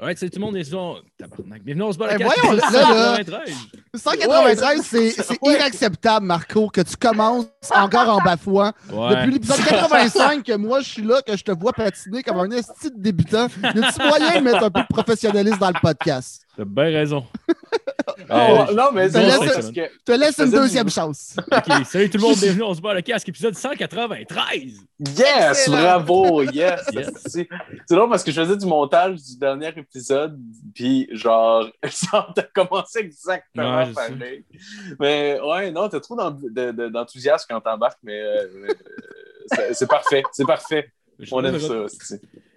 Ouais, c'est tout le monde est sur. Tabarnak. Bienvenue, on se bat Eh, la voyons, là, là. 193. 193, c'est c'est Ouais. inacceptable, Marco, que tu commences encore en bafouant. Ouais. Depuis l'épisode 85, que moi, je suis là, que je te vois patiner comme un esti de débutant. Y a-tu moyen de mettre un peu de professionnalisme dans le podcast? T'as bien raison. Oh, Euh, non, mais Ça c'est laisse- que. Je te laisse une deuxième chance. Ok, salut tout le monde, bienvenue, on se bat à la casque, épisode 193. Yes, bravo, yes. Yes. C'est drôle parce que je faisais du montage du dernier épisode, puis genre, genre t'as commencé exactement Ouais, pareil. Mais ouais, non, t'as trop d'en- de- de- d'enthousiasme quand t'embarques, mais euh, euh, c'est- parfait, c'est parfait. On aime ça,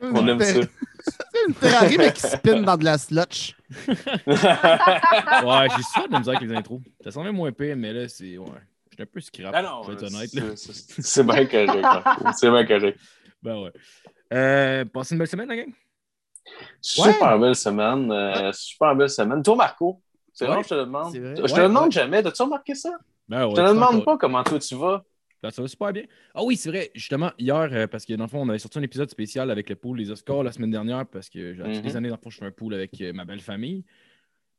on aime ça. C'est une Ferrari, mais qui spin dans de la slotch. Ouais, j'ai souvent de la misère avec les intros. Ça semblait moins pire, mais là, c'est. Ouais. J'étais un peu scrap. Ah non, je vais être honnête. là. c'est- bien correct. C'est bien correct. Ben ouais. Euh, passez une belle semaine, la gang. Super belle semaine. euh, super belle semaine. Toi, Marco, c'est Ouais, vrai que je te le demande. Je te Ouais, le demande ouais. jamais. T'as-tu remarqué ça? Ben ouais. je te le demande pas comment toi tu vas. Ben, ça va super bien. Ah oui, c'est vrai. Justement, hier, euh, parce que dans le fond, on avait sorti un épisode spécial avec le pool des Oscars la semaine dernière, parce que j'ai toutes les années, dans le fond, je fais un pool avec euh, ma belle famille.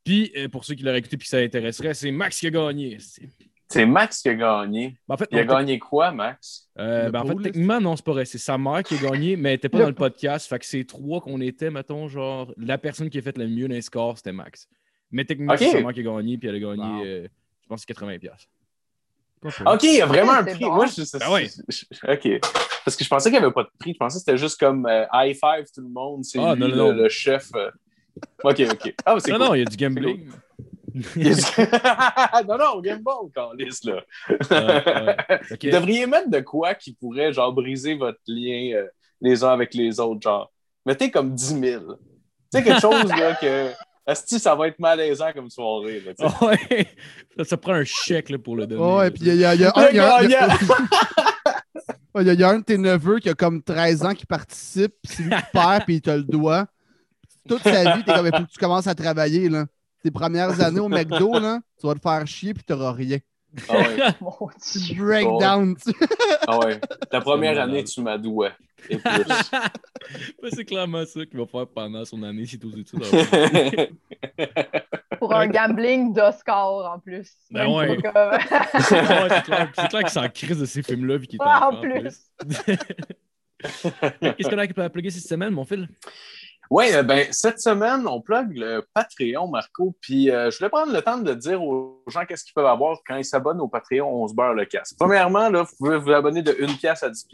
Puis, euh, pour ceux qui l'auraient écouté et qui ça intéresserait, c'est Max qui a gagné. C'est- C'est Max qui a gagné. Ben, en fait, Il a gagné quoi, Max? Euh, ben, en fait, techniquement, non, c'est pas vrai. C'est sa mère qui a gagné, mais elle n'était pas dans le podcast. Fait que c'est trois qu'on était, mettons, genre, la personne qui a fait le mieux dans les scores, c'était Max. Mais techniquement, c'est sa mère qui a gagné, puis elle a gagné, Wow. euh, je pense, 80$. OK, il y a vraiment Ouais, un prix. bon. Moi, je, Ah ouais. je- je- OK. Parce que je pensais qu'il n'y avait pas de prix. Je pensais que c'était juste comme euh, high five tout le monde. C'est Ah, lui, non, le, non. le chef. euh. OK, OK. Ah, Non, cool. non, il y a du gambling. Non, non, Game Ball, Carlis, là. que- Vous devriez mettre de quoi qui pourrait, genre, briser votre lien euh, les uns avec les autres, genre. Mettez comme 10 000. Tu sais, quelque chose, là, que... Asti, ça va être malaisant comme soirée, là, ouais. Ça, ça prend un chèque là, pour le donner. Ouais, puis il y a, y a- il y a un- y a y a- Il y, a- un de tes neveux qui a comme 13 ans qui participe, puis c'est lui qui perd, puis il te le doit. Toute sa vie, t'es comme, il faut que tu commences à travailler, là. Tes premières années au McDo, là, tu vas te faire chier, puis t'auras rien. Ah ouais, Mon breakdown, tu ah ouais. Ta première année, tu m'adouais. Et plus. Ouais, c'est clairement ça qu'il va faire pendant son année si aux études. Pour un gambling d'Oscar en plus. Ben ouais. comme- Ouais, c'est clair, qu'il s'en crise de ces films-là vu qu'il est Ouais, en plus. Qu'est-ce qu'on a à plugger cette semaine, mon fil? Oui, ben, cette semaine, on plug le Patreon, Marco. Puis euh, je voulais prendre le temps de dire aux gens qu'est-ce qu'ils peuvent avoir quand ils s'abonnent au Patreon, on se beurre le casse. Premièrement, là, vous pouvez vous abonner de 1 pièce à 10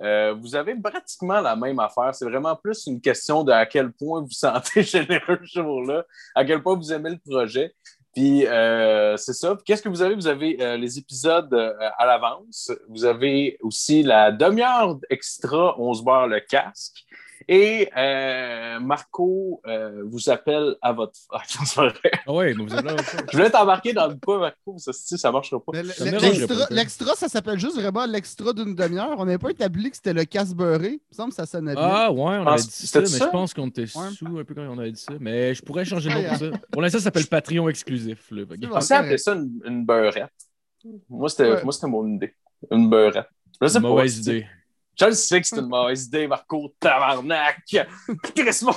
pièces. vous avez pratiquement la même affaire. C'est vraiment plus une question de à quel point vous sentez généreux ce jour-là, à quel point vous aimez le projet. Puis euh, c'est ça. Qu'est-ce que vous avez? Vous avez euh, les épisodes euh, à l'avance. Vous avez aussi la demi-heure extra, on se beurre le casque. Et euh, Marco euh, vous appelle à votre. Ah. Ah mais vous avez. Je voulais t'embarquer dans le pas, Marco, ça, si, ça marchera pas. Le- le- L'extra, ça s'appelle juste vraiment l'extra d'une demi-heure. On n'avait pas établi que c'était le casse beurré. Il me semble que ça sonnait bien. Ah ouais, on Ah, avait dit ça, mais ça? je pense qu'on était Ouais. sous un peu quand on avait dit ça. Mais je pourrais changer de nom Ah, pour ça. Pour l'instant, ça s'appelle Patreon exclusif. Là. On pensait appeler ça une, une beurrette. Moi, c'était Ouais. moi, c'était mon idée. Une beurrette. Je sais pas. Mauvaise idée. Je le sais que c'est une mauvaise idée, Marco. Tabarnak! Chris mon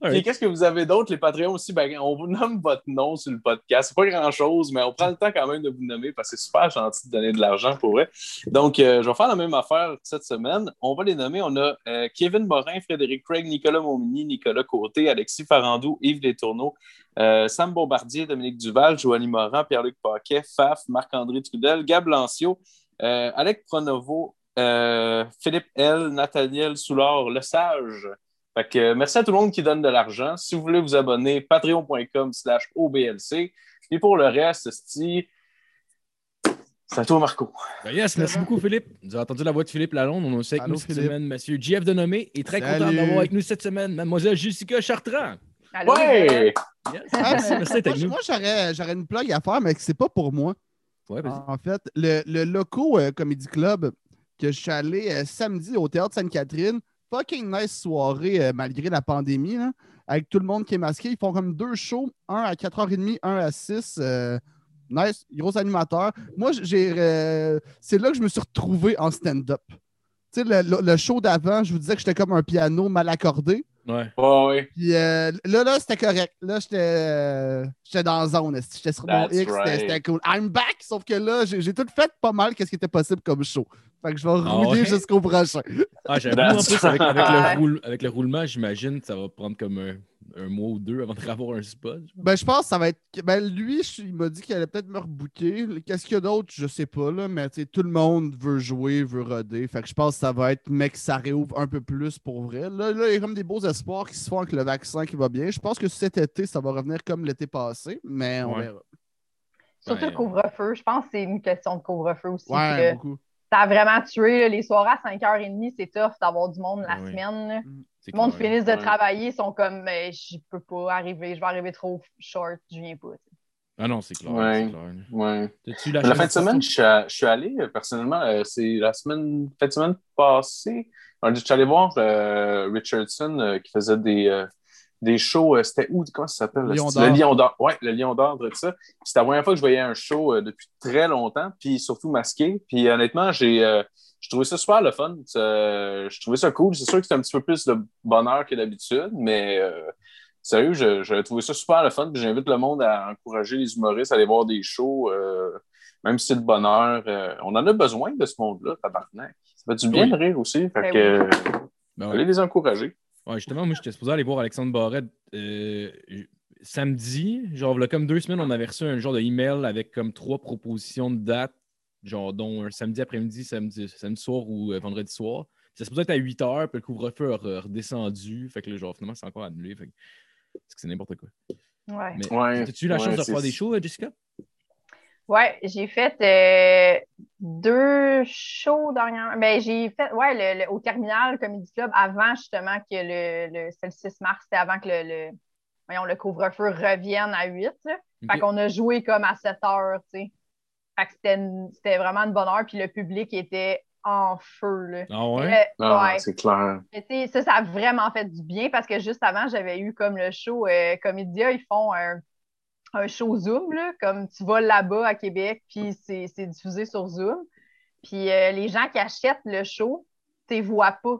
Ouais. qu'est-ce que vous avez d'autre, les Patreons aussi? Ben, on vous nomme votre nom sur le podcast. C'est pas grand-chose, mais on prend le temps quand même de vous nommer parce que c'est super gentil de donner de l'argent pour vrai. Donc, euh, je vais faire la même affaire cette semaine. On va les nommer. On a euh, Kevin Morin, Frédéric Craig, Nicolas Momini, Nicolas Côté, Alexis Farandou, Yves Letourneau, euh, Sam Bombardier, Dominique Duval, Joanie Morin, Pierre-Luc Paquet, Faf, Marc-André Trudel, Gab Lancio, euh, Alec Pronovo, euh, Philippe L, Nathaniel Soulard, Le Sage. Fait que, euh, merci à tout le monde qui donne de l'argent. Si vous voulez vous abonner, patreon.com slash OBLC. Et pour le reste, c'est à toi, Marco. Ben yes, merci beaucoup, Philippe. Vous avez entendu la voix de Philippe Lalonde. On a aussi avec Allô, nous cette Philippe. semaine, monsieur JF de nommé. Et très content d'avoir avec nous cette semaine, mademoiselle Jessica Chartrand. Allô, Ouais! Yes. Ah, Merci, merci d'être moi, avec nous. moi, j'aurais, une plug à faire, mais c'est pas pour moi. En fait, le, le Loco euh, Comedy Club que je suis allé euh, samedi au Théâtre Sainte-Catherine, fucking nice soirée euh, malgré la pandémie, avec tout le monde qui est masqué. Ils font comme deux shows, un à 4h30, un à 6. euh, nice, gros animateur. Moi, j'ai, c'est là que je me suis retrouvé en stand-up. Tu sais, le- le show d'avant, je vous disais que j'étais comme un piano mal accordé. Ouais. Ouais, ouais. Puis euh, là, là, c'était correct. Là, j'étais euh, j'étais dans la zone. J'étais sur mon That's X, c'était right. c'était cool. I'm back! Sauf que là, j'ai tout fait pas mal qu'est-ce qui était possible comme show. Fait que je vais Ah rouler ouais? jusqu'au prochain. Ah, j'avoue, en plus, avec, le, roule- avec le roulement, j'imagine que ça va prendre comme un, un mois ou deux avant de avoir un spot. genre. Ben, je pense que ça va être. Ben, lui, je- il m'a dit qu'il allait peut-être me rebooker. Qu'est-ce qu'il y a d'autre, je sais pas, là. Mais tu sais, tout le monde veut jouer, veut roder. Fait que je pense que ça va être, mec, ça réouvre un peu plus pour vrai. Là, là, il y a comme des beaux espoirs qui se font avec le vaccin qui va bien. Je pense que cet été, ça va revenir comme l'été passé, mais on Ouais. verra. Surtout le couvre-feu. Je pense que c'est une question de couvre-feu aussi. Ouais, que beaucoup. ça a vraiment tué. là. Les soirées à 5h30, c'est tough d'avoir du monde la oui. semaine. Le monde clair. finissent de Ouais. travailler, ils sont comme, mais je peux pas arriver, je vais arriver trop short, je viens pas. Ah non, c'est clair. Ouais. c'est clair. ouais. La fin de semaine, je suis, à- je suis allé, euh, personnellement, euh, c'est la semaine, fin de semaine passée. Alors, je suis allé voir euh, Richardson euh, qui faisait des, euh, des shows. euh, C'était où? Comment ça s'appelle? Le Lion d'Or. Oui, le Lion d'Or, tout ça. C'était la première fois que je voyais un show euh, depuis très longtemps, puis surtout masqué. Puis honnêtement, j'ai j'ai trouvé ça super le fun. Euh, je trouvais ça cool. C'est sûr que c'est un petit peu plus de bonheur que d'habitude, mais euh, sérieux, je- j'ai trouvé ça super le fun. Puis J'invite le monde à encourager les humoristes à aller voir des shows. euh, même si c'est de bonheur, euh, on en a besoin de ce monde-là, tabarnak. Ça fait du bien Oui. de rire aussi. Fait Ben que, euh, Ben ouais. allez les encourager. Ouais, justement, moi, j'étais supposé aller voir Alexandre Barrette euh, samedi. Genre, là, comme deux semaines, on avait reçu un genre de email avec comme trois propositions de dates, genre, dont un samedi après-midi, samedi, samedi soir ou euh, vendredi soir. Ça supposé être à 8 heures, puis le couvre-feu a re- redescendu. Fait que là, genre, finalement, c'est encore annulé. Fait que c'est que c'est n'importe quoi. Ouais. Mais Ouais, as-tu eu la ouais, chance de faire des shows, euh, Jessica? Ouais, j'ai fait euh, deux shows dernièrement. Ben, j'ai fait, ouais, le, le- au Terminal Comedy Club avant justement que le, le c'est le 6 mars, c'était avant que le, le, voyons, le couvre-feu revienne à 8. là. Fait qu'on a joué comme à 7 heures, tu sais. Fait que c'était, une- c'était vraiment une bonne heure, puis le public était en feu, là. Ah ouais? Mais, Ah, ouais. C'est clair. Mais ça, ça a vraiment fait du bien parce que juste avant, j'avais eu comme le show euh, Comédia, ils font un, un show Zoom, là, comme tu vas là-bas à Québec, puis c'est c'est diffusé sur Zoom. Puis euh, les gens qui achètent le show, tu les vois pas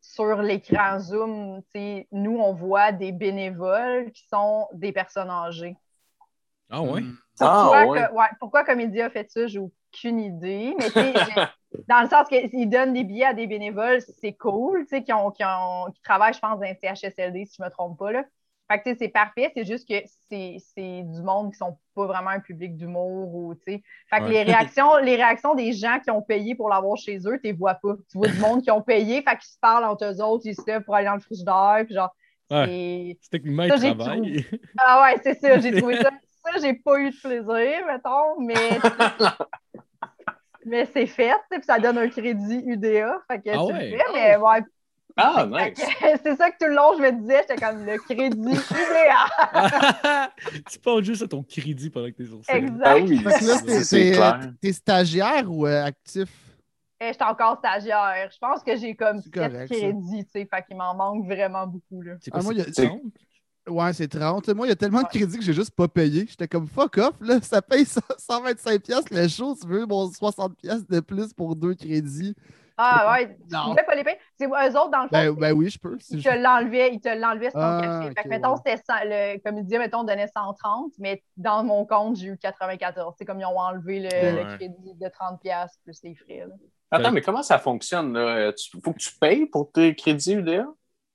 sur l'écran Zoom. Tu sais, nous, on voit des bénévoles qui sont des personnes âgées. Ah ouais? Mm. Ah, Pourquoi, ouais. que- ouais, pourquoi Comédia a fait ça, j'ai aucune idée. Mais dans le sens qu'ils donnent des billets à des bénévoles, c'est cool, tu sais, qui, ont, qui, ont- qui travaillent, je pense, dans un CHSLD, si je ne me trompe pas. Là. Fait que tu sais, c'est parfait, c'est juste que c'est c'est du monde qui sont pas vraiment un public d'humour ou tu sais. Fait que Ouais. les réactions, les réactions des gens qui ont payé pour l'avoir chez eux, tu les vois pas. Tu vois du monde qui ont payé, fait qu'ils se parlent entre eux autres, ils se lèvent pour aller dans le frigidaire, puis genre, Ouais. c'est. Techniquement Ça, un j'ai travail. Ah ouais, c'est ça, j'ai trouvé ça. Ça, j'ai pas eu de plaisir, mettons, mais. mais c'est fait, tu sais, puis ça donne un crédit UDA. Fait que Ah tu ouais. le fais, mais ouais. Ah, nice. c'est ça que tout le long, je me disais, j'étais comme le crédit UDA. tu penses juste à ton crédit pendant que t'es sur scène. Exact. Ah oui, Fait que là, c'est t'es- stagiaire ou euh, actif? Et J'étais encore stagiaire. Je pense que j'ai comme C'est 7 correct, ça. crédits, tu sais, fait qu'il m'en manque vraiment beaucoup, là. C'est quoi, Ah, moi, c'est il y a- 30? Ouais, c'est 30. Moi, il y a tellement de crédits que j'ai juste pas payé. J'étais comme fuck off, là. Ça paye 125$ piastres le show. Tu veux mon 60$ piastres de plus pour deux crédits? Ah ouais, tu Non. pouvais pas les payer? C'est eux autres, dans le fond, Ben, ben oui, je peux. ils je- te l'enlevaient, ils te l'enlevaient sur ton Ah, cachet. fait que, mettons, ouais. c'était 100 le comédien, mettons, donnait 130, mais dans mon compte, j'ai eu 94. C'est comme ils ont enlevé le, Ouais. le crédit de 30$ piastres plus les frais. là. Attends, mais comment ça fonctionne? Là? Tu, faut que tu payes pour tes crédits UDA?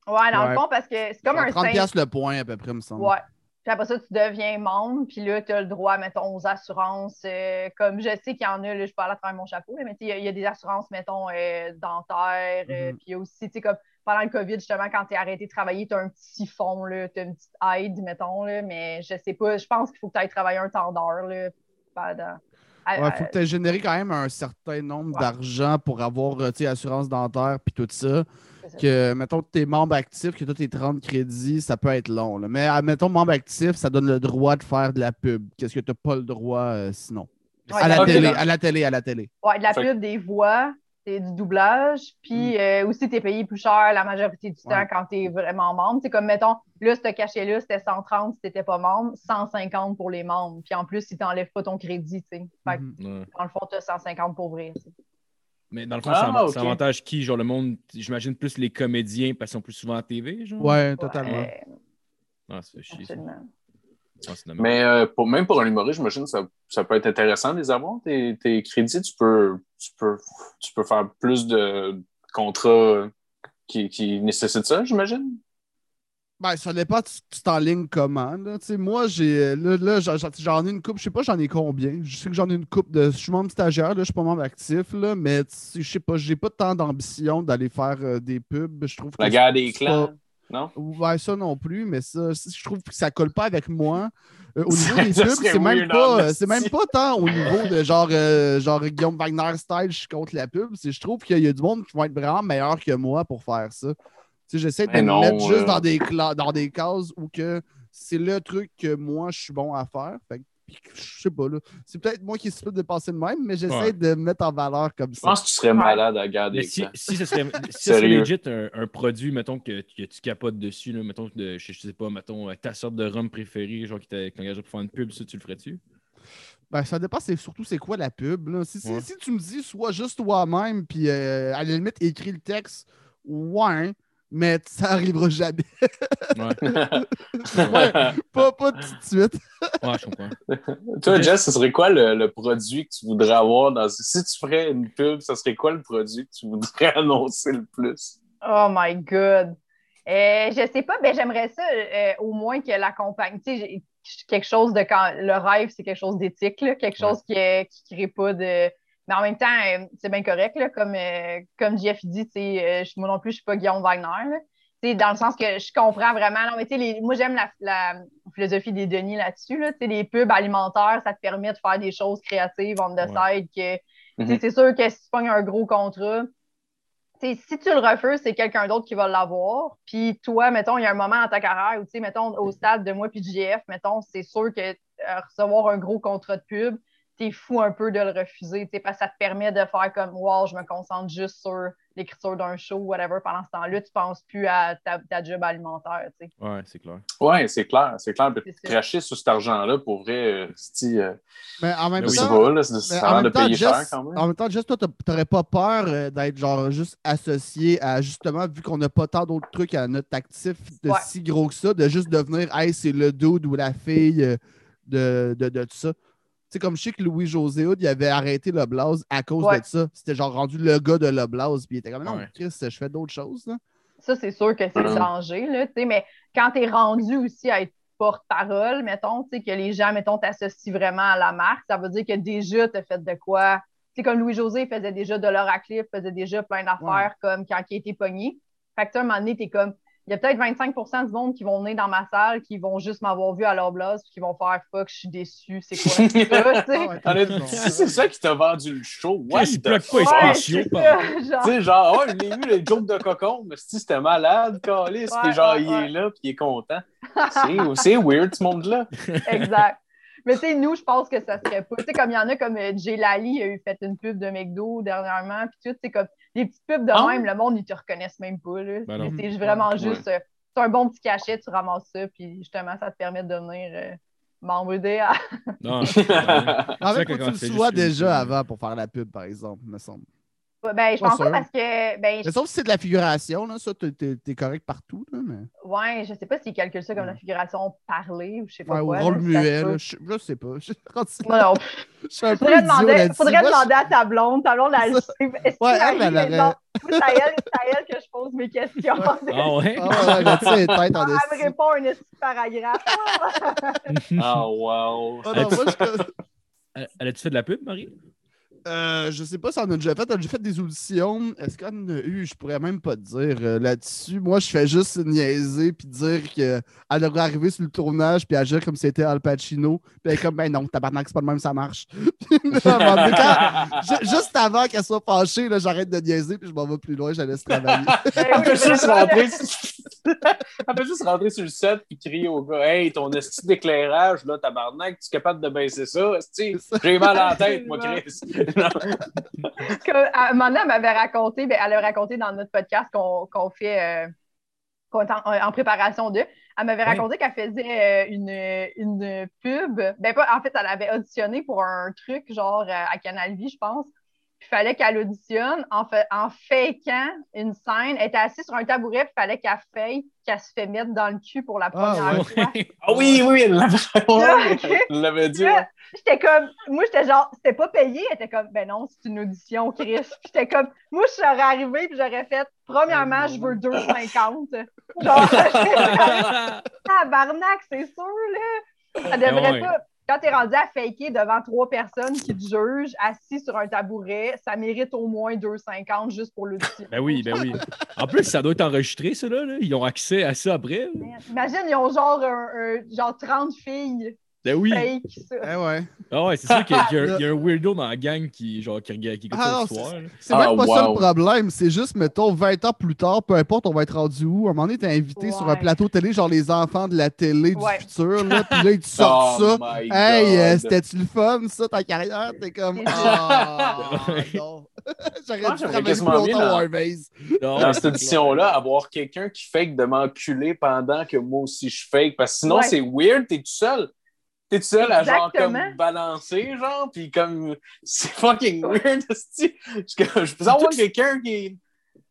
Ouais, dans Ouais. le fond, parce que c'est comme un 30$ simple. le point, à peu près, me semble. Ouais. Puis après ça, tu deviens membre, puis là, tu as le droit, mettons, aux assurances. euh, comme je sais qu'il y en a, là, je parle à travers mon chapeau, mais il y a- il y, a des assurances, mettons, euh, dentaires. euh, Mhm. puis il y a aussi, tu sais, comme pendant le COVID, justement, quand tu es arrêté de travailler, tu as un petit siphon, tu as une petite aide, mettons, là, mais je sais pas, je pense qu'il faut que tu ailles travailler un temps d'heure. pendant- à- Ouais, faut que tu aies généré quand même un certain nombre Ouais. d'argent pour avoir, euh, tu sais, assurance dentaire puis tout ça. Que, mettons, t'es membre actif, que tu as tes 30 crédits, ça peut être long. là. Mais, mettons, membre actif, ça donne le droit de faire de la pub. Qu'est-ce que tu n'as pas le droit euh, sinon? Ouais, à, la télé, à la télé, à la télé. Ouais, de la Fait- pub, des voix, c'est du doublage, puis euh, aussi, tu es payé plus cher la majorité du temps quand tu es vraiment membre. C'est comme, mettons, là, ce cachet-là, c'était 130 si tu n'étais pas membre, 150 pour les membres. Puis en plus, ils t'enlèvent pas ton crédit, tu sais. Ouais. dans le fond, tu as 150 pour vrai. tu sais. Mais dans le fond, Ah, ça, av- ok. ça avantage qui? Genre le monde, j'imagine plus les comédiens parce qu'ils sont plus souvent à TV, genre? Ouais, totalement. Ouais, Ah, ça fait chier, ça. absolument. Ah. Mais euh, pour, même pour un humoriste, j'imagine que ça, ça peut être intéressant de les avoir. Tes, tes crédits, tu peux, tu, peux, tu peux faire plus de contrats qui, qui nécessitent ça, j'imagine? Ben, ça dépend, tu tu t'enlignes comment. Là. Moi, j'ai. Là, là, j'en- ai une coupe, je sais pas j'en ai combien. Je sais que j'en ai une coupe de. Je suis membre stagiaire, là, je suis pas membre actif, là, mais je sais pas, j'ai pas tant d'ambition d'aller faire euh, des pubs. Je trouve que La guerre des clans, pas- non? Ouais, ça non plus, mais ça, je trouve que ça colle pas avec moi. Euh, au niveau des pubs, c'est même, pas, en euh, c'est même pas tant au niveau de genre, euh, genre Guillaume Wagner style, je suis contre la pub. Je trouve qu'il y a du monde qui vont être vraiment meilleur que moi pour faire ça. J'essaie de Mais me non, mettre juste dans, des cla- dans des cases où que c'est le truc que moi je suis bon à faire. Fait je sais pas, là. C'est peut-être moi qui suis de penser de même, mais j'essaie Ouais. de me mettre en valeur comme Je ça. pense que tu serais malade à Mais des si, si ce serait, si ce serait Sérieux. legit un, un produit, mettons, que, que tu capotes dessus, là, mettons, de, je, je sais pas, mettons, euh, ta sorte de rhum préférée, genre qui t'engage pour faire une pub, ça, tu le ferais-tu? Ben, ça dépend, c'est surtout c'est quoi la pub. là. Si, si- Ouais. si tu me dis, sois juste toi-même, puis euh, à la limite, écris le texte, ouais, mais ça arrivera jamais. Ouais, pas, pas tout de suite. ouais je comprends. Toi, Jess, ce serait quoi le, le produit que tu voudrais avoir dans. Si tu ferais une pub, ce serait quoi le produit que tu voudrais annoncer le plus? Oh my God. Euh, je sais pas, ben j'aimerais ça euh, au moins que la compagnie, tu sais, quelque chose de quand le rêve, c'est quelque chose d'éthique, là, quelque chose qui ne crée pas de. Mais en même temps, euh, c'est bien correct, là, comme, euh, comme Jeff dit, euh, je- moi non plus, je suis pas Guillaume Wagner. là. Dans le sens que je comprends vraiment. Non, mais les- moi, j'aime la, la philosophie des Denis là-dessus. Là, les pubs alimentaires, ça te permet de faire des choses créatives on the side. Que, Mhm. C'est sûr que si tu pognes un gros contrat, si tu le refuses, c'est quelqu'un d'autre qui va l'avoir. Puis toi, mettons, il y a un moment dans ta carrière où, tu sais, mettons, au stade de moi puis de JF, mettons, c'est sûr que euh, recevoir un gros contrat de pub, t'es fou un peu de le refuser, tu sais, parce que ça te permet de faire comme, wow, je me concentre juste sur l'écriture d'un show, whatever. Pendant ce temps-là, tu penses plus à ta, ta job alimentaire, tu sais. Ouais, c'est clair. Ouais, c'est clair, c'est clair. Ça. Cracher sur cet argent-là, pour vrai, euh, c'est euh, Mais en même temps, va, là, ça en l'air de même temps, payer cher quand même. en même temps, Jess, toi, t'aurais pas peur euh, d'être genre juste associé à justement, vu qu'on n'a pas tant d'autres trucs à notre actif de Ouais. si gros que ça, de juste devenir Hey, c'est le dude ou la fille euh, de, de, de tout ça. Tu sais, comme je sais que Louis-José Hood, il avait arrêté le Blaze à cause Ouais. de ça. C'était genre rendu le gars de le Blaze. Puis il était comme non, Ouais. Chris, je fais d'autres choses. Là. Ça, c'est sûr que c'est Mhm. danger, là, tu sais, mais quand tu es rendu aussi à être porte-parole, mettons, tu sais, que les gens, mettons, t'associent vraiment à la marque, ça veut dire que déjà, tu as fait de quoi? Tu sais, comme Louis-José faisait déjà de l'oraclip, faisait déjà plein d'affaires comme quand il était pogné. Fait que, tu sais, à un moment donné, t'es comme, il y a peut-être 25% du monde qui vont venir dans ma salle, qui vont juste m'avoir vu à leur blase, puis qui vont faire fuck, je suis déçu, c'est quoi ça? Ah c'est ça qui t'a vendu le show, what the pas, genre. Tu sais, genre, oh, je l'ai vu, le joke de cocon, mais si c'était malade, Ouais, puis genre, il est là, puis il est content. C'est c'est weird, ce monde-là. Exact. Mais tu sais, nous, je pense que ça serait pas. Tu sais, comme il y en a comme euh, Jay Lally a eu fait une pub de McDo dernièrement, puis tout, c'est comme des petites pubs de Ah. même, le monde, ils te reconnaissent même pas. Là. Ben non. c'est vraiment Ouais. juste, euh, c'est un bon petit cachet, tu ramasses ça, puis justement, ça te permet de devenir euh, membre DA. Non, comprends. En C'est fait, faut que tu le sois déjà avant pour faire la pub, par exemple, me semble. Ben, je Pas pense pas parce que, ben, je- Mais sauf si c'est de la figuration, là, ça, t'es- t'es t'es correct partout. Là, mais... ouais, je sais pas s'ils calculent ça comme la figuration parlée ou je sais pas Ouais, ou rôle muet, là, je, je sais pas. Je, je Non, non, suis un peu faudrait idiot demander, faudrait Moi, je- demander à ta blonde. Ta blonde, elle. Est-ce Ouais, que elle, elle à elle, c'est à elle que je pose mes questions. Ah ouais? Ah ouais, tu sais, tête en Elle me répond un petit paragraphe. Ah, wow. Ah non, moi, je- Elle elle a-tu fait de la pub, Marie? Euh, je sais pas si on a déjà fait. On a déjà fait des auditions. Est-ce qu'on en a eu? Je pourrais même pas te dire euh, là-dessus. Moi, je fais juste niaiser puis dire qu'elle devrait arriver sur le tournage puis agir comme si c'était Al Pacino. Puis elle est comme, ben non, tabarnak, c'est pas le même, ça marche. Puis, quand- juste avant qu'elle soit fâchée, là, j'arrête de niaiser puis je m'en vais plus loin, je la laisse travailler. Ben Elle peut juste rentrer. Elle peut juste rentrer sur le set puis crier au gars Hey, ton esti d'éclairage, là, tabarnak, tu es capable de baisser ça. J'ai mal à la tête, moi, Chris. Non. que, à un moment donné, elle m'avait raconté, ben, elle a raconté dans notre podcast qu'on fait, euh, est en, en préparation d'eux. Elle m'avait Oui. raconté qu'elle faisait euh, une, une pub. Ben, pas, en fait, elle avait auditionné pour un truc, genre euh, à Canal Vie, je pense. Il fallait qu'elle auditionne en, fa- en fakeant une scène. Elle était assise sur un tabouret, puis il fallait qu'elle fake qu'elle se fait mettre dans le cul pour la Ah, première fois. Ah oui, oui, elle l'avait dit. Ouais. J'étais comme, moi, j'étais genre, c'était pas payé. Elle était comme, ben non, c'est une audition, Chris. Puis j'étais comme, moi, je serais arrivée, puis j'aurais fait, premièrement, je veux 2,50. Genre, tabarnak, c'est sûr, là. Ça devrait Ouais. pas. Quand t'es rendu à faker devant trois personnes qui te jugent, assis sur un tabouret, ça mérite au moins 2,50 juste pour l'audition. Ben oui, ben oui. En plus, ça doit être enregistré, ça, là. là. Ils ont accès à ça après. Imagine, ils ont genre, un- un- genre 30 filles Ben oui. fake, ça. Eh ouais. Ah ouais, c'est sûr qu'il y, a- qu'il y a un- il y a un weirdo dans la gang qui, genre, qui, regarde- qui écoute Ah non, le soir. C'est Ah, même pas ça le problème. C'est juste, mettons, 20 ans plus tard, peu importe, on va être rendu où. À un moment donné, t'es invité sur un plateau télé, genre les enfants de la télé Ouais. du futur, là, puis là, ils te sortent Oh ça. Hey, euh, c'était-tu le fun, ça, ta carrière? T'es comme, ah, non. J'aurais dû travailler plus longtemps dans- dans cette édition-là, avoir quelqu'un qui fake de m'enculer pendant que moi aussi je fake. Parce que sinon, Ouais. c'est weird, t'es tout seul. T'es tout seul à genre comme balancer, genre, puis comme c'est fucking weird. Je je peux avoir quelqu'un qui.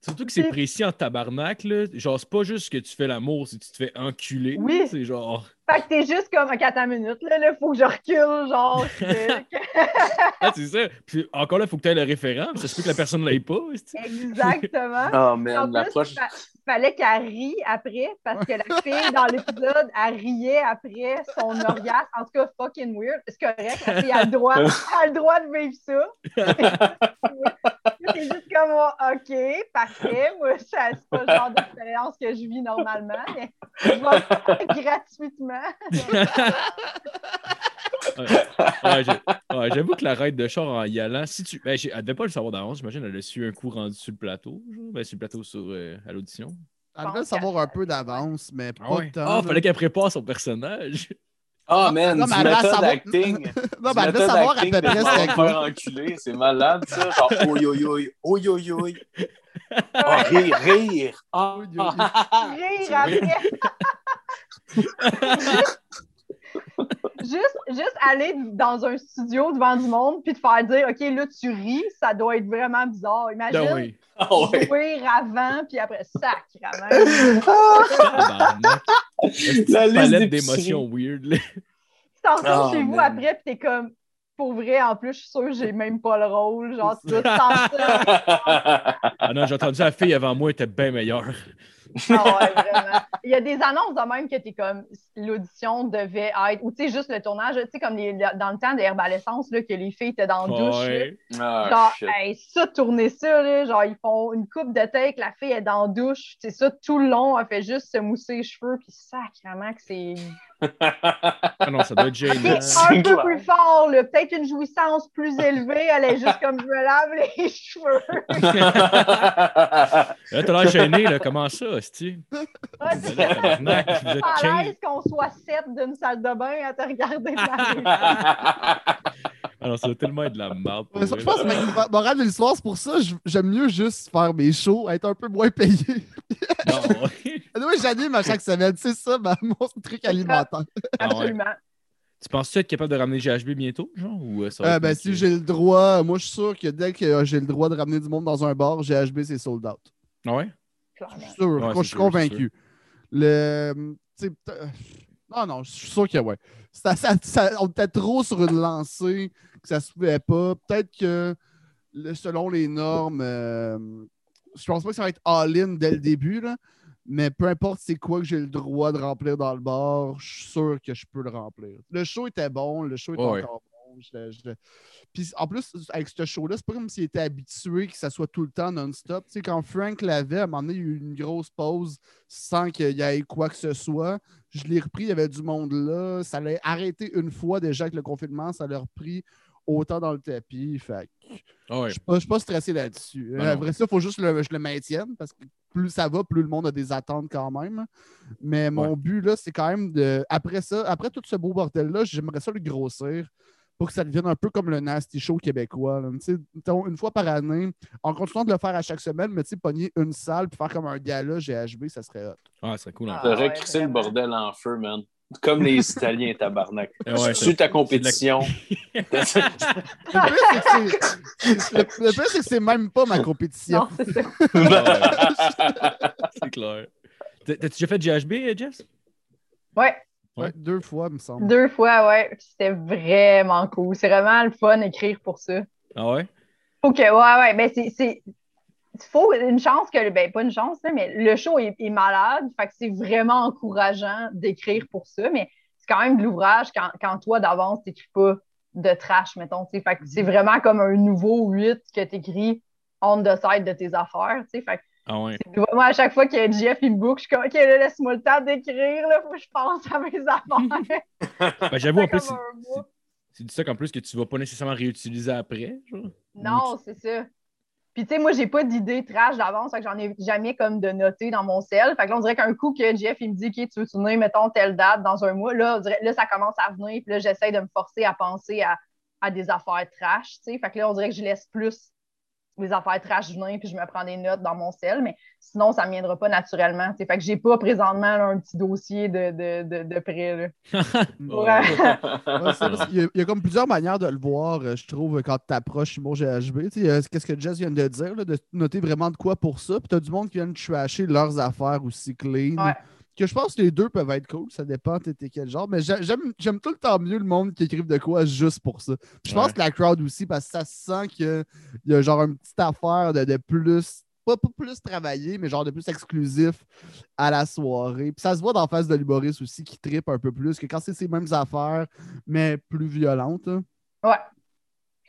Surtout que c'est précis en tabarnak, là. Genre, c'est pas juste que tu fais l'amour, c'est que tu te fais enculer. Oui. C'est genre. Fait que t'es juste comme, OK, attends une minute, là, là, faut que je recule, genre. Ah, c'est ça. Puis encore là, il faut que tu aies le référent. Ça se peut que la personne ne l'ait pas. Exactement. Oh man, l'approche. Fa- fallait qu'elle rie après parce que la fille dans l'épisode, elle riait après son orgasme. En tout cas, fucking weird. C'est correct, la fille a le droit, a le droit de vivre ça. C'est juste comme, OK, parfait. Moi, c'est pas le genre d'expérience que je vis normalement, mais je gratuitement. Ouais, J'avoue que la raide de char en y allant, si tu. Ben, elle devait pas le savoir d'avance, j'imagine. Elle a su un coup rendu sur le plateau. genre. Ben, sur le plateau sur, euh, à l'audition. Elle devait le savoir un peu d'avance, mais pas Ah, ouais. tant. Ah, là. fallait qu'elle prépare son personnage. Oh man, Non, du mais elle va méthode savoir- acting. Non, mais elle devait savoir à peu près c'était quoi. enculer, c'est malade ça. Genre, oi, oi, oi, oi, oi, oi. Ah, rire, rire. Ah, oui. Rire après. juste, juste aller dans un studio devant du monde puis te faire dire OK, là, tu ris, ça doit être vraiment bizarre. Imagine Ah oui. Ah avant puis après sacrément. Tabarnak. La palette d'émotions weird. là? Tu t'en retournes Oh, chez vous après puis t'es comme pour vrai, en plus, je suis sûre que j'ai même pas le rôle. Genre, tu. Ah non, j'ai entendu la fille avant moi était bien meilleure. Ah ouais, vraiment. Il y a des annonces de même que t'es comme l'audition devait être, ou tu sais, juste le tournage, tu sais, comme les- dans le temps d'Herbalescence, là, que les filles étaient dans la douche. là. Ah, Genre, hey, ça, tourner ça, là, genre, ils font une coupe de tête, la fille est dans la douche, c'est ça, tout le long, elle fait juste se mousser les cheveux, puis sacrément que c'est Ah non, ça doit être gênant. un peu clair. plus fort, là, peut-être une jouissance plus élevée, elle est juste comme, je me lave les cheveux. Là, t'as l'air gêné, là. Comment ça, hostie? Ah, vous êtes à l'aise qu'on soit sept d'une salle de bain à te regarder yeux. Ah non, ça doit tellement être de la merde. pour Mais ça, je pense que morale de l'histoire, c'est pour ça j'aime mieux juste faire mes shows, être un peu moins payé. Non. Oui, j'anime à chaque semaine, c'est ça ma- mon truc alimentaire. Ah ouais. Absolument. Tu penses-tu être capable de ramener GHB bientôt, genre? Ou euh, ça Euh, ben, si que- j'ai le droit, moi je suis sûr que dès que euh, j'ai le droit de ramener du monde dans un bar, GHB c'est sold out. Ah ouais? Clairement. Je suis sûr, Ouais, je suis convaincu. Le. peut- Non, non, je suis sûr que ouais. Ça, ça- ça- on était trop sur une lancée, que ça se pouvait pas. Peut-être que selon les normes, euh, je pense pas que ça va être all-in dès le début, là, mais peu importe c'est quoi que j'ai le droit de remplir dans le bar, je suis sûr que je peux le remplir. Le show était bon, le show était encore bon. je- je- Puis en plus, avec ce show-là, c'est pas comme s'il était habitué que ça soit tout le temps non-stop. Tu sais, quand Frank l'avait, à un moment donné, il y a eu une grosse pause sans qu'il y ait quoi que ce soit. Je l'ai repris, il y avait du monde là. Ça l'a arrêté une fois déjà avec le confinement, ça l'a repris autant dans le tapis. Fait que Ah ouais. je suis pas, je suis pas stressé là-dessus. Ben Euh, non. Après ça, il faut juste que je le maintienne parce que plus ça va, plus le monde a des attentes quand même. Mais mon Ouais. but, là, c'est quand même de. Après ça, après tout ce beau bordel-là, j'aimerais ça le grossir pour que ça devienne un peu comme le Nasty Show québécois. une fois par année, en continuant de le faire à chaque semaine, mais tu sais, pogner une salle puis faire comme un gala GHB, ça serait hot. Ah, ça serait cool. en Ah. ouais, crissé le bordel en feu, man. Comme les Italiens, tabarnak. Ouais, Suis ta compétition. Le pire, c'est que c'est- le- le pire, c'est que c'est même pas ma compétition. C'est clair. T'as- T'as-tu déjà fait GHB, Jess? Ouais, Ouais, deux fois, me semble. deux fois, ouais. Puis C'était vraiment cool. C'est vraiment le fun d'écrire pour ça. Ah ouais? Faut que, ouais, ouais, mais c'est. Il faut une chance que, ben, pas une chance, mais le show est, est malade. Fait que c'est vraiment encourageant d'écrire pour ça, mais c'est quand même de l'ouvrage quand, quand toi, d'avance, t'écris pas de trash, mettons. Fait que c'est vraiment comme un nouveau 8 que t'écris on the side de tes affaires, tu sais. Fait que Ah ouais. c'est- moi, à chaque fois qu'il y a Jeff, il me book, je suis comme, OK, là, laisse-moi le temps d'écrire, là, faut que je pense à mes affaires. Ben, J'avoue, en C'est plus, c'est- du stock en plus que tu vas pas nécessairement réutiliser après. Genre. Non, c'est ça. Puis, tu sais, moi, j'ai pas d'idée trash d'avance, fait que j'en ai jamais comme de noter dans mon sel. Fait que là, on dirait qu'un coup que Jeff, il me dit, OK, tu veux tourner, mettons, telle date dans un mois, là, on dirait- là ça commence à venir, puis là, j'essaie de me forcer à penser à, à des affaires trash, tu sais. Fait que là, on dirait que je laisse plus les affaires trash venir, puis je me prends des notes dans mon sel, mais sinon, ça ne viendra pas naturellement, tu sais. Fait que j'ai pas présentement là, un petit dossier de, de, de, près, y, il y a comme plusieurs manières de le voir, euh, je trouve, quand tu t'approches Humour GHB. Qu'est-ce que Jess vient de dire, là, de noter vraiment de quoi pour ça. Puis tu as du monde qui vient de trasher leurs affaires aussi clean. Ouais. Que je pense que les deux peuvent être cool, ça dépend t'es t'es quel genre. Mais j'ai- j'aime j'aime tout le temps mieux le monde qui écrive de quoi juste pour ça. Puis je pense Ouais. que la crowd aussi, parce que ça se sent qu'il y a genre une petite affaire de, de plus, pas, pas plus travaillé, mais genre de plus exclusif à la soirée. Puis ça se voit dans la face de l'humoriste aussi qui trippe un peu plus que quand c'est ces mêmes affaires, mais plus violentes. hein. Ouais.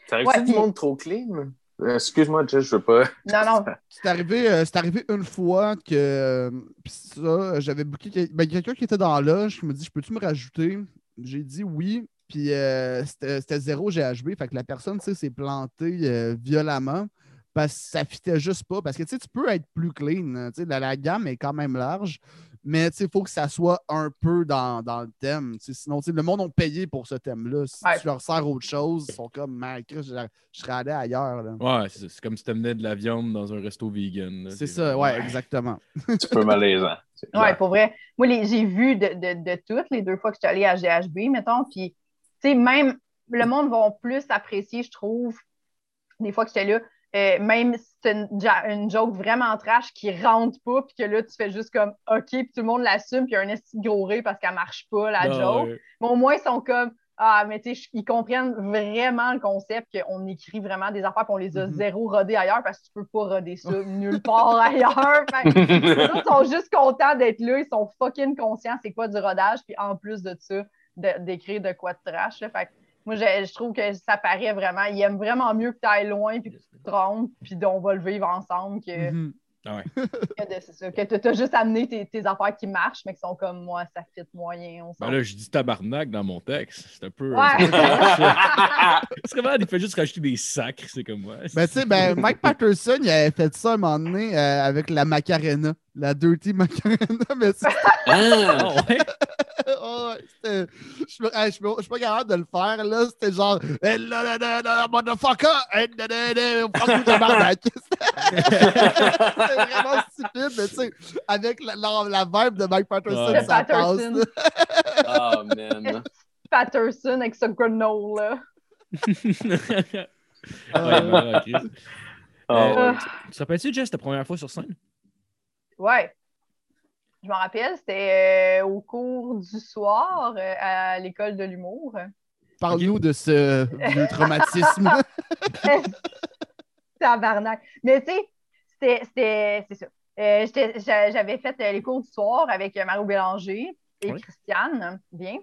Ça arrive Ouais, du puis- monde trop clean? Excuse-moi, Jess, je veux pas. Non, non. C'est arrivé, euh, c'est arrivé une fois que euh, pis ça, j'avais booké ben, quelqu'un qui était dans la loge qui me dit Je peux-tu me rajouter J'ai dit oui. Puis euh, c'était zéro GHB. Fait que la personne tu sais, s'est plantée euh, violemment parce que ça fitait juste pas. Parce que tu sais, tu peux être plus clean. hein, tu sais, La, la gamme est quand même large. Mais tu sais, il faut que ça soit un peu dans, dans le thème. tu sais, Sinon, tu sais, le monde ont payé pour ce thème-là. Si Ouais. tu leur sers autre chose, ils sont comme je, je serais allé ailleurs. là. Ouais, c'est. C'est comme si t'amenais de la viande dans un resto vegan. là. C'est ça, ouais, exactement. Un petit peu malaisant. c'est. Oui, pour vrai. Moi, les- j'ai vu de, de, de toutes les deux fois que je suis allée à GHB, mettons, puis, tu sais, même le monde va plus apprécier, je trouve, des fois que j'étais là, euh, même si c'est une, joke vraiment trash qui rentre pas, puis que là, tu fais juste comme OK, puis tout le monde l'assume, puis il y a un esti gros rire parce qu'elle marche pas, la joke. ouais. Mais au moins, ils sont comme Ah, mais tu sais, ils comprennent vraiment le concept qu'on écrit vraiment des affaires, puis on les a Mhm. zéro rodées ailleurs parce que tu peux pas roder ça nulle part ailleurs. Autres sont juste contents d'être là, ils sont fucking conscients c'est quoi du rodage, puis en plus de ça, d'écrire de quoi de trash. là. Fait moi, je, je trouve que ça paraît vraiment. Ils aiment vraiment mieux que tu ailles loin, puis que tu te trompes, puis on va le vivre ensemble que, Mhm. Ah ouais. que de- c'est ça, que tu as juste amené tes, tes affaires qui marchent, mais qui sont comme moi, ça fit moyen. On Ben là, je dis tabarnak dans mon texte. C'est un peu. Ouais. c'est vraiment, il fait juste rajouter des sacres. C'est comme moi. Ben, tu sais, ben, Mike Patterson, il avait fait ça un moment donné euh, avec la Macarena, la Dirty Macarena, mais c'est- Ah! Ah ouais? oh, ouais, c'était- je suis pas capable de le faire, là, c'était genre Eh, motherfucker, Eh, là, fuck you, tabarnak. C'était vraiment stupide, mais tu sais, avec la, la, la vibe de Mike Patterson, Ouais. ça passe. Patterson. là. Oh, man. Patterson avec ce granola. ouais, ben, ok. Oh, Euh, ouais. Tu te rappelles-tu, Jess, ta première fois sur scène? Ouais. Je m'en rappelle, c'était euh, au cours du soir euh, à l'école de l'humour. Parle-nous de ce vieux traumatisme. Tabarnak. Mais tu sais, c'était- ça. Euh, J'avais fait euh, les cours du soir avec euh, Mario Bélanger et Oui. Christiane, bien.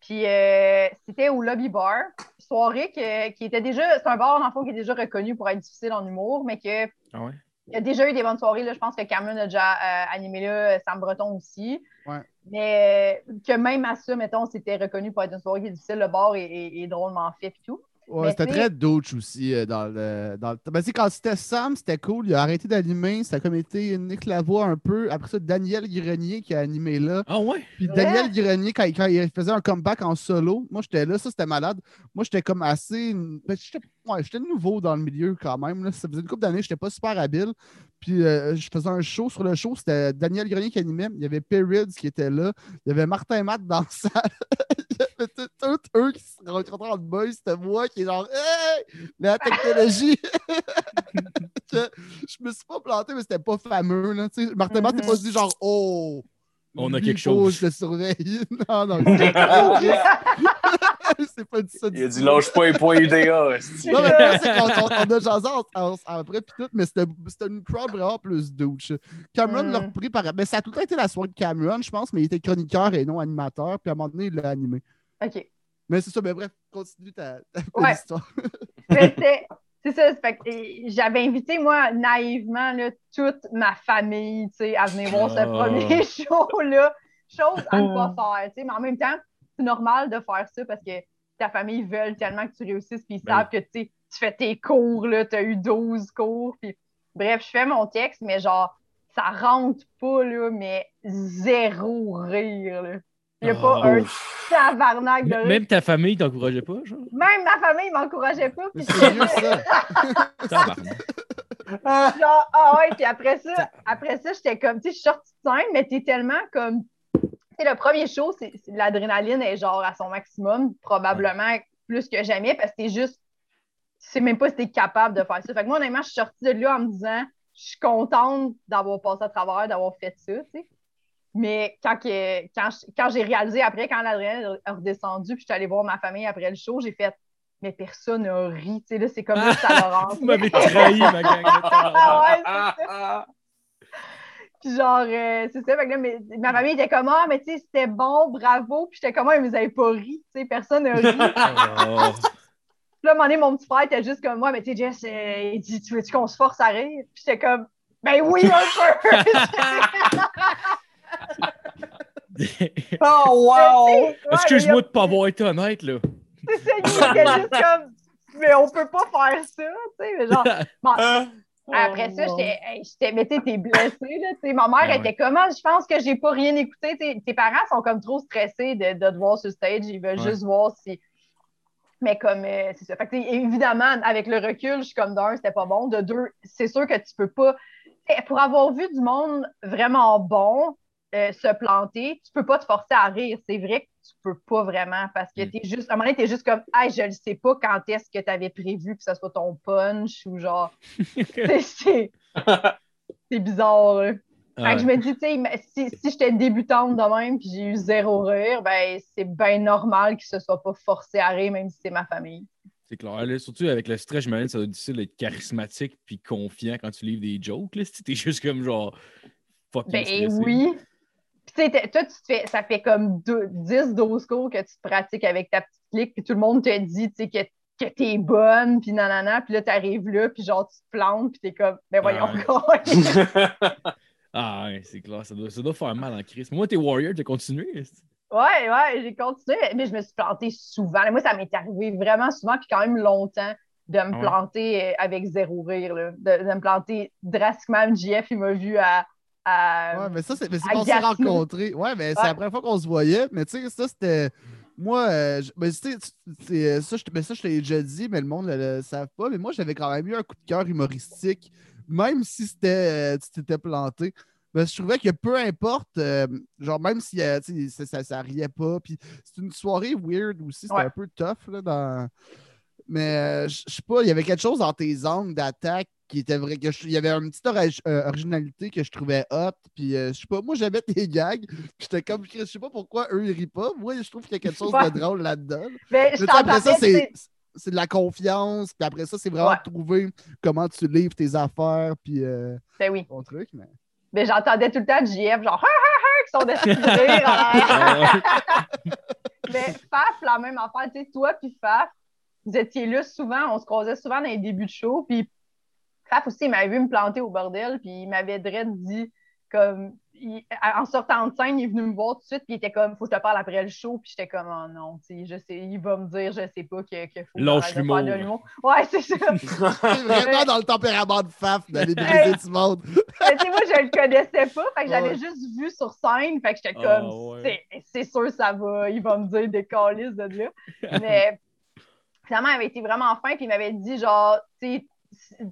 Puis euh, c'était au Lobby Bar, soirée que- qui était déjà. C'est un bar, dans le fond, qui est déjà reconnu pour être difficile en humour, mais que Ah ouais? Il y a déjà eu des bonnes soirées. Là. Je pense que Cameron a déjà euh, animé là, Sam Breton aussi. Ouais. Mais euh, que même à ça, mettons, c'était reconnu pour être une soirée qui est difficile. Le bar est, est- est drôlement fait et tout. Ouais, c'était très douche aussi euh, dans le, dans le. Ben, quand c'était Sam, c'était cool. Il a arrêté d'animer. Ça a comme été Nick Lavoie un peu. Après ça, Daniel Grenier qui a animé là. Ah ouais? Puis Ouais. Daniel Grenier, quand, il- quand il faisait un comeback en solo, moi j'étais là, ça c'était malade. Moi j'étais comme assez. ben, j'étais ouais, nouveau dans le milieu quand même. Là. Ça faisait une couple d'années, j'étais pas super habile. Puis euh, je faisais un show sur le show, c'était Daniel Grenier qui animait. Il y avait Perrids qui était là. Il y avait Martin Matt dans la salle. Il y avait tous eux qui se rencontraient en boys. C'était moi qui est genre Hey! La technologie! je, je me suis pas planté, mais c'était pas fameux. Là, tu sais. Martin Matt n'est pas dit genre Oh! On a quelque chose. Je le surveille. Non, non, c'est c'est pas du ça. du Il a dit lâche pas les points UDA. Non, mais là, c'est qu'on on, on a jasé après, puis tout, mais c'était c'était une crowd vraiment plus douche. Cameron Mm. l'a repris par. Ben, ça a tout le temps été la soirée de Cameron, je pense, mais il était chroniqueur et non animateur, puis à un moment donné, il l'a animé. OK. Mais c'est ça, mais bref, continue ta, ta Ouais. histoire. Mais c'était- C'est ça, j'avais invité, moi, naïvement, là, toute ma famille, tu sais, à venir voir ce Ah. premier show-là. Chose à ne pas faire, tu sais, mais en même temps, c'est normal de faire ça parce que ta famille veut tellement que tu réussisses, puis ils Ben savent que, tu fais tes cours, là, tu as eu 12 cours, puis bref, je fais mon texte, mais genre, ça rentre pas, là, mais zéro rire, là. Il n'y a pas un tabarnak de. Même ta famille t'encourageait pas, genre? Même ma famille m'encourageait pas. Puis c'est mieux ça. Tabarnak. Genre, ah ouais, puis après ça, après ça, j'étais comme, tu sais, je suis sortie de scène, mais t'es tellement comme. Tu sais, le premier show, c'est c'est- l'adrénaline est genre à son maximum, probablement plus que jamais, parce que t'es juste. Tu sais même pas si t'es capable de faire ça. Fait que moi, honnêtement, je suis sortie de là en me disant, je suis contente d'avoir passé à travers, d'avoir fait ça, tu sais. Mais quand, que- quand, je- quand j'ai réalisé après, quand l'adrénaline est redescendue, puis je suis allée voir ma famille après le show, j'ai fait, mais personne n'a ri, tu sais, là, c'est comme à Laurence. Vous m'avez trahi, ma gang. Ah ouais, c'est Ah, ça. ah. Puis genre, euh, c'est ça. Fait que là, mais- ma famille était comme, ah, mais tu sais, c'était bon, bravo. Puis j'étais comme, ah, mais vous avez pas ri. Tu sais, personne n'a ri. Puis Oh. là, à un moment donné, mon petit frère était juste comme, moi, mais tu sais, Jess, euh, il dit, tu veux-tu qu'on se force à rire? Puis j'étais comme, ben oui, un peu. Oh, wow! Ouais, Excuse-moi de pas avoir été honnête, là. C'est ça, il était juste comme, mais on peut pas faire ça. Tu sais, mais genre, bon, Après ça, j'étais, hey, mais tu sais, t'es blessée, là. Tu sais, ma mère Ouais, était comme, Ah, je pense que j'ai pas rien écouté. Tu sais, tes parents sont comme trop stressés de, de te voir sur stage. Ils veulent Ouais. juste voir si. Mais comme, euh, c'est ça. Fait que, tu sais, évidemment, avec le recul, je suis comme d'un, c'était pas bon. De deux, c'est sûr que tu peux pas. Pour avoir vu du monde vraiment bon euh, se planter, tu peux pas te forcer à rire. C'est vrai que tu peux pas vraiment parce que Mm. t'es juste, à un moment donné, t'es juste comme, ah, je ne sais pas quand est-ce que tu avais prévu que ce soit ton punch ou genre. C'est- bizarre. Fait que je me dis, tu sais, si, si j'étais débutante de même puis j'ai eu zéro rire, ben c'est bien normal qu'il se soit pas forcé à rire, même si c'est ma famille. C'est clair. Là, surtout avec le stress, j'imagine ça doit être difficile d'être charismatique puis confiant quand tu livres des jokes. Là, si t'es juste comme genre fucking Ben stressé. oui. Puis toi, tu te fais, ça fait comme deux- 10-12 cours que tu te pratiques avec ta petite clique, puis tout le monde te dit, tu sais, que, que t'es bonne, puis nanana, puis là, t'arrives là, puis genre, tu te plantes, puis t'es comme, ben voyons, quoi. Ah ouais, c'est clair. Ça doit, ça doit faire mal en crise. Moi, t'es Warrior, t'as continué. Ouais, ouais, j'ai continué, mais je me suis plantée souvent. Moi, ça m'est arrivé vraiment souvent, puis quand même longtemps, de me Ah ouais? planter euh, avec zéro rire, là. De, de me planter drastiquement. JF, il m'a vu à. À- Ouais, mais ça, c'est mais qu'on s'est rencontrés. Ouais, mais c'est Ouais. la première fois qu'on se voyait. Mais tu sais, ça, c'était. Moi, euh, je- c'est- ça, je ça, je te l'ai déjà dit, mais le monde ne le, le savent pas. Mais moi, j'avais quand même eu un coup de cœur humoristique, même si c'était, euh, tu t'étais planté. Ben, je trouvais que peu importe, euh, genre, même si euh, ça, ça, ça riait pas, puis c'est une soirée weird aussi, c'était Ouais. un peu tough, là, dans... Mais euh, je sais pas, il y avait quelque chose dans tes angles d'attaque qui était vrai. que je- Il y avait une petite euh, originalité que je trouvais hot. Puis euh, je sais pas, moi j'aimais tes gags. J'étais comme, je sais pas pourquoi eux ils rient pas. Moi je trouve qu'il y a quelque chose de drôle là-dedans. Mais Mais je après ça, c'est. de la confiance, puis après ça, c'est vraiment Ouais. de trouver comment tu livres tes affaires, puis euh, ben oui. ton truc. Mais... Mais j'entendais tout le temps JF, genre, qui sont de. Mais Faf, la même affaire, tu sais, toi puis Faf, vous étiez là souvent, on se croisait souvent dans les débuts de show, puis Faf aussi, il m'avait vu me planter au bordel, puis il m'avait direct dit, comme, il- en sortant de scène, il est venu me voir tout de suite, puis il était comme, faut que je te parle après le show, puis j'étais comme, oh non, tu sais, je sais, il va me dire, je sais pas que, que faut que Lâche l'humour. Ouais, c'est ça. C'est vraiment dans le tempérament de Faf d'aller briser du monde. Mais tu sais, moi, je le connaissais pas, fait que j'avais Ouais. juste vu sur scène, fait que j'étais Ah, comme, ouais. c'est c'est sûr, ça va, il va me dire des calices de là. Mais finalement, il avait été vraiment fin, puis il m'avait dit, genre, tu sais,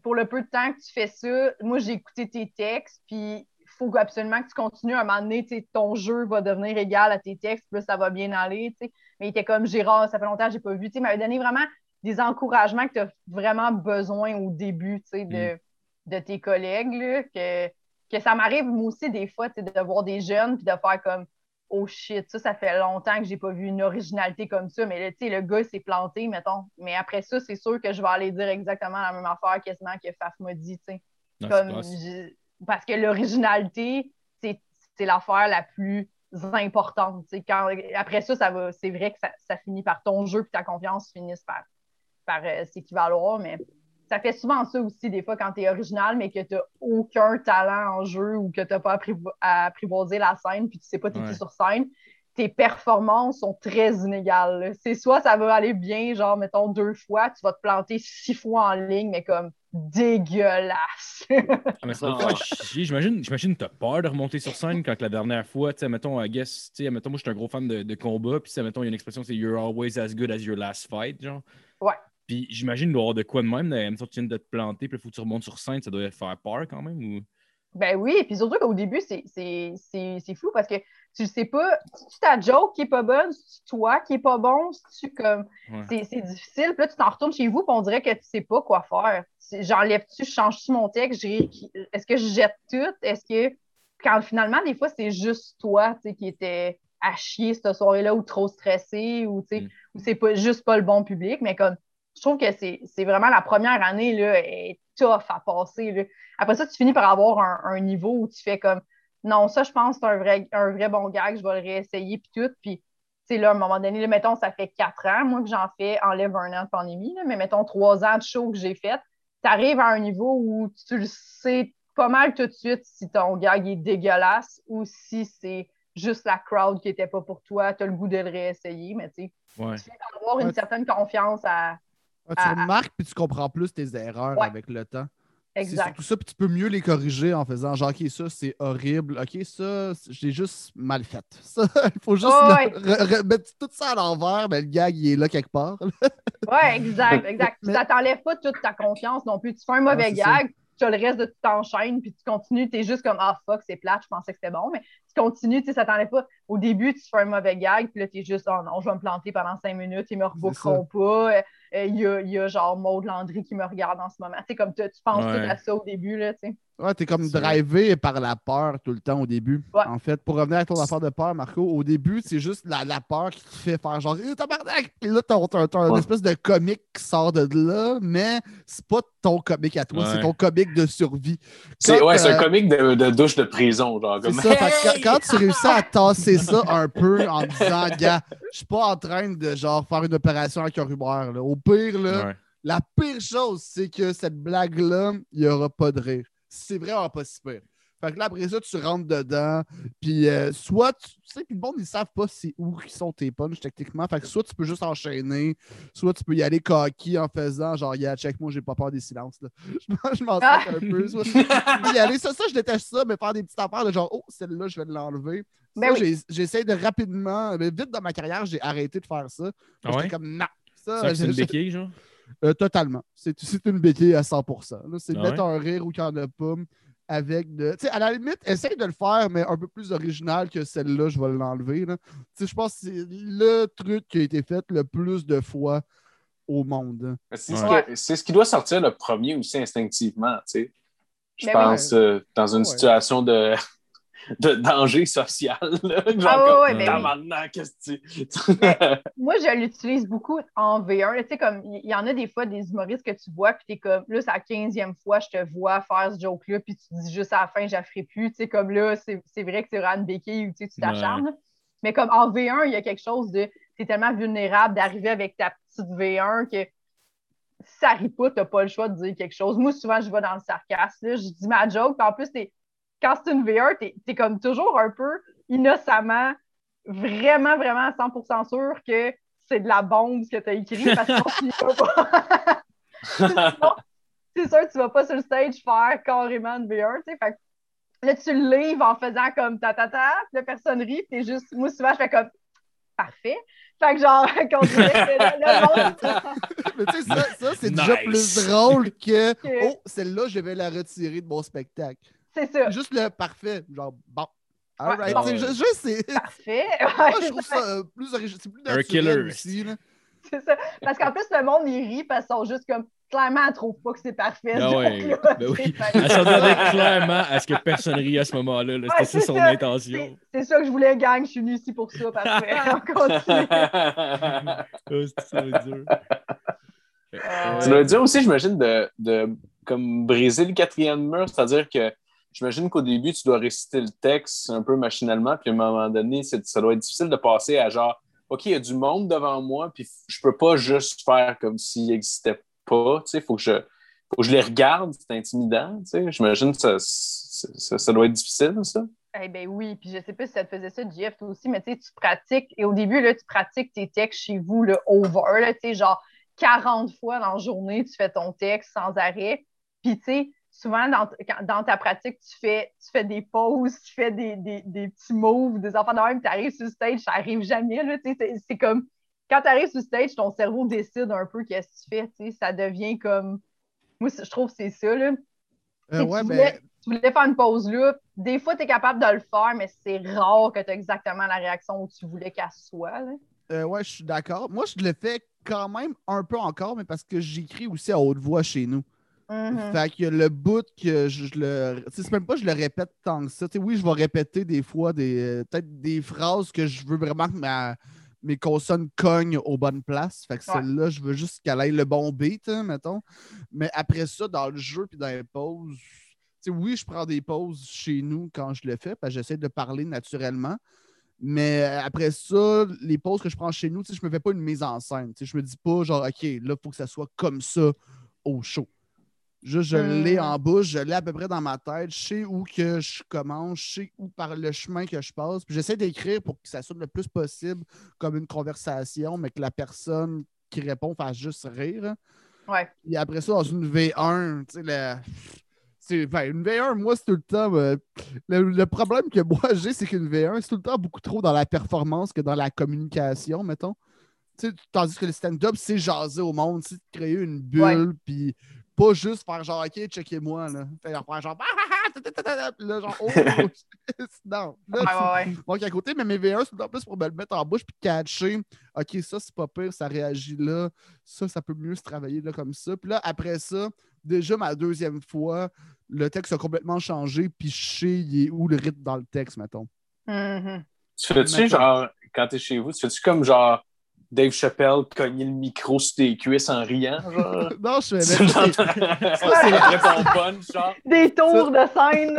pour le peu de temps que tu fais ça, moi, j'ai écouté tes textes, puis il faut absolument que tu continues. À un moment donné, ton jeu va devenir égal à tes textes, puis ça va bien aller. sais. Mais il était comme Gérard, ça fait longtemps que je n'ai pas vu. Il m'avait donné vraiment des encouragements que tu as vraiment besoin au début de, mm. de tes collègues. que, que ça m'arrive, moi aussi, des fois, de voir des jeunes, puis de faire comme oh shit, ça, ça fait longtemps que j'ai pas vu une originalité comme ça, mais tu sais, le gars s'est planté, mettons. Mais après ça, c'est sûr que je vais aller dire exactement la même affaire quasiment que Faf m'a dit, tu sais. Parce que l'originalité, c'est l'affaire la plus importante. Quand... Après ça, ça va... c'est vrai que ça, finit par ton jeu et ta confiance finissent par, par euh, s'équivaloir, mais ça fait souvent ça aussi, des fois, quand tu es original, mais que tu n'as aucun talent en jeu ou que tu n'as pas à apprivoiser la scène, puis tu sais pas t'es qui sur scène, tes performances sont très inégales. C'est soit ça va aller bien, genre, mettons, deux fois, tu vas te planter six fois en ligne, mais comme dégueulasse. ah, j'imagine, j'imagine que tu as peur de remonter sur scène quand la dernière fois, tu sais, mettons, I guess, tu sais, mettons, moi, je suis un gros fan de, de combat, puis, mettons, il y a une expression, c'est You're always as good as your last fight, genre. Ouais. Puis j'imagine d'avoir de quoi de même, même tu viens de te planter, puis il faut que tu remontes sur scène, ça doit faire peur quand même ou? Ben oui, puis surtout qu'au début, c'est fou parce que tu sais pas, c'est ta joke qui est pas bonne, c'est toi qui est pas bon, c'est comme. C'est difficile. Puis là, tu t'en retournes chez vous, puis on dirait que tu sais pas quoi faire. J'enlève-tu, je change-tu mon texte, est-ce que je jette tout? Est-ce que quand finalement, des fois, c'est juste toi qui était à chier cette soirée-là ou trop stressé ou, mm. ou c'est pas juste pas le bon public, mais comme je trouve que c'est vraiment la première année là, est tough à passer. Après ça, tu finis par avoir un, niveau où tu fais comme non, ça, je pense c'est un vrai, un vrai bon gag, je vais le réessayer, puis tout. Puis, là, à un moment donné, mettons, ça fait quatre ans, moi, que j'en fais, enlève un an de pandémie, mais mettons trois ans de show que j'ai fait, tu arrives à un niveau où tu le sais pas mal tout de suite si ton gag est dégueulasse ou si c'est juste la crowd qui n'était pas pour toi, tu as le goût de le réessayer, mais tu sais, tu fais avoir une certaine confiance à, tu ah, ah. remarques puis tu comprends plus tes erreurs avec le temps. Exact. C'est tout ça, puis tu peux mieux les corriger en faisant genre, OK, ça, c'est horrible. OK, ça, j'ai juste mal fait. Ça, il faut juste mettre tout ça à l'envers, mais le gag, il est là quelque part. oui, exact, exact. Ça t'enlève pas toute ta confiance non plus. Tu fais un mauvais gag, tu as le reste de tout t'enchaînes, puis tu continues, tu es juste comme Ah fuck, c'est plate, je pensais que c'était bon, mais tu continues, tu sais, ça t'enlève pas. Au début, tu fais un mauvais gag, puis là, tu es juste Oh non, je vais me planter pendant cinq minutes, ils me rebookeront pas. Euh, il y, a, y, a, genre Maud Landry qui me regarde en ce moment. Tu sais, comme tu penses tout à ça au début, là, tu sais. Ouais, t'es comme drivé par la peur tout le temps au début. En fait, pour revenir à ton affaire de peur, Marco, au début, c'est juste la, la, peur qui te fait faire genre eh, tabarnak! Puis là, t'as, une espèce de comique qui sort de là, mais c'est pas ton comique à toi, c'est ton comique de survie. c'est, ouais, c'est un comique de, de, douche de prison, genre. Comme... Ça, quand, quand, tu réussis à tasser ça un peu en disant, gars, je suis pas en train de genre faire une opération avec un rumeur. Là. Au pire, là, la pire chose, c'est que cette blague-là, il n'y aura pas de rire c'est vraiment pas si pire. Fait que là, après ça, tu rentres dedans, puis euh, soit, tu sais, puis le monde, ils savent pas c'est où qui sont tes punches, techniquement. Fait que soit tu peux juste enchaîner, soit tu peux y aller cocky en faisant genre, yeah, check, moi, j'ai pas peur des silences, là. Je m'en sers un peu. Soit y aller, ça, ça, je déteste ça, mais faire des petites affaires de genre, oh, celle-là, je vais l'enlever. Ben j'essaie de rapidement, mais vite dans ma carrière, j'ai arrêté de faire ça. Ah J'étais comme, non. Ça, c'est une béquille, genre? Euh, totalement. C'est une béquille à 100% C'est ah mettre un rire ou qu'il n'y en a pas avec de. Tu sais, à la limite, essaye de le faire, mais un peu plus original que celle-là, je vais l'enlever. Tu sais, je pense que c'est le truc qui a été fait le plus de fois au monde. C'est ce, qui doit sortir le premier aussi instinctivement, tu sais. Je ben pense, euh, dans une situation de de danger social. ah, ouais, ben qu'est-ce que Moi, je l'utilise beaucoup en VR. Tu sais, comme il y, en a des fois des humoristes que tu vois, puis tu es comme là, c'est la 15e fois je te vois faire ce joke-là, puis tu dis juste à la fin, je la ferai plus. Tu sais, comme là, c'est vrai que c'est vraiment une béquille ou tu t'acharnes. Mais comme en V1, il y a quelque chose de. Tu es tellement vulnérable d'arriver avec ta petite V1 que si ça arrive pas, tu n'as pas le choix de dire quelque chose. Moi, souvent, je vais dans le sarcasme. Je dis ma joke, puis en plus, tu quand c'est une VR, t'es es comme toujours un peu innocemment, vraiment, vraiment à 100% sûr que c'est de la bombe ce que tu as écrit parce que tu pas. c'est sûr que tu vas pas sur le stage faire carrément une VR, tu sais. Fait là, tu le livres en faisant comme ta ta ta, la personne rit, puis juste, moi souvent, je fais comme parfait. Fait que genre, qu'on dirait que le, le monde. Mais tu sais, ça, ça c'est Nice. déjà plus drôle que Que- Oh, celle-là, je vais la retirer de mon spectacle. C'est ça. Juste le parfait. Genre, bon. Ouais, bon. sais, juste, juste, c'est. Parfait. Moi, Ouais, je trouve ça euh, plus original. C'est plus Un naturel killer. aussi. Là. C'est ça. Parce qu'en plus, le monde, il rit parce qu'ils sont juste comme. Clairement, elle trouve pas que c'est parfait. Ah ouais, joke-là. ben oui. Elle s'attendait clairement à ce que personne rie à ce moment-là. là. C'était Ouais, ça c'est son ça. intention. C'est- ça que je voulais, gang. Je suis venue ici pour ça. Parfait. On continue. C'est ça, dur. Euh, Tu dois dire aussi, j'imagine, de, de comme briser le quatrième mur, c'est-à-dire que j'imagine qu'au début, tu dois réciter le texte un peu machinalement, puis à un moment donné, ça doit être difficile de passer à genre, OK, il y a du monde devant moi, puis je peux pas juste faire comme s'il n'existait pas, tu sais, il faut que je faut que je les regarde, c'est intimidant, tu sais. J'imagine que ça, ça, doit être difficile, ça. Eh ben oui, puis je sais pas si ça te faisait ça, JF, toi aussi, mais tu sais, tu pratiques, et au début, là, tu pratiques tes textes chez vous, le over, là, tu sais, genre 40 fois dans la journée, tu fais ton texte sans arrêt. Puis, tu sais, souvent, dans, quand- dans ta pratique, tu fais, tu fais des pauses, tu fais des, des, des petits moves, des enfants de même, tu arrives sur le stage, ça arrive jamais, c'est- c'est comme, quand tu arrives sur le stage, ton cerveau décide un peu qu'est-ce que tu fais, ça devient comme, moi, je trouve que c'est ça, là. Euh, ouais, tu ben. voulais- tu voulais faire une pause là. Des fois, tu es capable de le faire, mais c'est rare que tu as exactement la réaction où tu voulais qu'elle soit. là. Euh, ouais, je suis d'accord. Moi, je le fais quand même un peu encore, mais parce que j'écris aussi à haute voix chez nous. Mhm. Fait que le bout que je, je le. C'est même pas que je le répète tant que ça. Oui, je vais répéter des fois des euh, peut-être des phrases que je veux vraiment que ma- mes consonnes cognent aux bonnes places. Fait que Ouais. celle-là, je veux juste qu'elle ait le bon beat, hein, mettons. Mais après ça, dans le jeu puis dans les pauses, oui, je prends des pauses chez nous quand je le fais, parce que j'essaie de parler naturellement. Mais après ça, les pauses que je prends chez nous, je me fais pas une mise en scène. Je me dis pas genre, OK, là, il faut que ça soit comme ça au show. Juste, je l'ai en bouche, je l'ai à peu près dans ma tête, je sais où que je commence, je sais où par le chemin que je passe. Puis j'essaie d'écrire pour que ça sonne le plus possible comme une conversation, mais que la personne qui répond fasse juste rire. Ouais. Et après ça, dans une V1, tu sais, la- c'est- ben, une V1, moi, c'est tout le temps. euh, le, le problème que moi j'ai, c'est qu'une V1, c'est tout le temps beaucoup trop dans la performance que dans la communication, mettons. Tandis que le stand-up, c'est jaser au monde, c'est créer une bulle, puis pas juste faire genre, OK, checkez-moi, là. Faire faire genre, ah, ah, ah, là, genre, oh, non. Là, Ouais, tu- ouais, ouais. donc, à côté, mais mes V1, c'est tout le temps plus pour me le mettre en bouche puis catcher. OK, ça, c'est pas pire, ça réagit là. Ça, ça peut mieux se travailler là comme ça. Puis là, après ça, déjà ma deuxième fois, le texte a complètement changé, puis je sais il est où le rythme dans le texte, mettons. Mhm. Tu fais-tu, genre, quand t'es chez vous, tu fais-tu comme genre Dave Chappelle cogner le micro sur tes cuisses en riant, genre? non, je ça, l'entends- c'est- punch, genre. Des tours de scène.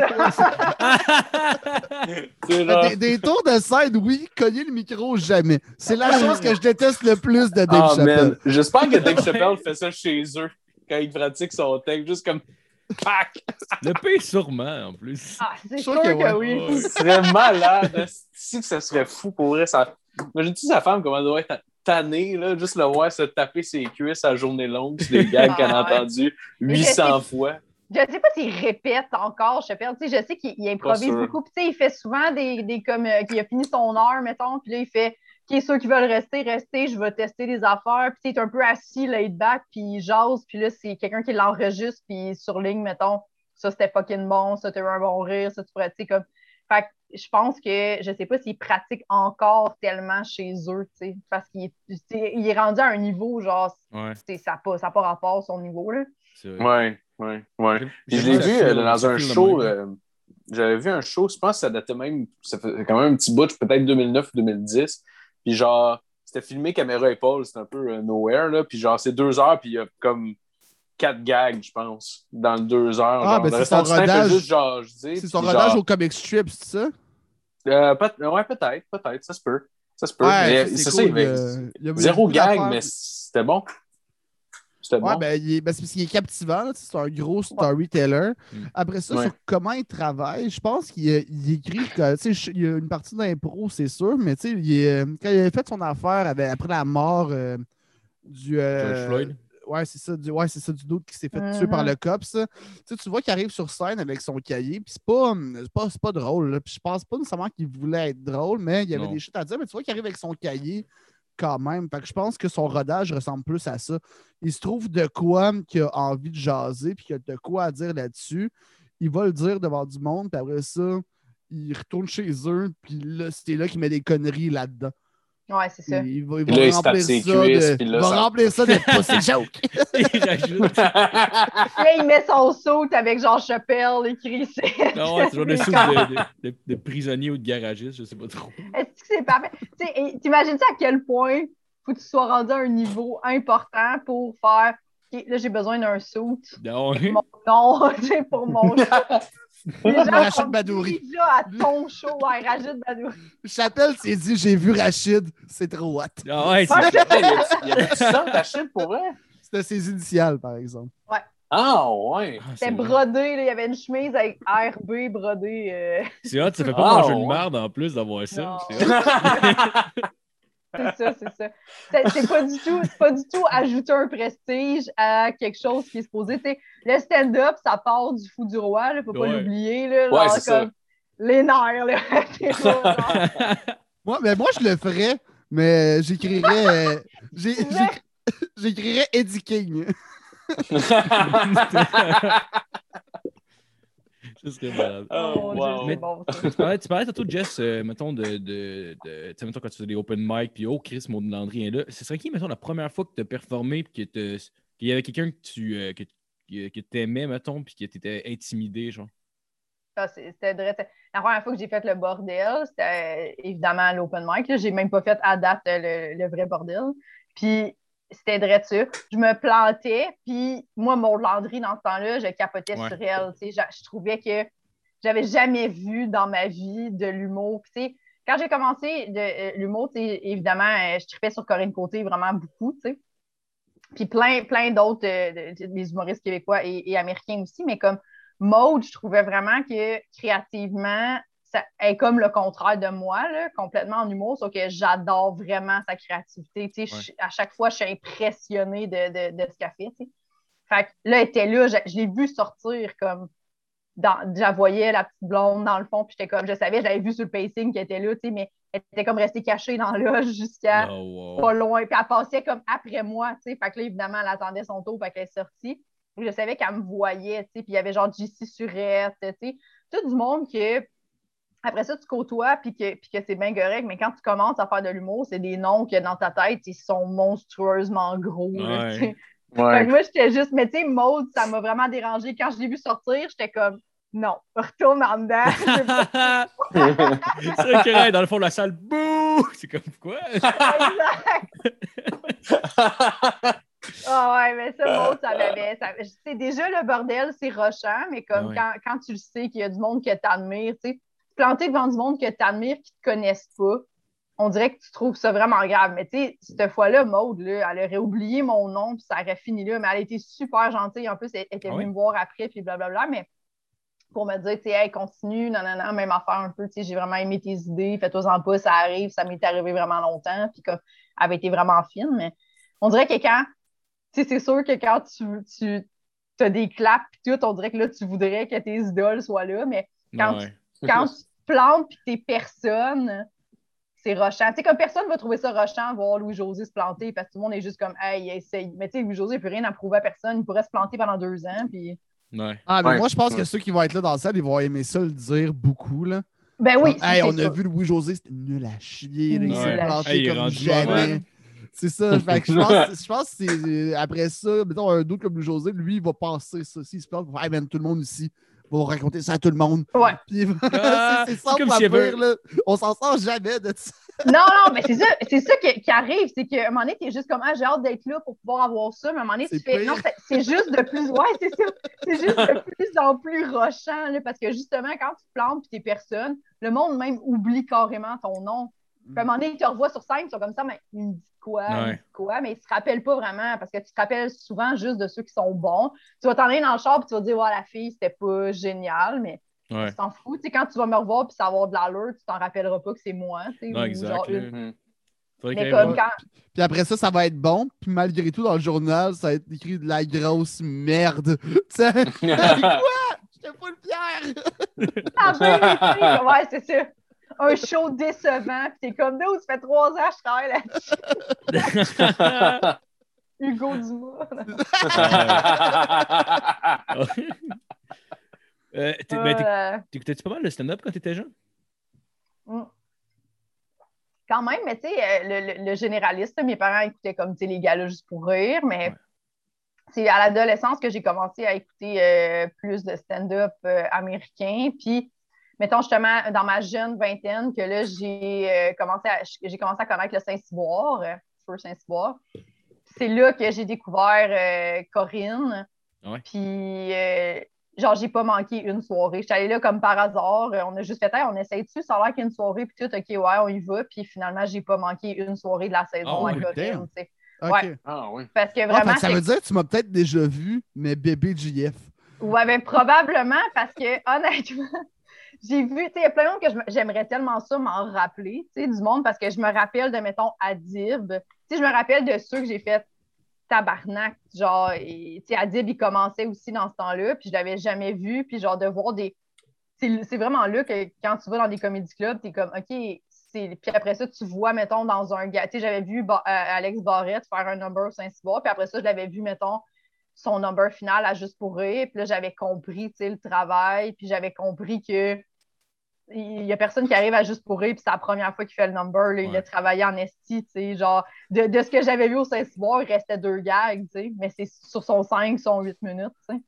Genre- des, des tours de scène, oui, cogner le micro, jamais. C'est la chose que je déteste le plus de Dave Ah, Chappelle. J'espère que Dave Chappelle fait ça chez eux quand il pratique son texte, juste comme pack. Le pire, sûrement, en plus. Ah, c'est Sûr sûr que que, ouais. oui. Ce serait malade. Si que ça serait fou pour vrai. Ça... Imagine-tu sa femme, comment elle doit être tannée, là, juste le voir se taper ses cuisses à journée longue sur des gags qu'elle a Ah, ouais. entendus Mais 800 c'est- fois. Je sais pas s'il répète encore, Chappelle. Tu sais, je sais qu'il il improvise beaucoup. Puis, tu sais, il fait souvent des, des comme euh, qu'il a fini son heure, mettons. Puis là, il fait OK, ceux qui veulent rester, rester, je vais tester des affaires. Puis, tu sais, il est un peu assis, laid back, puis il jase. Puis là, c'est quelqu'un qui l'enregistre, puis il surligne, mettons, ça c'était fucking bon, ça t'as eu un bon rire, ça tu pourrais, tu sais, comme. Fait je pense que je sais pas s'il pratique encore tellement chez eux, tu sais, parce qu'il est, il rendu à un niveau, genre, Ouais, ça n'a pas, ça pas rapport son niveau, là. Ouais, ouais, ouais. J'ai- Puis je l'ai vu euh, dans un show. euh, J'avais vu un show, je pense que ça datait même. Ça fait quand même un petit bout, peut-être 2009 ou 2010. Puis genre, c'était filmé caméra épaule, c'était un peu euh, nowhere, là. Puis genre, c'est deux heures, puis il y a comme quatre gags, je pense, dans le deux heures. Ah, genre. ben, c'est son rodage. juste genre. C'est son rodage genre, au comic strip, c'est ça? euh, peut- ouais, peut-être, peut-être, ça se peut. Ça se peut. Ouais, c'est ça, il y avait euh, zéro gag, mais c'était bon. C'était Ouais, bon. ben, il est, ben, c'est parce qu'il est captivant, c'est un gros storyteller. Mm. Après ça, Ouais. sur comment il travaille, je pense qu'il euh, il écrit, il y a une partie d'impro, c'est sûr, mais tu sais, il est, euh, quand il a fait son affaire avec- après la mort euh, du. euh, George Floyd. Ouais, c'est ça, du, ouais, c'est ça, du doute qui s'est fait tuer par Mhm. le COPS. Tu sais, tu vois qu'il arrive sur scène avec son cahier, puis c'est pas, hum, c'est pas, c'est pas drôle. là. Puis je pense pas nécessairement qu'il voulait être drôle, mais il y avait Non. des choses à dire. Mais tu vois qu'il arrive avec son cahier quand même. Fait que je pense que son rodage ressemble plus à ça. Il se trouve de quoi qu'il a envie de jaser, puis qu'il a de quoi à dire là-dessus. Il va le dire devant du monde, puis après ça, il retourne chez eux, puis là, c'est là qu'il met des conneries là-dedans. Ouais, c'est ça. Il va, il va là, il remplir ses ça cuisses, de, puis là, il va ça- remplir ça de pussy joke. Il rajoute. Là, il met son saut avec Jean Chappelle écrit. c'est- Non, ouais, genre des sous de, de, de, de prisonnier ou de garagiste, je sais pas trop. Est-ce que c'est parfait? Tu sais, et T'imagines-tu à quel point faut que tu sois rendu à un niveau important pour faire OK, là, j'ai besoin d'un saut. Non, Mon nom, pour mon Rachid Badouri. déjà à ton show, ouais, Rachid Badouri. Chapelle s'est dit J'ai vu Rachid, c'est trop hot. Ah ouais, c'est Ouais. Il y avait-tu ça, Rachid, pour vrai? C'était ses initiales, par exemple. Ah, ouais. Ah, C'était brodé, là, il y avait une chemise avec RB brodé. euh, C'est hot, ça fait pas Ah, manger ouais. merde en plus d'avoir ça. C'est ça, c'est ça. C'est- pas du tout, c'est pas du tout ajouter un prestige à quelque chose qui est supposé. tu sais, le stand-up, ça part du fou du roi, il faut pas Ouais. l'oublier. Là, Ouais, ça. les nerfs. Là. Moi, mais moi, je le ferais, mais j'écrirais. euh, J'écrirais Eddie King. Ça serait malade. Oh, mon Dieu, wow. c'est Mais- bon, ça. Tu parlais, tu parlais tantôt, Jess, euh, mettons, de. de, de tu sais, mettons, quand tu fais des open mic, puis oh, Chris, mon Landry est là. Ce serait qui, mettons, la première fois que tu as performé, puis qu'il y avait quelqu'un que tu euh, que, que, que t'aimais, mettons, puis que tu étais intimidé, genre? C'était. La première fois que j'ai fait le bordel, c'était euh, évidemment à l'open mic. là. J'ai même pas fait à date euh, le, le vrai bordel. Puis c'était ça. Je me plantais, puis moi, Maud Landry, dans ce temps-là, je capotais Ouais. sur elle. Je, je trouvais que j'avais jamais vu dans ma vie de l'humour. Quand j'ai commencé de, euh, l'humour, évidemment, euh, je tripais sur Corinne Côté vraiment beaucoup. Puis plein, plein d'autres, euh, de- de- des humoristes québécois et, et américains aussi, mais comme Maude, je trouvais vraiment que créativement, ça, elle est comme le contraire de moi, là, complètement en humour, sauf que j'adore vraiment sa créativité. Je- à chaque fois, je suis impressionnée de, de, de ce qu'elle fait. Fait que là, elle était là, je, je l'ai vue sortir comme. Dans, je la voyais, la petite blonde, dans le fond, puis j'étais comme, je savais, j'avais vu sur le pacing qu'elle était là, tu sais, mais elle était comme restée cachée dans la loge jusqu'à Oh, wow. pas loin. Puis elle passait comme après moi, tu sais. Fait que là, évidemment, elle attendait son tour, fait qu'elle est sortie. Puis je savais qu'elle me voyait, tu sais. Puis il y avait genre JC Surette, tu sais. Tout du monde que, après ça, tu côtoies, puis que, puis que c'est bien correct. Mais quand tu commences à faire de l'humour, c'est des noms que dans ta tête, ils sont monstrueusement gros, Ouais. Ouais. moi, j'étais juste, mais tu sais, Maude, ça m'a vraiment dérangé. Quand je l'ai vu sortir, j'étais comme, non, retourne en dedans. c'est vrai que là, dans le fond de la salle, bouh! C'est comme quoi? Exact. Ah ouais, mais ça, Maud, ça m'avait. C'est déjà le bordel, c'est rochant, mais comme Ah ouais. quand, quand tu le sais qu'il y a du monde que t'admires, tu sais, planter devant du monde que t'admires, qui te connaissent pas, on dirait que tu trouves ça vraiment grave. Mais tu sais, cette fois-là, Maude, là, elle aurait oublié mon nom, puis ça aurait fini là, mais elle était super gentille. En plus, elle était Ah venue me voir après, puis blablabla, mais pour me dire, tu sais, hey, continue, non, non, non, même affaire un peu, tu sais, j'ai vraiment aimé tes idées, fais-toi-en pas, ça arrive, ça m'est arrivé vraiment longtemps, puis comme, elle avait été vraiment fine, mais on dirait que quand, tu sais, c'est sûr que quand tu, tu as des claps puis tout, on dirait que là, tu voudrais que tes idoles soient là, mais quand, Ouais. quand tu te plantes puis t'es personne, c'est rochant. Tu sais, comme personne va trouver ça rochant, voir Louis-José se planter, parce que tout le monde est juste comme, hey, essaye. Mais tu sais, Louis-José n'a plus rien à prouver à personne, il pourrait se planter pendant deux ans, puis. Ouais. Ah, mais Ouais. moi, je pense Ouais. que ceux qui vont être là dans la salle, ils vont aimer ça le dire beaucoup. Là. Ben oui, Comme, hey, on a vu Louis-José, c'était nul à chier. là, il s'est à planté. Hey, comme jamais. C'est ça. Fait que je pense, je pense que c'est après ça, mettons un doute comme Louis-José, lui, il va passer ça. S'il se plante, il va faire, hey, man, tout le monde ici va raconter ça à tout le monde. Ouais. Puis, Ah, c'est ça comme pire, là. On s'en sort jamais de ça. Non, non, mais c'est ça, c'est ça qui, qui arrive, c'est qu'à un moment donné, t'es juste comme, ah, j'ai hâte d'être là pour pouvoir avoir ça, mais à un moment donné, tu C'est fais, pire. non, c'est- juste de plus, ouais, c'est ça, c'est juste de plus en plus rochant, là, parce que justement, quand tu te plantes puis t'es personne, le monde même oublie carrément ton nom. Puis à un moment donné, ils te revoient sur scène, ils sont comme ça, mais il me dit quoi, Ouais. quoi, mais ils se rappellent pas vraiment, parce que tu te rappelles souvent juste de ceux qui sont bons. Tu vas t'en aller dans le char puis tu vas dire, ouais, la fille, c'était pas génial, mais Ouais. tu t'en fous. Tu sais, quand tu vas me revoir puis savoir de l'allure, tu t'en rappelleras pas que c'est moi. Non, Faudrait Mais comme quand. Puis après ça, ça va être bon. Puis malgré tout, dans le journal, ça va être écrit de la grosse merde. Tu sais, j'étais pas le pierre. Ah, ben, ouais, c'est ça. Un show décevant, puis t'es comme, nous, ça fait trois ans que je travaille là-dessus. Hugo Dumas. Euh, ben, Euh, T'écoutais-tu pas mal le stand-up quand t'étais jeune? mm. Quand même, mais tu sais, euh, le, le- le généraliste, mes parents écoutaient comme tu sais, les gars juste pour rire, mais Ouais. c'est à l'adolescence que j'ai commencé à écouter euh, plus de stand-up euh, américain. Puis, mettons justement, dans ma jeune vingtaine, que là, j'ai euh, commencé, à, j'ai commencé à connaître le Saint-Cyboire, euh, Feu Saint-Cyboire. C'est là que j'ai découvert euh, Corinne. Ouais. Puis, euh, genre, j'ai pas manqué une soirée. J'étais allée là comme par hasard. On a juste fait, Hey, on essaye dessus, ça a l'air qu'il y a une soirée, puis tout, OK, ouais, on y va. Puis finalement, j'ai pas manqué une soirée de la saison Ah à Corinne, damn. tu sais. Ok. Ouais. Ah oui. Parce que Ah, vraiment, fait que ça veut dire que tu m'as peut-être déjà vu, mais bébé JF. Ouais, ben, probablement parce que honnêtement, j'ai vu, tu sais, il y a plein de monde que j'aimerais tellement ça m'en rappeler, tu sais, du monde, parce que je me rappelle de, mettons, Adib. Tu sais, je me rappelle de ceux que j'ai fait tabarnak, genre, tu sais, Adib, il commençait aussi dans ce temps-là, puis je l'avais jamais vu, puis genre, de voir des. C'est vraiment là que quand tu vas dans des comédie clubs, t'es comme, OK, c'est. Puis après ça, tu vois, mettons, dans un gars. Tu sais, j'avais vu euh, Alex Barrette faire un number au Saint-Cyboire, puis après ça, je l'avais vu, mettons, son number final à Juste pour rire. Puis là, j'avais compris, tu sais, le travail, puis j'avais compris que il y a personne qui arrive à Juste pour rire, puis c'est la première fois qu'il fait le number. là. il Ouais. a travaillé en esti, tu sais, genre, de, de ce que j'avais vu au Saint-Cyboire, il restait deux gags, tu sais, mais c'est sur son 5, son 8 minutes, tu sais.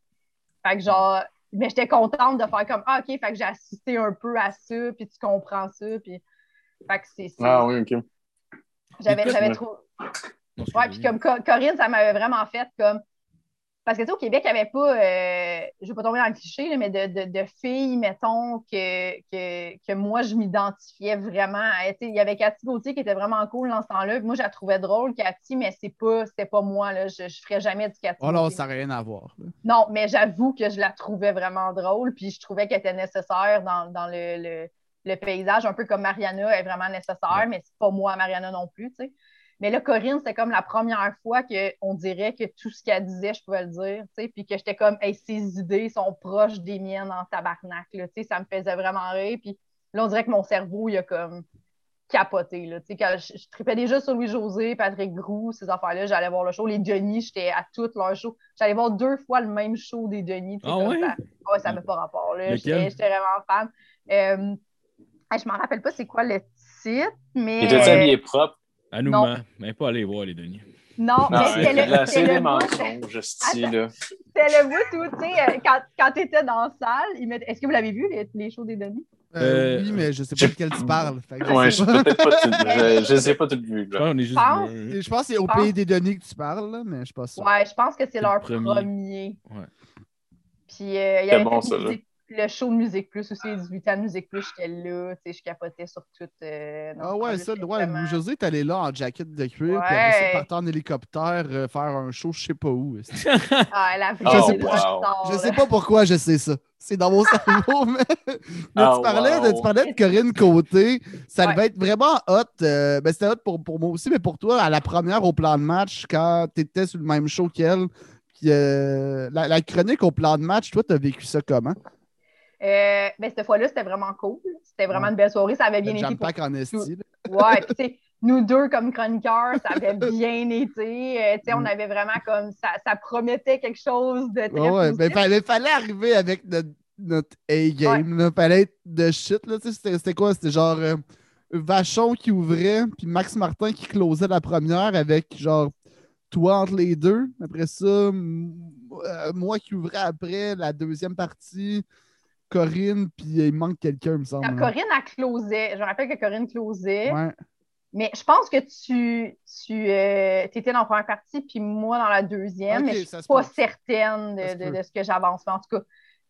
Fait que genre, mais j'étais contente de faire comme, ah, OK, fait que j'ai assisté un peu à ça, puis tu comprends ça, puis... Fait que c'est... Ah oui, ok. J'avais, j'avais. Non, Ouais, puis comme Co- Corinne, ça m'avait vraiment fait comme. Parce que, tu sais, au Québec, il n'y avait pas, euh, je ne vais pas tomber dans le cliché, là, mais de, de, de filles, mettons, que, que, que moi, je m'identifiais vraiment à. Il y avait Cathy Gauthier qui était vraiment cool dans ce temps-là. Moi, je la trouvais drôle, Cathy, mais c'est pas, c'était pas moi. Là. Je ne ferais jamais du Cathy. Oh là, Gauthier. ça n'a rien à voir. là. Non, mais j'avoue que je la trouvais vraiment drôle, puis je trouvais qu'elle était nécessaire dans, dans le, le- le paysage, un peu comme Mariana est vraiment nécessaire, mais c'est pas moi, Mariana non plus, tu sais. Mais là, Corinne, c'était comme la première fois qu'on dirait que tout ce qu'elle disait, je pouvais le dire, tu sais, puis que j'étais comme, hey, ses idées sont proches des miennes en tabarnak, là, tu sais, ça me faisait vraiment rire, puis là, on dirait que mon cerveau, il a comme capoté, là, tu sais, quand je, je tripais déjà sur Louis-José, Patrick Groux, ces affaires-là, j'allais voir le show, les Denis, j'étais à toutes leurs shows, j'allais voir deux fois le même show des Denis, tu sais, Ah comme ouais? ça, ouais, ça n'a pas rapport, là, j'étais vraiment fan. Euh, hey, je m'en rappelle pas c'est quoi le titre, mais... Il était habillé propre. À nous. Mais pas aller voir les Denis. Non, Non, mais c'était le, c'est des mensonges, c'était le bout où, tu sais, euh, quand, quand tu étais dans la salle, ils mettaient- est-ce que vous l'avez vu, les, les shows des Denis? Euh, Euh, oui, mais je sais pas de quel tu parles. Que je Ouais, sais je pas. peut-être pas tout, je, je les ai pas toutes vues, Je là. pense est juste. Pense-. Je pense que c'est au pays des données que tu parles, là, mais je suis pas sûr. Ouais, je pense que c'est leur le premier. premier. Ouais. Puis euh, il y avait bon, ça, là. Le show de Musique Plus aussi, les 18 ans de Musique Plus, j'étais là, tu sais, je capotais sur tout. euh, Ah ouais, ça, ouais, José est allé là en jacket de cuir, puis après ça, Ouais. partait en hélicoptère euh, faire un show, je sais pas où. Ah, la Je Oh, sais pas, Je sais pas pourquoi je sais ça. C'est dans mon cerveau, mais, mais Oh, tu, parlais, de, wow. tu parlais de Corinne Côté. Ça Ouais. devait être vraiment hot. euh, ben, C'était hot pour, pour moi aussi, mais pour toi, à la première au plan de match, quand tu étais sur le même show qu'elle, puis euh, la, la chronique au plan de match, toi, tu as vécu ça comment? Euh, ben, cette fois-là, c'était vraiment cool. C'était vraiment Ouais. une belle soirée. Ça avait bien Le été pour en esti. Ouais, puis tu sais, nous deux comme chroniqueurs, ça avait bien été. Euh, tu sais, on Mm. avait vraiment comme ça, ça promettait quelque chose de très Ouais, ouais, positif. ben, fallait, fallait arriver avec notre, notre A-game. là. Fallait être de shit. là. C'était c'était quoi? C'était genre euh, Vachon qui ouvrait, puis Max Martin qui closait la première avec genre toi entre les deux. Après ça, m- euh, moi qui ouvrais après la deuxième partie, Corinne, puis il manque quelqu'un, il me semble. Là. Corinne a closé, je me rappelle que Corinne closait, Ouais. mais je pense que tu, tu euh, étais dans la première partie, puis moi dans la deuxième, Ok, mais je suis pas peut. certaine de, de- peut. de ce que j'avance. Mais En tout cas,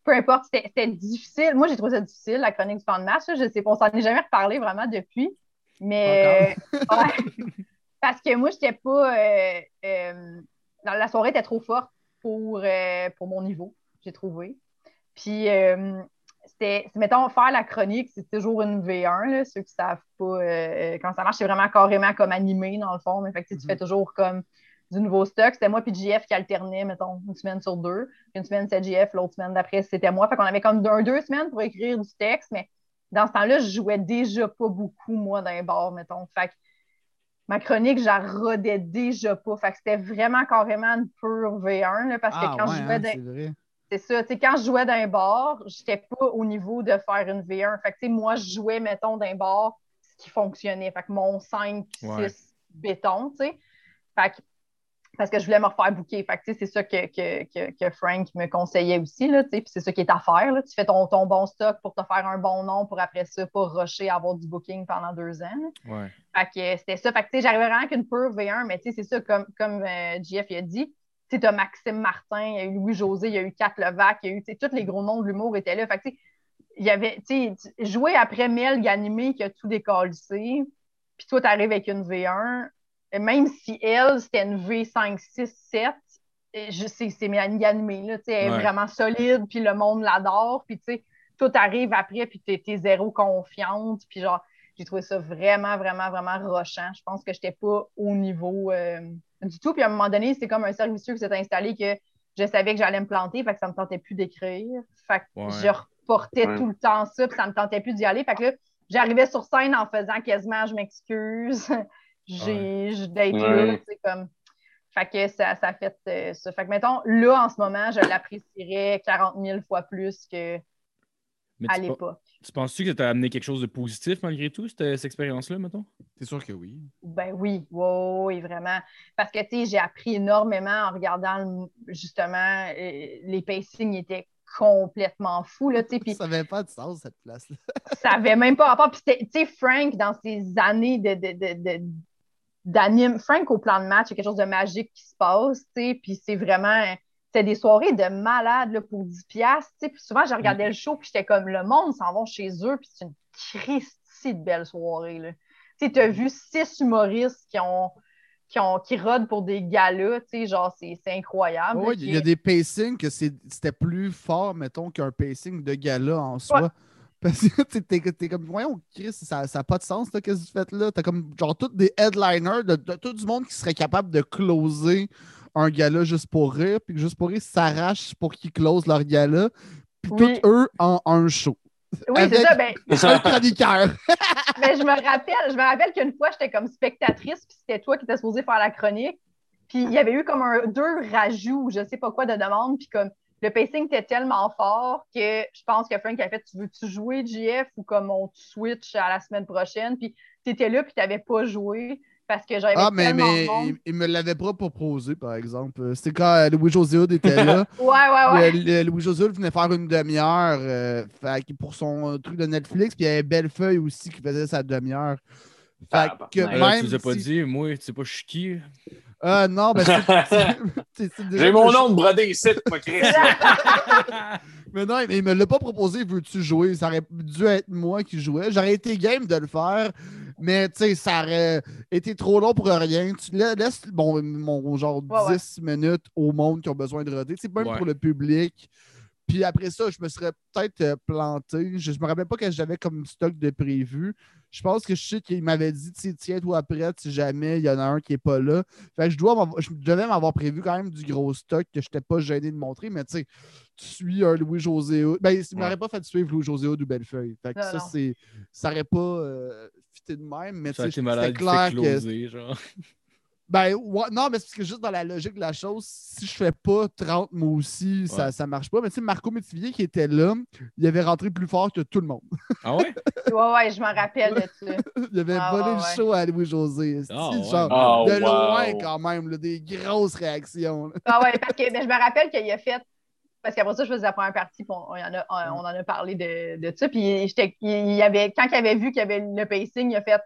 peu importe, c'était difficile. Moi, j'ai trouvé ça difficile, la chronique du temps de match. là. Je sais pas, on s'en est jamais reparlé vraiment depuis. Mais euh, ouais. parce que moi, j'étais pas. euh, euh, dans- la soirée était trop forte pour, euh, pour mon niveau, j'ai trouvé. Puis euh, c'était, mettons, faire la chronique, c'est toujours une V1, là, ceux qui ne savent pas euh, comment ça marche, c'est vraiment carrément comme animé, dans le fond. Mais fait tu fais Mhm. toujours comme du nouveau stock. C'était moi puis JF qui alternait, mettons, une semaine sur deux. Une semaine, c'était JF, l'autre semaine d'après, c'était moi. Fait qu'on avait comme deux, deux semaines pour écrire du texte, mais dans ce temps-là, je jouais déjà pas beaucoup, moi, dans les bars, mettons. Fait que ma chronique, je la rodais déjà pas. Fait que c'était vraiment carrément une pure V1, là, parce que Ah, quand ouais, je jouais hein, c'est ça. Tu sais, quand je jouais d'un bar, j'étais pas au niveau de faire une V1. Fait que, tu sais, moi, je jouais, mettons, d'un bar, ce qui fonctionnait. Fait que mon 5, 6 Ouais. béton, tu sais. Fait que, parce que je voulais me refaire bouquer. Fait que, tu sais, c'est ça que, que, que, que Frank me conseillait aussi, là, tu sais. Puis c'est ça qui est à faire, là. Tu fais ton, ton bon stock pour te faire un bon nom pour après ça, pas rusher à avoir du booking pendant deux ans. Ouais. Fait que c'était ça. Fait que, tu sais, j'arrivais vraiment qu'une pure V1, mais tu sais, c'est ça, comme, comme euh, il a dit. Tu sais, Maxime Martin, il y a eu Louis-José, il y a eu Kat Levac, il y a eu, tu sais, tous les gros noms de l'humour étaient là. Fait que, tu sais, il y avait, tu sais, jouer après Mel Ganimé qui a tout décalissé, puis toi, t'arrives avec une V1, et même si elle, c'était une V5, 6, 7, et je sais, c'est Mélanie Ganimé, là, tu sais, elle est vraiment solide, puis le monde l'adore, puis tu sais, tout arrive après, puis t'es, t'es zéro confiante, puis genre, j'ai trouvé ça vraiment, vraiment, vraiment rochant. Je pense que j'étais pas au niveau euh, du tout. Puis à un moment donné, c'est comme un cercle vicieux qui s'est installé que je savais que j'allais me planter, fait que ça me tentait plus d'écrire. Fait que Ouais. je reportais Ouais. tout le temps ça, puis ça me tentait plus d'y aller. Fait que là, j'arrivais sur scène en faisant quasiment je m'excuse, j'ai je- d'être Ouais. là, tu sais, comme. Fait que ça, ça fait euh, ça. Fait que mettons, là, en ce moment, je l'apprécierais 40 000 fois plus qu'à Mais pe- l'époque. tu penses-tu que ça t'a amené quelque chose de positif malgré tout, cette, cette expérience-là, mettons? C'est sûr que oui. Ben oui, oui, oui, vraiment. Parce que, tu sais, j'ai appris énormément en regardant, le- justement, euh, les pacings étaient complètement fous, là, tu sais, Ça n'avait pas de sens, cette place-là. ça avait même pas rapport. Puis, c'était- tu sais, Frank, dans ses années de, de, de, de- d'anime, Frank, au plan de match, il y a quelque chose de magique qui se passe, tu sais, puis c'est vraiment... C'était des soirées de malades là, pour 10 piastres, puis souvent, je regardais le show, puis j'étais comme, le monde s'en va chez eux, puis c'est une Christie de belle soirée. Tu sais, t'as vu six humoristes qui ont... Qui, ont, qui rodent pour des galas, tu sais, genre, c'est, c'est incroyable. Là, il y a des pacings que c'est- c'était plus fort, mettons, qu'un pacing de gala en soi. Ouais. Parce que t'es- comme, voyons, Chris, ça n'a pas de sens, là, qu'est-ce que tu fais là? T'as comme, genre, tous des headliners de, de tout du monde qui serait capable de closer un gala juste pour rire, puis que juste pour rire s'arrachent pour qu'ils closent leur gala, puis Oui. tous eux en un show. Oui, c'est ça, ben, Un chroniqueur. Mais je me rappelle, je me rappelle qu'une fois, j'étais comme spectatrice, puis c'était toi qui étais supposé faire la chronique. Puis il y avait eu comme un, deux rajouts, je sais pas quoi, de demande. Puis comme le pacing était tellement fort que je pense que Frank a fait Tu veux-tu jouer, JF, ou comme on te switch à la semaine prochaine? Puis tu étais là, puis tu n'avais pas joué parce que j'avais Ah, mais, mais il, il me l'avait pas proposé, par exemple. C'était quand euh, Louis-José Hood était là. Ouais, ouais, ouais. Le- le- Louis-José Hood venait faire une demi-heure euh, pour son euh, truc de Netflix. Puis il y avait Bellefeuille aussi qui faisait sa demi-heure. Fait Ah, que bah, Ah, là, même tu nous as pas si- dit, moi, tu sais pas, je suis qui? Ah non, ben c'est- J'ai mon nom de brodé ici. Mais non, mais il me l'a pas proposé, veux-tu jouer? Ça aurait dû être moi qui jouais. J'aurais été game de le faire, mais tu sais, ça aurait été trop long pour rien. Tu la- laisses bon, mon genre Ouais, ouais. 10 minutes au monde qui ont besoin de roder. C'est même Ouais. pour le public. Puis après ça, je me serais peut-être euh, planté. Je, je me rappelle pas que j'avais comme stock de prévu. Je pense que je sais qu'il m'avait dit tu sais, tiens-toi prête si jamais il y en a un qui est pas là. Fait que je, dois m'avoir- je devais m'avoir prévu quand même du gros stock que je n'étais pas gêné de montrer, mais tu sais, tu suis un Louis-José. Ben, il Ouais. m'aurait pas fait suivre Louis-José ou Bellefeuille. Fait que Non, ça, non. c'est. Ça aurait pas euh, de même, mais il clair fait que. genre. Ben, ouais, non, mais c'est parce que juste dans la logique de la chose, si je fais pas 30 moi aussi, ça, Ouais. ça marche pas. Mais tu sais, Marco Métivier qui était là, il avait rentré plus fort que tout le monde. Ah ouais? Ouais, ouais, je me rappelle de ça. il avait Ah, volé ouais, le ouais. show à Louis-José. Ah, C'est ouais. genre, Oh, de wow. loin quand même, là, des grosses réactions. là. Ah ouais, parce que ben, je me rappelle qu'il a fait. Parce qu'après ça, je faisais la première partie, puis on, on y en, a, on, on en a parlé de, de ça. Puis j'étais- il, il avait, quand il avait vu qu'il y avait le pacing, il a fait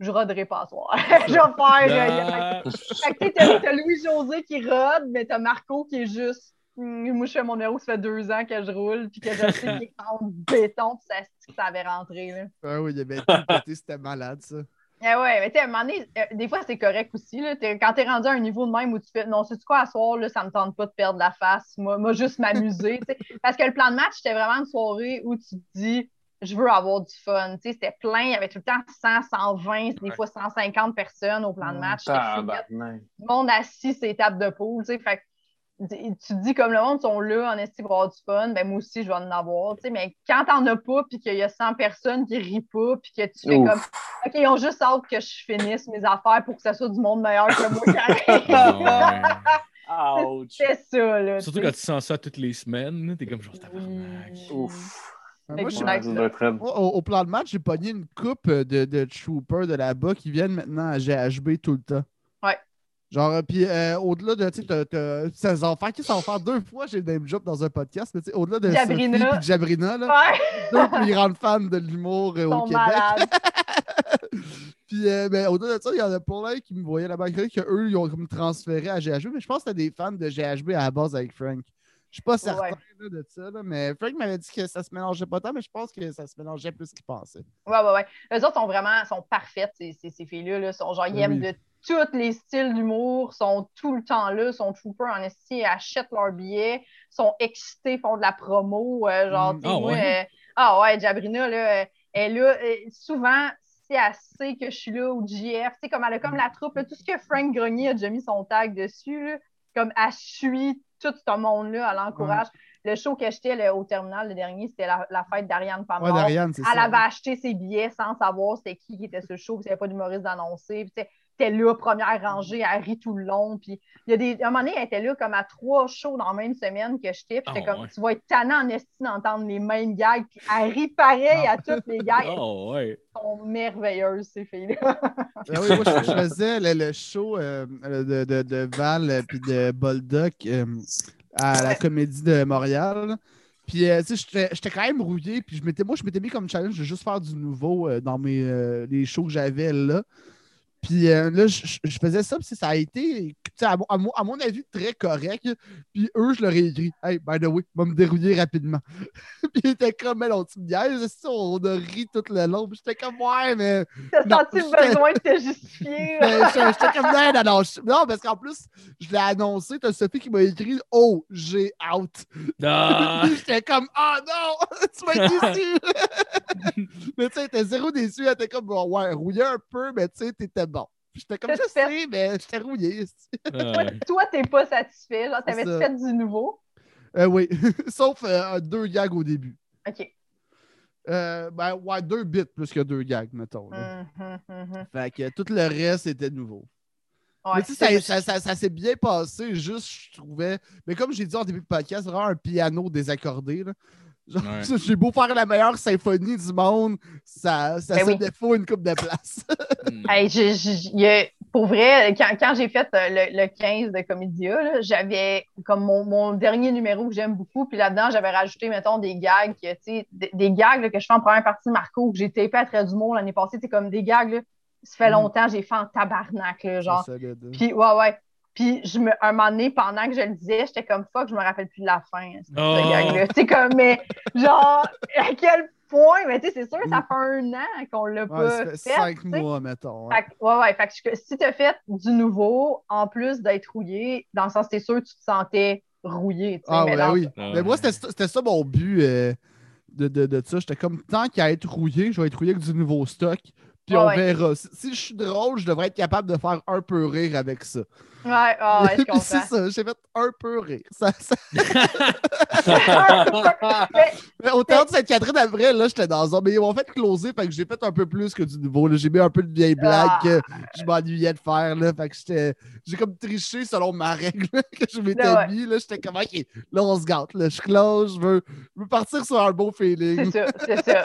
Je roderai pas à soir. je vais faire. Fait que, tu t'as Louis-José qui rode, mais t'as Marco qui est juste. Hum, Moi, je fais mon numéro, ça fait deux ans que je roule, puis que je sais qu'il est en béton, puis ça, ça avait rentré. Là. Ah oui, il avait tout pété, c'était malade ça. Ah ouais, mais tu sais, à un moment donné, euh, des fois, c'est correct aussi. Là. T'es- quand tu es rendu à un niveau de même où tu fais non, c'est quoi à soir, là, ça me tente pas de perdre la face. Moi, moi juste m'amuser. tu sais. Parce que le plan de match, c'était vraiment une soirée où tu te dis je veux avoir du fun. Tu sais, C'était plein, il y avait tout le temps 100, 120, des Ouais. fois 150 personnes au plan de match. C'était fou. Tabarnak. le monde assis sur les tables de poule, tu sais, fait tu te dis comme le monde sont là en estime pour avoir du fun, ben moi aussi je vais en avoir, tu sais, mais quand t'en as pas puis qu'il y a 100 personnes qui rient pas puis que tu fais Ouf. comme OK, ils ont juste hâte que je finisse mes affaires pour que ça soit du monde meilleur que moi qui. C'est ça, là. Surtout quand tu sens ça toutes les semaines, t'es comme genre tabarnak. Oui. Ouf. Moi, moi, au, au plan de match, j'ai pogné une coupe de, de troopers de là-bas qui viennent maintenant à GHB tout le temps. Ouais. Genre, euh, puis euh, au-delà de, tu sais, t'as- ces enfants qui s'en faire deux fois, j'ai le name job dans un podcast, mais tu sais, au-delà de Jabrina. Sophie Jabrina, là, Ouais, deux plus grandes fans de l'humour euh, au Québec. Puis, euh, ben, au-delà de ça, il y en a plein qui me voyaient là-bas, qu'eux, ils ont comme transféré à GHB, mais je pense que c'était des fans de GHB à la base avec Frank. Je suis pas certain Ouais. là, de ça, là, mais Frank m'avait dit que ça se mélangeait pas tant, mais je pense que ça se mélangeait plus qu'il pensait. Ouais, ouais, ouais. Eux autres sont vraiment sont parfaites, ces, ces, ces filles-là. Là. Sont, genre, ils Ben aiment de tous les styles d'humour, sont tout le temps là, sont troopers en esti, achètent leurs billets, sont excités, font de la promo. euh, genre, Mm. moi, ouais? euh, ah ouais, Jabrina, là, euh, elle est là. souvent, si elle sait que je suis là au GF, tu sais, comme elle a comme la troupe, là, tout ce que Frank Grenier a déjà mis son tag dessus, là, comme elle suit tout ce monde-là, elle encourage. Le show que j'étais au terminal, le dernier, c'était la, la fête d'Ariane Ouais, d'Ariane, c'est ça. Elle avait acheté ses billets sans savoir c'était qui qui était le show, puis il n'y avait pas d'humoriste d'annoncer. Puis, était là, première rangée, elle rit tout le long. Puis, il y a des... à un moment donné, elle était là comme à trois shows dans la même semaine que j'étais. Puis, j'étais Ah, comme, ouais. tu vas être tannant en estime d'entendre les mêmes gags. Puis, elle rit pareil à toutes les gags. Oh ouais. Elles sont merveilleuses, ces filles-là. Ben oui, moi, je, je faisais le, le show euh, de, de, de Val et de Boldoc euh, à la Comédie de Montréal. Puis, euh, tu sais, j'étais- quand même rouillé. Puis, je m'étais, moi, je m'étais mis comme challenge de juste faire du nouveau euh, dans mes, euh, les shows que j'avais là. Puis euh, là, je, faisais ça, puis ça a été, tu sais, à, mon- à mon, à mon avis, très correct. Puis eux, je leur ai écrit Hey, by the way, va me dérouiller rapidement. puis ils étaient comme, mais bière, c'est ça, on a ri tout le long. Puis j'étais comme, ouais, mais. T'as senti le besoin de te justifier. Ben, j'étais comme non, non, non, je- non, parce qu'en plus, je l'ai annoncé, t'as Sophie qui m'a écrit Oh, j'ai out. Ah! Puis j'étais comme Ah non, tu être déçu. mais tu sais, t'es zéro déçu, elle était comme bon, ouais, rouillé un peu, mais tu sais, t'étais bon. Puis J'étais comme je sais, mais j'étais rouillé. Toi, toi, t'es pas satisfait. Genre, t'avais fait du nouveau? Euh, oui, sauf euh, deux gags au début. OK. Euh, ben, ouais, deux bits plus que deux gags, mettons. là. Mhm, mhm. Fait que tout le reste était nouveau. Ouais, mais tu sais, ça, ça, ça, ça s'est bien passé, juste, je trouvais. Mais comme j'ai dit en début de podcast, c'est vraiment un piano désaccordé. Là. Ouais. j'ai beau faire la meilleure symphonie du monde, ça, ça Ben se oui. défaut une coupe de place. Hmm. Hey, pour vrai, quand, quand j'ai fait euh, le, le 15 de Comédia, là, j'avais comme mon, mon dernier numéro que j'aime beaucoup, puis là-dedans, j'avais rajouté, mettons, des gags, que, tu sais, des, des gags là, que je fais en première partie de Marco, que j'ai tapé à Trait d'humour l'année passée, c'est comme des gags, là, ça fait Mm. longtemps, j'ai fait en tabarnak, là, genre. C'est solide. Puis, ouais, ouais. Puis, je me, un moment donné, pendant que je le disais, j'étais comme fuck, je me rappelle plus de la fin. hein, ce Oh. comme, mais genre, à quel point, mais tu sais, c'est sûr, ça fait un an qu'on l'a Ouais, pas ça fait fait. cinq mois, mettons. ouais. Fait ouais, ouais. Fait que si tu as fait du nouveau, en plus d'être rouillé, dans le sens, t'es sûr que tu te sentais rouillé. Ah, mais ouais, dans- oui. Ah Mais moi, ouais. c'était ça- c'était ça mon but euh, de, de, de ça. J'étais comme, tant qu'à être rouillé, je vais être rouillé avec du nouveau stock. Puis on ouais. verra. Si, je suis drôle, je devrais être capable de faire un peu rire avec ça. Ouais, ah, ouais, je c'est ça, j'ai fait un peu rire. Ça, ça- Mais- Mais au théâtre de Sainte-Catherine, après, là, j'étais dans un. Mais ils m'ont fait closer, fait que j'ai fait un peu plus que du nouveau. J'ai mis un peu de vieilles blagues Ah. que je m'ennuyais de faire. Là, fait que j'étais. J'ai comme triché selon ma règle là, que je m'étais Ouais. mis. Là, j'étais comme, OK, là, on se gâte. Là, je close, je veux, je veux partir sur un beau feeling. C'est ça, c'est ça.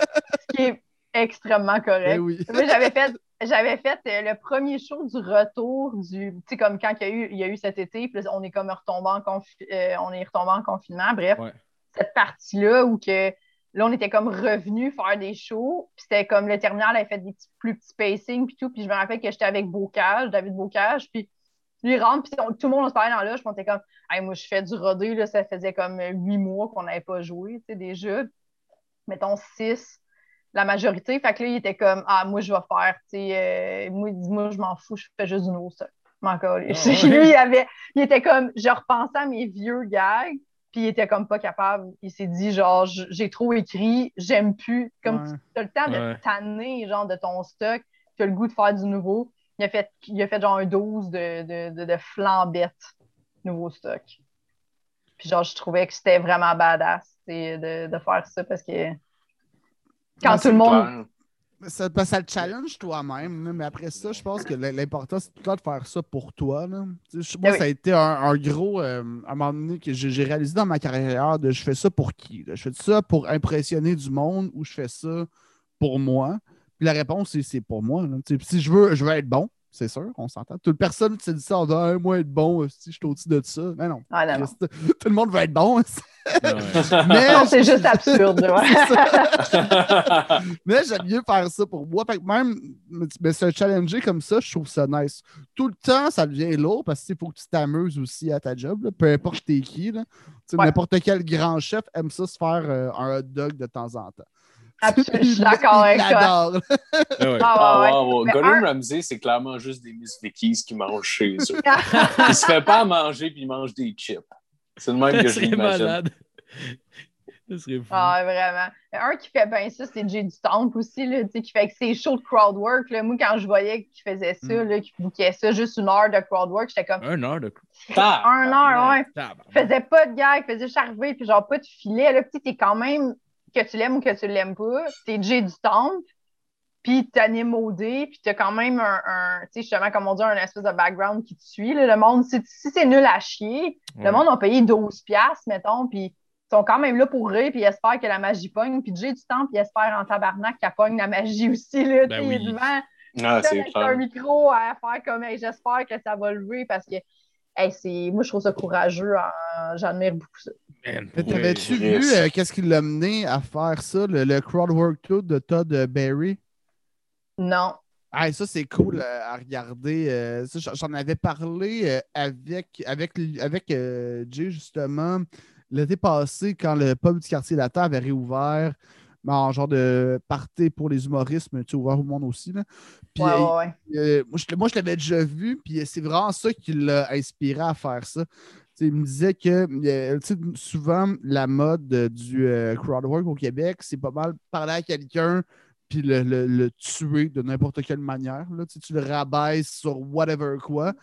Ce qui est extrêmement correct. Oui. Moi, j'avais fait, j'avais fait euh, le premier show du retour du. Tu sais, comme quand il y, a eu, il y a eu cet été, puis là, on est comme retombé en, confi- euh, on est retombé en confinement. Bref, Ouais. cette partie-là où que là, on était comme revenu faire des shows, puis c'était comme le terminal avait fait des petits, plus petits pacing, puis tout. Puis je me rappelle que j'étais avec Bocage, David Bocage, puis lui il rentre, puis tout le monde on se parlait dans puis on était comme, hey, moi, je fais du rodé, là, ça faisait comme huit mois qu'on n'avait pas joué, tu sais, déjà. Mettons six. La majorité. Fait que là, il était comme Ah, moi, je vais faire, tu sais, euh, moi, moi, je m'en fous, je fais juste du nouveau stock. Encore. Lui, il, avait, il était comme, je repensais à mes vieux gags, puis il était comme pas capable. Il s'est dit, genre, j'ai trop écrit, j'aime plus. Comme tu as le temps de tanner, genre, de ton stock, tu as le goût de faire du nouveau. Il a fait, il a fait genre un 12 de, de, de, de flambette nouveau stock. Puis genre, je trouvais que c'était vraiment badass de, de, faire ça parce que quand tout le monde. Ça, ça le challenge toi-même, mais après ça, je pense que l'important, c'est tout le temps de faire ça pour toi. Là. Moi, ça a été un, gros. Euh, à un moment donné, que j'ai réalisé dans ma carrière de je fais ça pour qui Je fais ça pour impressionner du monde ou je fais ça pour moi? Puis la réponse, c'est pour moi. Si je veux, je veux être bon, c'est sûr, on s'entend. Toute personne qui s'est dit ça en disant moi être bon, si je suis au-dessus de ça. Mais non. Ah, non, Tout le monde veut être bon. mais c'est juste absurde. mais j'aime mieux faire ça pour moi. Fait que même mais se challenger comme ça, je trouve ça nice. Tout le temps, ça devient lourd parce qu'il faut que tu t'amuses aussi à ta job. Peu importe t'es qui. N'importe quel grand chef aime ça se faire euh, un hot dog de temps en temps. Absolument, je suis d'accord avec toi. Ah, ah Gordon Ramsay, c'est clairement juste des Miss Vickies qui mangent chez eux. il se fait pas manger puis il mange des chips. C'est le même que je l'imagine. Ah, vraiment. Un qui fait bien ça, c'est Jay du Temple aussi, là, qui fait que c'est chaud de crowd work. Là. Moi, quand je voyais qu'il faisait ça, mm. qu'il bouquait ça, juste une heure de crowd work, j'étais comme. Un heure de Un heure, ouais. Il faisait pas de gag, il faisait charver, puis genre pas de filet. Là, t'es quand même que tu l'aimes ou que tu l'aimes pas, t'es Jay du temple, puis t'animes au dé, puis t'as quand même un, tu sais, justement, comme on dit, un espèce de background qui te suit. le monde, si, c'est nul à chier, le monde a payé 12$, mettons, puis ils sont quand même là pour rire, puis ils espèrent que la magie pogne. Puis Jay du temple, il espère en tabarnak qu'elle pogne la magie aussi, là, ben oui. devant. Ah, c'est un micro à faire comme j'espère que ça va lever parce que moi je trouve ça courageux, j'admire beaucoup ça. T'avais-tu vu euh, qu'est-ce qui l'a mené à faire ça, le, le crowdwork tour de Todd Berry? Non. Ah, ça, c'est cool euh, à regarder. Euh, j'en avais parlé avec, avec, avec Jay, justement, l'été passé, quand le pub du quartier latin avait réouvert en genre de party pour les humoristes, mais tu sais, ouvert au monde aussi. Là. Puis, moi, je, moi, je l'avais déjà vu, puis c'est vraiment ça qui l'a inspiré à faire ça il me disait que euh, souvent, la mode du euh, crowdwork au Québec, c'est pas mal parler à quelqu'un puis le, tuer de n'importe quelle manière. Là. Tu, le rabaisses sur whatever quoi.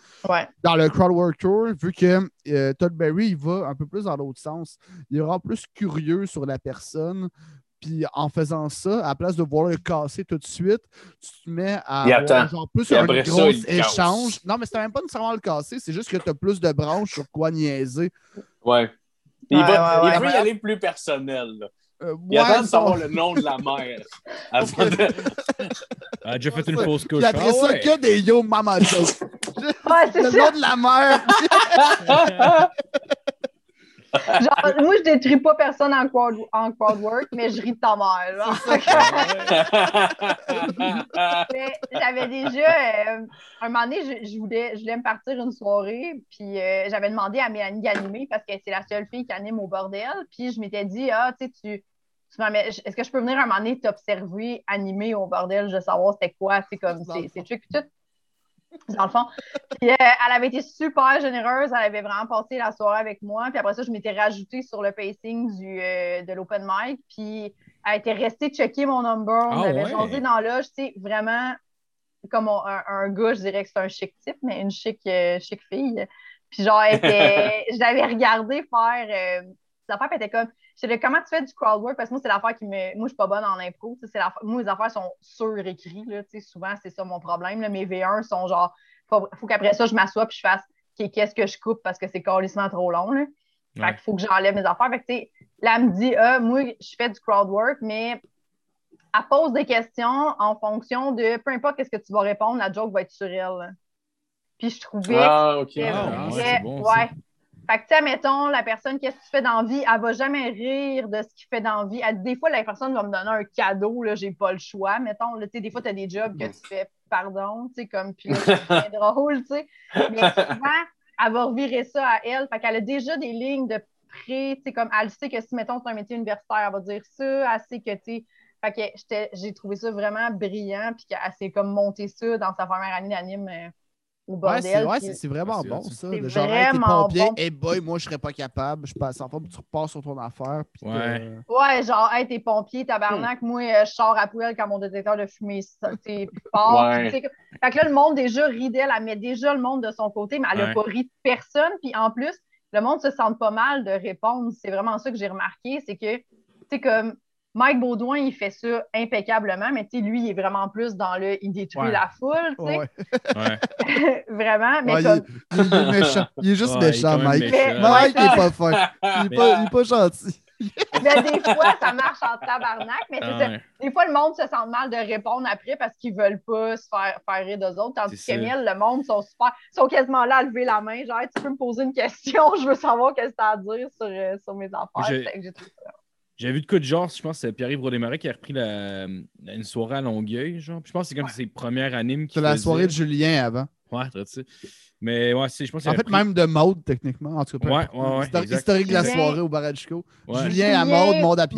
Dans le crowdwork tour, vu que euh, Todd Berry, il va un peu plus dans l'autre sens. Il est vraiment plus curieux sur la personne. Puis en faisant ça, à la place de vouloir le casser tout de suite, tu te mets à avoir genre plus un gros échange. Non, mais c'est même pas nécessairement le casser, c'est juste que tu as plus de branches sur quoi niaiser. Ouais. Il, va, il veut y aller plus personnel. Euh, il attend de savoir le nom de la mère. Avant de... Déjà fait une fausse couche. Il après ah, ça que des yo mama jokes. Ouais, le nom de la mère. Genre, moi, je détruis pas personne en crowd, en crowd work, mais je ris de ta mère. j'avais déjà, euh, un moment donné, je, voulais, je voulais me partir une soirée, puis euh, j'avais demandé à Mélanie d'animer parce que c'est la seule fille qui anime au bordel. Puis je m'étais dit, ah, tu sais, tu. Est-ce que je peux venir un moment donné t'observer animer au bordel, je savoir c'était quoi, c'est comme, c'est truc, tout dans le fond. Puis, euh, elle avait été super généreuse. Elle avait vraiment passé la soirée avec moi. Puis après ça, je m'étais rajoutée sur le pacing du, euh, de l'open mic. Puis elle était restée checker mon number. On ah avait changé dans l'âge. Tu sais, vraiment, comme un, gars, je dirais que c'est un chic type, mais une chic, euh, chic fille. Puis genre, je l'avais regardé faire. sa affaire était comme je comment tu fais du crowdwork? Parce que moi, c'est l'affaire qui me. Moi, je suis pas bonne en impro. Moi, les affaires sont surécrites. Souvent, c'est ça mon problème. Mes V1 sont genre. Faut, faut qu'après ça, je m'assoie et je fasse qu'est-ce que je coupe parce que c'est carrément trop long. Là. Fait qu'il faut que j'enlève mes affaires. Fait que, là, elle me dit ah, moi, je fais du crowdwork, mais elle pose des questions en fonction de peu importe ce que tu vas répondre, la joke va être sur elle. Puis je trouvais. Ah, ok. Ah, ouais. Fait que, tu sais, mettons, la personne, qu'est-ce que tu fais dans la vie, elle va jamais rire de ce qu'il fait dans la vie. des fois, la personne va me donner un cadeau, là, j'ai pas le choix. Mettons, tu sais, des fois, tu as des jobs que tu fais, pardon, tu sais, comme, puis c'est drôle, tu sais. Mais souvent, elle va revirer ça à elle. Fait qu'elle a déjà des lignes de prêt, tu sais, comme, elle sait que si, mettons, c'est un métier universitaire, elle va dire ça. Elle sait que, tu Fait que j'ai trouvé ça vraiment brillant, puis qu'elle s'est comme monté ça dans sa première année d'anime euh, au bordel. c'est ouais, c'est- c'est vraiment C'est bon, ça. C'est De genre, hey, t'es vraiment pompier, bon. hey boy, moi, je serais pas capable. Je passe en forme, tu repars sur ton affaire. puis Ouais. Ouais, genre, hey, t'es pompier, tabarnak, moi, euh, je sors à poêle quand mon détecteur de fumée t'es plus fort. Ouais. Puis, Fait que là, le monde déjà rit d'elle, elle met déjà le monde de son côté, mais elle n'a Ouais. pas ri de personne. Puis en plus, le monde se sent pas mal de répondre. C'est vraiment ça que j'ai remarqué, c'est que, tu sais, comme Mike Baudouin, il fait ça impeccablement, mais tu sais, lui, il est vraiment plus dans le il détruit Ouais. la foule, tu sais. Ouais. Vraiment. Mais Ouais, comme. il, il est méchant. Il est juste Ouais, il est méchant, Mike. méchant. Mike, il est pas fin. Il est Mais- pas, il est pas gentil. Mais des fois, ça marche en tabarnak, mais Ah ça. Des fois, le monde se sent mal de répondre après parce qu'ils veulent pas se faire, faire rire d'eux autres. Tandis C'est que ça. Miel, le monde sont super, sont quasiment là à lever la main. Genre, tu peux me poser une question, je veux savoir qu'est-ce que tu as à dire sur, euh, sur mes affaires. J'ai- J'avais vu de coup de genre, je pense que c'est Pierre-Yves Rodémarais qui a repris la, une soirée à Longueuil. Genre. Puis Je pense que c'est comme ses premières animes qui C'est la soirée de Julien avant. Ouais, tu sais. Mais ouais, c'est- je pense En fait, repris- même de mode, techniquement. En tout cas, Ouais, ouais, ouais, Histori- exact. historique de la soirée au. Ouais. Julien à mode, mode à PY,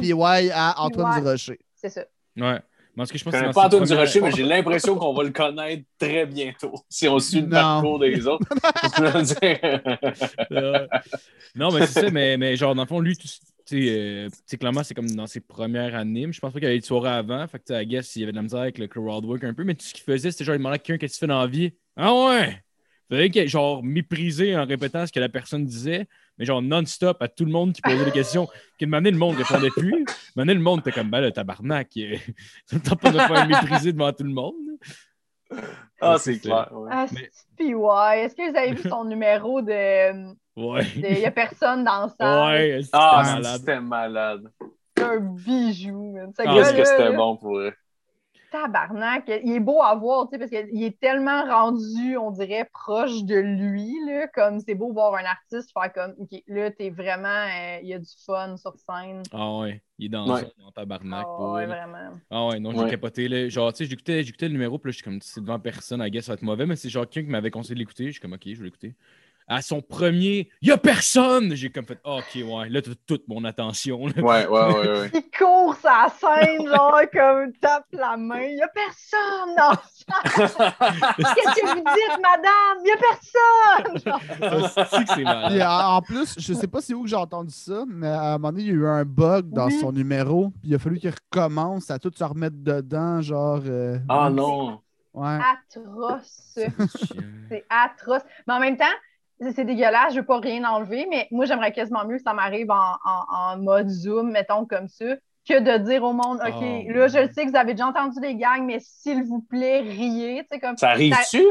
PY à Antoine. Durocher. C'est ça. Ouais. En tout cas, je pense Je que connais c'est pas Antoine Durocher, mais j'ai l'impression qu'on va le connaître très bientôt si on suit le Non. parcours des autres. Je veux dire- Euh, non, mais c'est ça, mais, mais genre, dans le fond, lui, tu sais, euh, clairement, c'est comme dans ses premières animes. Je pense pas qu'il y avait eu de soirée avant. Fait que, tu sais, I guess, il y avait de la misère avec le crowd work un peu. Mais tout ce qu'il faisait, c'était genre, il demandait à quelqu'un qu'est-ce que tu fais dans la vie. Ah ouais! Fallait qu'il genre méprisé en répétant ce que la personne disait, mais genre non-stop à tout le monde qui posait des questions. Qu'une année, le monde répondait plus. Une année, le monde était comme, ben là, tabarnak, ça me tente pas de faire mépriser devant tout le monde. Ah, c'est clair. ouais. Ah, Mais- puis ouais. Est-ce que vous avez vu son numéro de. Ouais. de Il y a personne dans le salle? Ouais, c'était Ah, malade. c'était malade. C'est un bijou, man. Ce Ah, que c'était bon pour eux. Tabarnak, il est beau à voir, tu sais, parce qu'il est tellement rendu, on dirait, proche de lui, là, comme c'est beau voir un artiste faire comme, OK, là, t'es vraiment, euh, il y a du fun sur scène. Ah ouais, il est dans Ouais. ça, dans tabarnak. Ah ouais, vraiment. Ah ouais, non, j'ai Ouais. capoté. Là. Genre, tu sais, j'écoutais, j'écoutais le numéro, puis là, je suis comme, c'est devant personne, I guess, ça va être mauvais, mais c'est genre quelqu'un qui m'avait conseillé de l'écouter. Je suis comme, OK, je vais l'écouter. À son premier, il y a personne! J'ai comme fait, Ah, OK, ouais, là, t'as toute mon attention. là. Ouais, ouais, ouais, ouais. Il court sa scène, genre, comme tape la main. Il y a personne. Qu'est-ce que vous dites, madame? Il y a personne! C'est que c'est Puis, malade. en en plus, je sais pas c'est où que j'ai entendu ça, mais à un moment donné, il y a eu un bug dans Oui. son numéro. Puis il a fallu qu'il recommence à tout se remettre dedans, genre. euh, Ah non. Ouais. atroce. C'est atroce. Mais en même temps, c'est dégueulasse, je veux pas rien enlever, mais moi, j'aimerais quasiment mieux que ça m'arrive en, en- en mode Zoom, mettons comme ça, que de dire au monde, OK, Oh, là, je le sais que vous avez déjà entendu les gangs, mais s'il vous plaît, riez. Tu sais, comme... Ça arrive-tu?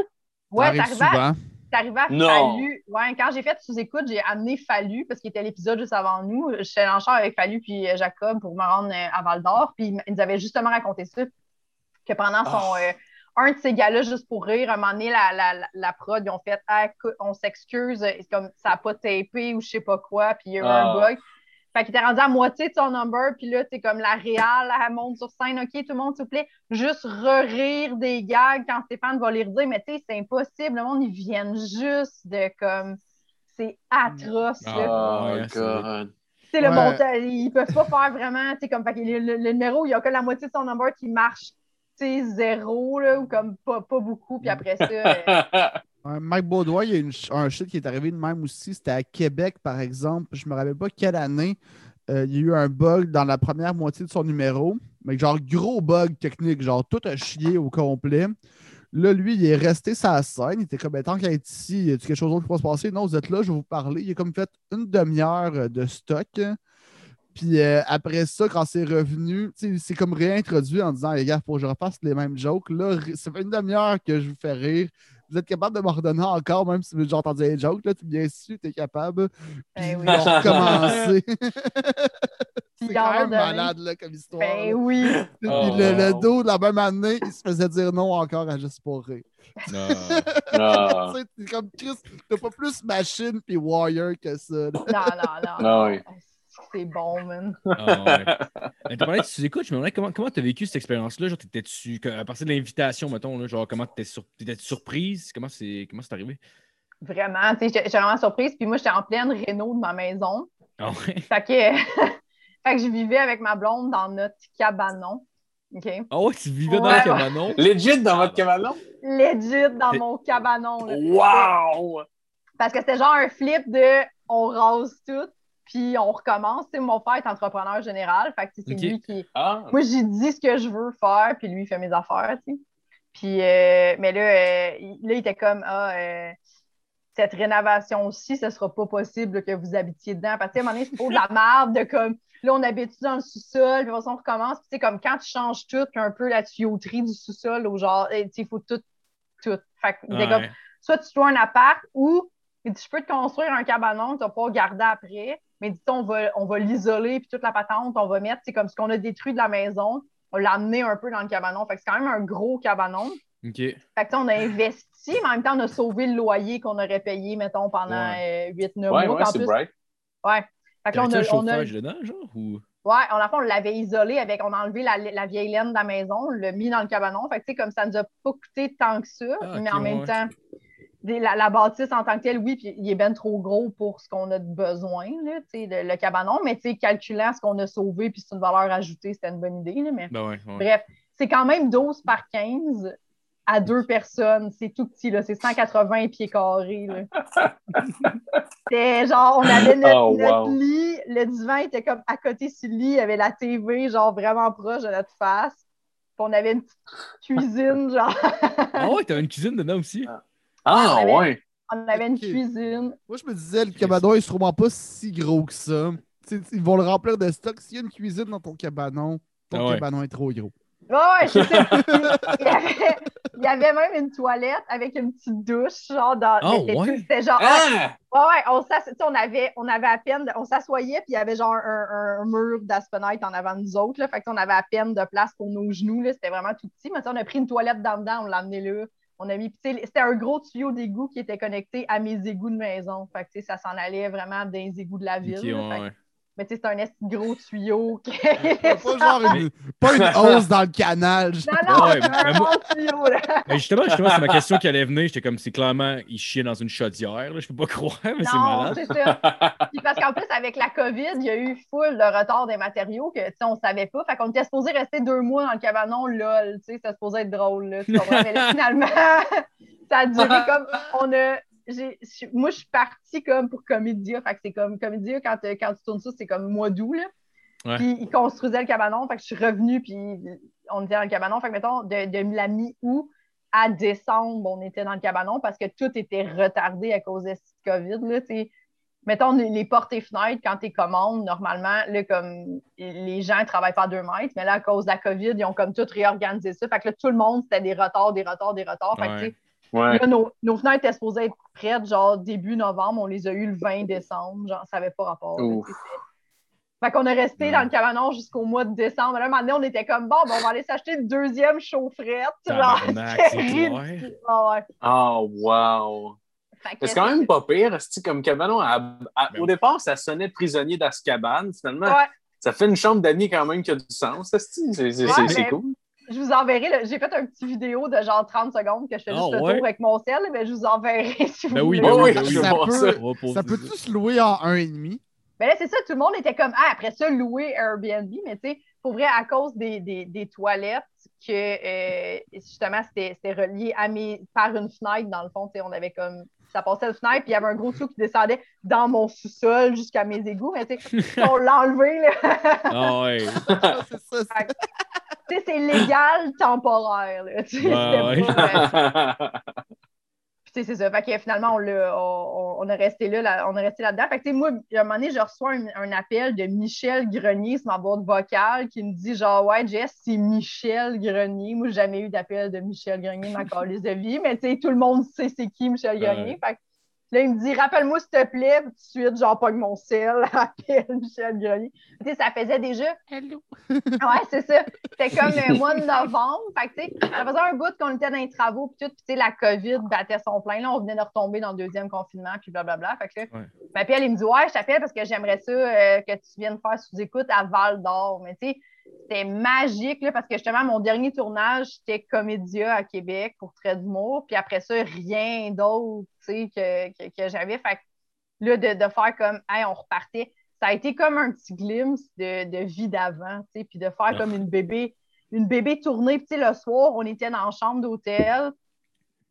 Ouais, ça arrive souvent. t'arrivais à Non. Fallu. Ouais, quand j'ai fait sous-écoute, j'ai amené Fallu, parce qu'il était l'épisode juste avant nous. J'étais en char avec Fallu puis euh, Jacob pour me rendre euh, à Val d'Or, puis ils nous avaient justement raconté ça, que pendant son... Ah. euh, un de ces gars-là, juste pour rire, un moment donné, la, la, la, prod, ils ont fait ah, écoute, on s'excuse, c'est comme ça n'a pas tapé ou je sais pas quoi, puis il y a eu Ah. un bug. Fait qu'il était rendu à moitié de son number, puis là, c'est comme la réal, elle monte sur scène, OK, tout le monde, s'il vous plaît, juste re-rire des gags quand Stéphane va les redire, mais tu sais, c'est impossible, le monde, ils viennent juste de comme. C'est atroce, Ah. là. Oh, ouais, c'est God. Sais, le Ouais. montage, ils peuvent pas faire vraiment, tu sais, comme, fait que le, le- le numéro, il y a que la moitié de son number qui marche, zéro, là, ou comme pas, pas beaucoup, puis après ça. euh, Mike Baudouin, il y a une un shit qui est arrivé de même aussi. C'était à Québec, par exemple. Je me rappelle pas quelle année. euh, il y a eu un bug dans la première moitié de son numéro. Mais genre, gros bug technique. Genre, tout a chié au complet. Là, lui, il est resté sa scène. Il était comme, tant qu'à être ici, y a quelque chose d'autre qui va se passer? Non, vous êtes là, je vais vous parler. Il a comme fait une demi-heure euh, de stock. Puis euh, après ça, quand c'est revenu, s'est comme réintroduit en disant, les gars, faut que je refasse les mêmes jokes. Là, ça fait une demi-heure que je vous fais rire. Vous êtes capable de m'ordonner encore, même si j'ai entendu les jokes, là, tu bien su, t'es capable. Puis Ben ils oui. c'est quand même malade là, comme histoire. Ben là. oui. Puis Oh, le, le wow. dos de la même année, il se faisait dire non encore à juste pour rire. Ah. Ah. Tu sais, t'es comme Chris, t'as pas plus machine puis warrior que ça. là. Non, non, non. Ah oui. C'est bon, man. Ah ouais. Parlé de sous-écoute, je me demandais comment comment t'as vécu cette expérience-là? Genre, t'étais-tu, à partir de l'invitation, mettons, là, genre, comment t'étais sur... t'étais surprise? Comment c'est comment c'est arrivé? Vraiment, tu sais, j'étais j'étais vraiment surprise. Puis moi, j'étais en pleine réno de ma maison. Ah ouais? Fait que, fait que je vivais avec ma blonde dans notre cabanon. OK? Ah ouais, tu vivais dans Ouais. le cabanon? Legit dans votre cabanon? Legit dans mon cabanon. là. Wow! Parce que c'était genre un flip de on rase tout, puis on recommence. Mon frère est entrepreneur général. Fait que c'est lui qui. Ah, Moi, j'ai dit ce que je veux faire, puis lui, il fait mes affaires. Puis, euh, mais là, euh, il- là, il était comme, ah, euh, cette rénovation-ci, ce sera pas possible que vous habitiez dedans. Parce que, à un moment donné, c'est pour de la merde de comme, là, on habite dans le sous-sol, puis on recommence. Puis, tu sais, comme quand tu changes tout, puis un peu la tuyauterie du sous-sol, au genre, eh, il faut tout, tout. Fait que, comme, soit tu dois un appart ou je peux te construire un cabanon que tu vas pas garder après, mais dis on va, on va l'isoler puis toute la patente, on va mettre, c'est comme ce qu'on a détruit de la maison, on l'a amené un peu dans le cabanon. Fait que c'est quand même un gros cabanon. OK. Fait que tu sais, on a investi, mais en même temps, on a sauvé le loyer qu'on aurait payé, mettons, pendant Ouais. 8-9 ouais, mois. ouais, c'est plus, bright. ouais. Fait que là, on a, un on a- chauffage dedans, genre? Ou... Ouais, on, a fait, on l'avait isolé avec, on a enlevé la, la vieille laine de la maison, on l'a mis dans le cabanon. Fait que, tu sais, comme ça nous a pas coûté tant que ça, Ah, mais en même ouais. temps, la, la bâtisse en tant que telle, oui, puis il est bien trop gros pour ce qu'on a de besoin, là, tu sais, le, le cabanon, mais calculant ce qu'on a sauvé puis c'est une valeur ajoutée, c'était une bonne idée, là, mais Ben ouais, ouais. bref, c'est quand même 12 par 15 à deux personnes, c'est tout petit, là, c'est 180 pieds carrés. C'était genre, on avait notre, Oh, wow. notre lit, le divan était comme à côté sur le lit, il y avait la TV, genre vraiment proche de notre face. Puis on avait une petite cuisine, genre, Ah ouais, t'avais une cuisine dedans aussi? Ah, on avait- ouais. on avait une cuisine. Moi, je me disais, le cabanon est sûrement pas si gros que ça. Tu sais, ils vont le remplir de stock. S'il y a une cuisine dans ton cabanon, ton Ah ouais. cabanon est trop gros. Ouais, ouais, je sais. il, y avait, il y avait même une toilette avec une petite douche, genre dans. Ah, mais ouais? C'était genre. Ah! Ouais, ouais, on, on, avait, on avait à peine, de- on s'assoyait, puis il y avait genre un, un mur d'aspenite en avant de nous autres. Là, fait que tu sais, on avait à peine de place pour nos genoux. là, C'était vraiment tout petit. Mais tu sais, on a pris une toilette dans dedans, on l'a amené là. On a mis, c'était un gros tuyau d'égout qui était connecté à mes égouts de maison. Fait que tu sais, ça s'en allait vraiment dans les égouts de la ville. Là. ouais. Mais tu sais, c'est un gros tuyau. qui- Pas genre une, pas une hausse dans le canal. genre. Non, non, Ouais, c'est un gros tuyau. Là. Justement, justement, c'est ma question qui allait venir. J'étais comme, c'est clairement, il chiait dans une chaudière. Là. Je peux pas croire, mais c'est Non, malade. c'est ça. Puis parce qu'en plus, avec la COVID, il y a eu full de retard des matériaux que, tu sais, on savait pas. Fait qu'on était supposé rester deux mois dans le cabanon, lol. Tu sais, c'était supposé être drôle, là. Tu comprends? Mais là, finalement, ça a duré comme. On a. moi, je suis partie comme pour Comédia. Fait que c'est comme Comédia, quand, euh, quand tu tournes ça, c'est comme mois d'août, là. Ouais. Puis ils construisaient le cabanon. Fait que je suis revenue, puis on était dans le cabanon. Fait que, mettons, de, de la mi-août à décembre, on était dans le cabanon parce que tout était retardé à cause de COVID, là, mettons, les, portes et fenêtres, quand tu commandes, normalement, là, comme les gens ne travaillent pas à deux mètres, mais là, à cause de la COVID, ils ont comme tout réorganisé ça. Fait que là, tout le monde, c'était des retards, des retards, des retards. Fait Ouais. Ouais. là, nos, nos fenêtres étaient supposées être prêtes, genre début novembre. On les a eues le 20 décembre. Genre, ça n'avait pas rapport. Fait qu'on est resté Ouais. dans le cabanon jusqu'au mois de décembre. Là, un moment donné, on était comme, bon, ben, on va aller s'acheter une deuxième chaufferette. Ah ouais. Oh, wow. C'est quand même pas pire. c'est comme cabanon. à- à- Ben au oui. départ, ça sonnait prisonnier d'Azkaban. Finalement, Ouais. ça fait une chambre d'amis quand même qui a du sens. C'est cool. Je vous enverrai. le- J'ai fait un petit vidéo de genre 30 secondes que je fais juste Ah, le ouais? tour avec mon sel, mais je vous enverrai si Ben vous oui, voulez. ben oui, oui, ben oui. Ça peut- ça. Peut-tu se louer en un et demi? Mais là, c'est ça, tout le monde était comme, ah, après ça, louer Airbnb. Mais tu sais, pour vrai, à cause des, des, des toilettes, que euh, justement, c'était c'était relié à mes, par une fenêtre, dans le fond. Tu sais, on avait comme, ça passait une fenêtre, puis il y avait un gros tuyau qui descendait dans mon sous-sol jusqu'à mes égouts. Mais tu sais, on l'a enlevé, là. Ah ouais. C'est ça. Sais, c'est légal temporaire, là. Tu sais, Ouais, c'était ouais. pas, euh, Puis, c'est ça. Fait que finalement, on, est resté là, là- on est resté là-dedans. Fait que, tu sais, moi, à un moment donné, je reçois un, un appel de Michel Grenier sur ma boîte vocale qui me dit genre, ouais, Jess, c'est Michel Grenier. Moi, j'ai jamais eu d'appel de Michel Grenier ma calice de vie, mais tu sais, tout le monde sait c'est qui Michel Grenier. Fait que là, il me dit, rappelle-moi, s'il te plaît. Puis, tout de suite, genre, pogne mon sel, appelle Michel Grenier. Tu sais, ça faisait déjà Hello. Ouais, c'est ça. C'était comme le mois de novembre. Fait que, tu sais, ça faisait un bout qu'on était dans les travaux, puis tout, puis tu sais, la COVID battait son plein. Là, on venait de retomber dans le deuxième confinement, puis blablabla. Fait que là, Ouais. il me dit Ouais, je t'appelle parce que j'aimerais ça euh, que tu viennes faire sous-écoute à Val d'Or. Mais tu sais, c'était magique, là, parce que justement, mon dernier tournage, c'était Comédia à Québec pour Trait d'humour. Puis après ça, rien d'autre, que, que, que j'avais. Fait que là, de, de faire comme, hey, on repartait. ça a été comme un petit glimpse de, de vie d'avant, puis de faire comme une bébé, une bébé tournée. Puis, le soir, on était dans la chambre d'hôtel.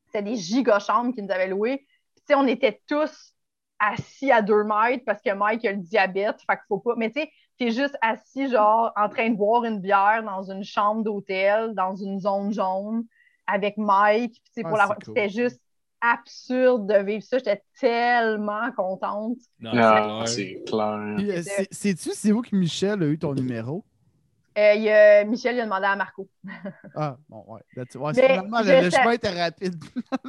C'était des giga-chambres qu'ils nous avaient louées. Puis, on était tous assis à deux mètres parce que Mike a le diabète. Fait qu'il faut pas. Mais tu sais, t'es juste assis, genre, en train de boire une bière dans une chambre d'hôtel, dans une zone jaune, avec Mike. Puis, tu sais, Ah, pour la... cool. C'était juste absurde de vivre ça. J'étais tellement contente. Non, Ah, c'est clair. Puis, euh, c'est- Sais-tu, c'est où que Michel a eu ton numéro? Euh, il a- Michel il a demandé à Marco. Ah, bon, ouais. Ouais, finalement, je le, le chemin était rapide.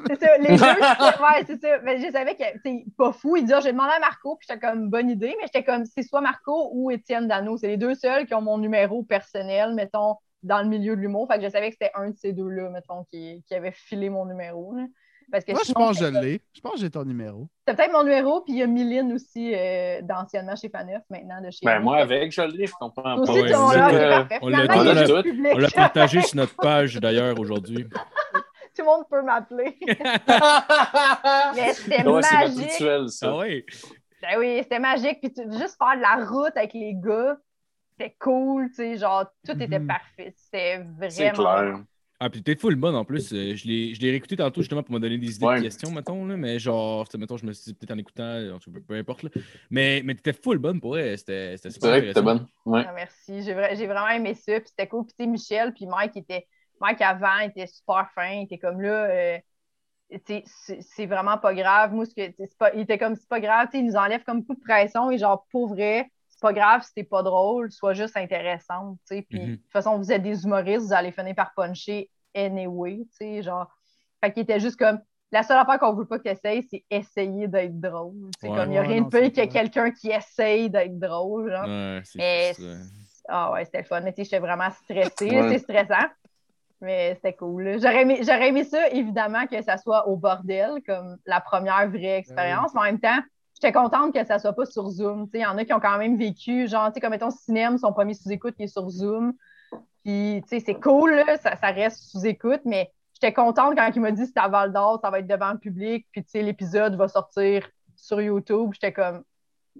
C'est ça, les deux. ouais, c'est ça. Mais je savais que, c'est pas fou. Il dit, Ah, j'ai demandé à Marco, puis j'étais comme, bonne idée, mais j'étais comme, c'est soit Marco ou Étienne Dano. C'est les deux seuls qui ont mon numéro personnel, mettons, dans le milieu de l'humour. Fait que je savais que c'était un de ces deux-là, mettons, qui, qui avait filé mon numéro. là. Parce que Moi, je pense que je l'ai. Je pense que j'ai ton numéro. C'est peut-être mon numéro, puis il y a Mylène aussi, euh, d'anciennement chez Faneuf, maintenant de chez Ben, moi, avec, je l'ai, je comprends pas. aussi, Ouais, c'est euh, parfait. on l'a partagé sur notre page d'ailleurs aujourd'hui. Tout le monde peut m'appeler. Mais c'était Ouais, c'est magique. rituel, ça. Ah ouais? Ben oui, c'était magique. Puis tu- juste faire de la route avec les gars, c'était cool, tu sais, genre, tout était Mhm. parfait. C'était C'est vraiment... clair. Ah, puis t'es full bonne en plus. Euh, Je l'ai je l'ai réécouté tantôt justement pour me donner des idées Ouais. de questions, mettons. Là, mais genre, tu sais, mettons, je me suis dit peut-être en écoutant, peu, peu importe. Là. Mais, mais t'étais full bonne pour elle. C'était super vrai que t'es intéressant. bonne. Ouais. Ah, merci. J'ai vra- j'ai vraiment aimé ça. Puis c'était cool. Puis tu sais, Michel, puis Mike était... Mike avant était super fin. Il était comme là... euh, c'est c'est vraiment pas grave. Moi, ce que, pas, il était comme, c'est pas grave, il nous enlève comme beaucoup de pression et genre, pour vrai, c'est pas grave si t'es pas drôle, sois juste intéressante, tu sais. Puis, Mhm. de toute façon, vous êtes des humoristes, vous allez finir par puncher anyway, tu sais, genre. Fait qu'il était juste comme, la seule affaire qu'on veut pas que t'essayes, c'est essayer d'être drôle. C'est Ouais. comme, il y a Ouais, rien de pire que quelqu'un qui essaye d'être drôle, genre. Ouais, Mais ah ouais, c'était le fun. Mais tu j'étais vraiment stressée. C'est stressant. Mais c'était cool. J'aurais aimé, j'aurais aimé ça, évidemment, que ça soit au bordel, comme la première vraie expérience. Mais en même temps, j'étais contente que ça soit pas sur Zoom. Tu sais, Il y en a qui ont quand même vécu, genre, tu sais, comme mettons, Cinéma, son premier sous-écoute qui est sur Zoom. Puis, tu sais, c'est cool, là, ça, ça reste sous-écoute, mais j'étais contente quand il m'a dit c'est à Val d'Or, ça va être devant le public, puis, tu sais, l'épisode va sortir sur YouTube. J'étais comme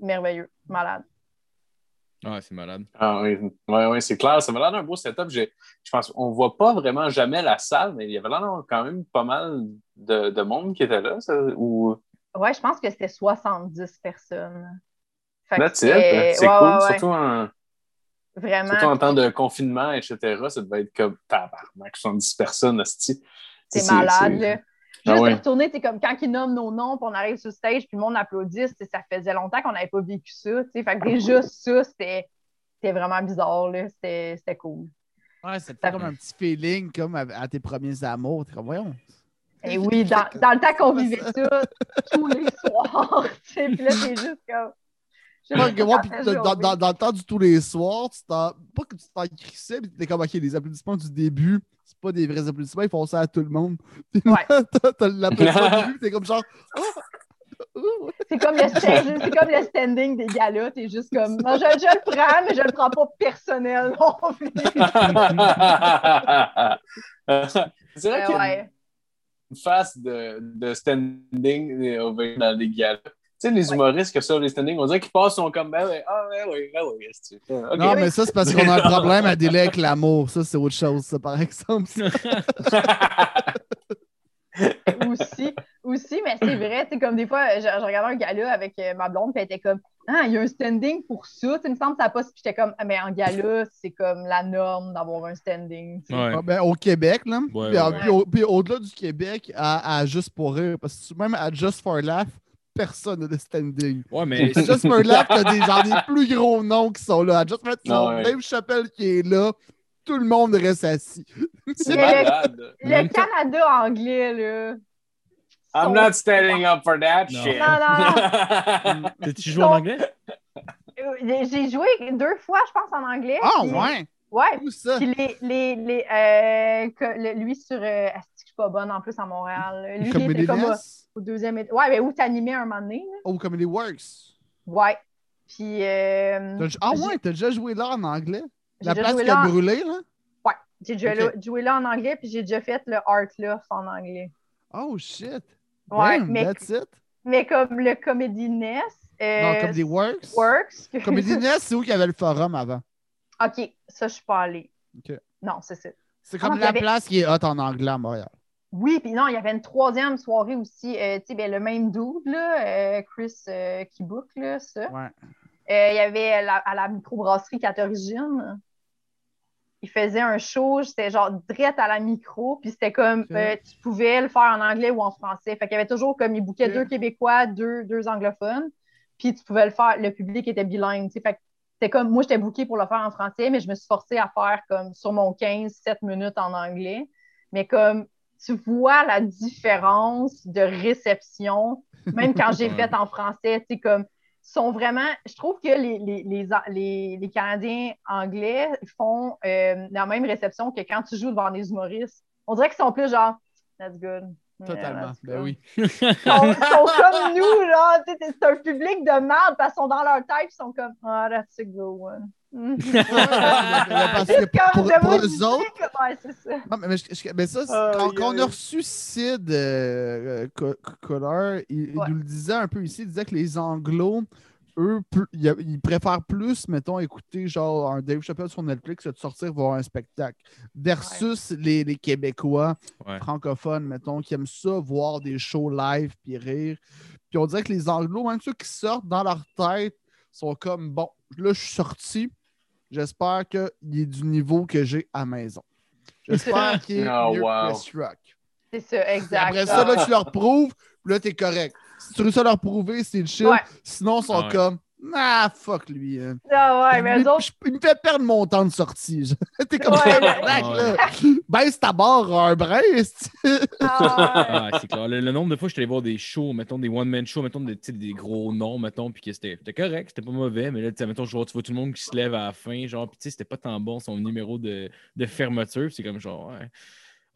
merveilleux, malade. Ouais, c'est malade. Ah oui, ouais, ouais, c'est clair. Ça m'a l'air d'un beau setup. J'ai- Je pense qu'on voit pas vraiment jamais la salle, mais il y avait l'air quand même pas mal de, de monde qui était là. Ça, ou... Ouais, je pense que c'était 70 personnes. Fait que That's it. c'était- C'est ouais, cool, ouais, ouais. surtout, en, Vraiment. surtout en temps de confinement, etc. Ça devait être comme tabarnak, 70 personnes, hostie. C'est malade, c'est- là. Ah Juste ouais. de retourner, c'est comme quand ils nomment nos noms, puis on arrive sur le stage, puis le monde applaudit, ça faisait longtemps qu'on n'avait pas vécu ça. tu sais. Fait que déjà, ça, c'était c'était vraiment bizarre. C'était cool. Ouais, fait comme un petit feeling comme à, à tes premiers amours. Comme, voyons. Et oui, dans, dans le temps qu'on vivait ça tous les soirs, tu sais, puis là, c'est juste comme... est-ce dans, que dans- j'ai dans- dans le temps du tous les soirs, tu t'en- pas que tu t'en crissais, mais t'es comme, OK, les applaudissements du début, c'est pas des vrais applaudissements, ils font ça à tout le monde. Ouais. t'as- l'applaudissement du début, t'es comme genre, oh, oh, C'est comme, le stand- c'est comme le standing des galas. T'es juste comme, non, je, je le prends, mais je le prends pas personnel non plus. c'est vrai a ouais. Une face de, de standing over dans les galas. Tu sais, les Ouais. humoristes que ça, les standing, on dirait qu'ils passent, sont comme, ben ah, ben oui, ben oui, est-ce que- ok. Non, mais ça, c'est parce qu'on a un problème à délai avec l'amour. Ça, c'est autre chose, ça, par exemple. aussi, aussi, mais c'est vrai, tu sais, comme des fois, je, je regardais un gala avec euh, ma blonde, puis elle était comme, ah, il y a un standing pour ça. Il me semble que ça passe, puis j'étais comme, ah, mais en gala, c'est comme la norme d'avoir un standing. Ouais. Ah, ben, au Québec, là. Ouais, puis, en- ouais. puis au- puis au-delà du Québec, à, à Juste pour rire, parce que même à Just for Laugh, personne n'a de standing. Ouais, mais À Just for Laugh, t'as des, genre, des plus gros noms qui sont là. À Just for Laugh, Ah ouais. Dave Chappelle qui est là, tout le monde reste assis. C'est le- malade. Le temps- Canada anglais, là. I'm not standing up for that Non. shit. Non, non, t'as-tu joué en anglais? Euh, J'ai joué deux fois, je pense, en anglais. Ah, puis- ouais! Ouais. Où ça? Puis les, les, les, euh, que- le- lui sur. Euh, je suis pas bonne en plus à Montréal? Lui, il Comedy était comme euh, au deuxième. Ouais, mais où t'animais un moment donné? là? Oh, Comedy Works. Ouais. Puis. euh, Ah ouais, t'as déjà joué là en anglais? La place qui a brûlé, là? Ouais. J'ai déjà joué là en anglais, puis j'ai déjà fait le Art Loft en anglais. Oh shit! Ouais, Damn, mais that's it? mais comme le Comedy Nest. euh, Non, comme des Works. Works. que- Comedy Nest, c'est où qu'il y avait le forum avant? OK, ça, je suis pas allée. OK. Non, c'est ça. C'est Ah, comme non, la avait- place qui est hot en anglais à Montréal. Oui, puis non, il y avait une troisième soirée aussi. euh, tu sais, ben, le même dude, là, euh, Chris euh, qui book, là, ça. Ouais. Il y avait la- à la microbrasserie 4 Origines. Il faisait un show, c'était genre direct à la micro, puis c'était comme euh, tu pouvais le faire en anglais ou en français. Fait qu'il y avait toujours comme il bouquait deux Québécois, deux, deux anglophones, puis tu pouvais le faire, le public était bilingue. tu sais. Fait que c'était comme moi, j'étais booké pour le faire en français, mais je me suis forcée à faire comme sur mon 15-7 minutes en anglais. Mais comme tu vois la différence de réception, même quand j'ai fait en français, tu sais, comme sont vraiment. Je trouve que les, les, les, les- Canadiens anglais font euh, la même réception que quand tu joues devant des humoristes. On dirait qu'ils sont plus genre, that's good. Yeah, Totalement. Ben oui. Ils sont, comme nous, sais, c'est un public de merde parce qu'ils sont dans leur tête, ils sont comme, ah, that's a good one. Parce que pour- pour eux autres- que- ouais, c'est ça. Non, mais, mais je- je- mais ça, c'est- Aïe, quand, quand on a reçu Sid euh, euh, Co- Co- Collard, il, nous le disait un peu ici, il disait que les Anglos, eux, plus- ils, préfèrent plus, mettons, écouter genre un Dave Chappelle sur Netflix que de sortir voir un spectacle. Versus les, les Québécois Ouais. francophones, mettons, qui aiment ça, voir des shows live puis rire. Puis on dirait que les Anglos, même ceux qui sortent dans leur tête, sont comme bon, là, je suis sorti. J'espère qu'il est du niveau que j'ai à la maison. J'espère qu'il est Oh, mieux wow. que Chris Rock. C'est ça, exact. Après ça, là, tu leur prouves, puis là, t'es correct. Si tu réussis à leur prouver, c'est le chill. Ouais. Sinon, ils sont Ah ouais. comme Ah, fuck lui. hein. Ah ouais, mais il, eux autres, je- il me fait perdre mon temps de sortie. T'es comme Ouais, ouais. là. Baisse ta barre un brin. esti. ah ouais. Ah, c'est clair. Le, le nombre de fois que je suis allé voir des shows, mettons des one-man shows, mettons des, des gros noms, mettons, puis que c'était correct, c'était pas mauvais, mais là, tu sais, mettons, je vois, tu vois tout le monde qui se lève à la fin, genre, puis tu sais, c'était pas tant bon son numéro de, de fermeture, puis c'est comme genre, ouais.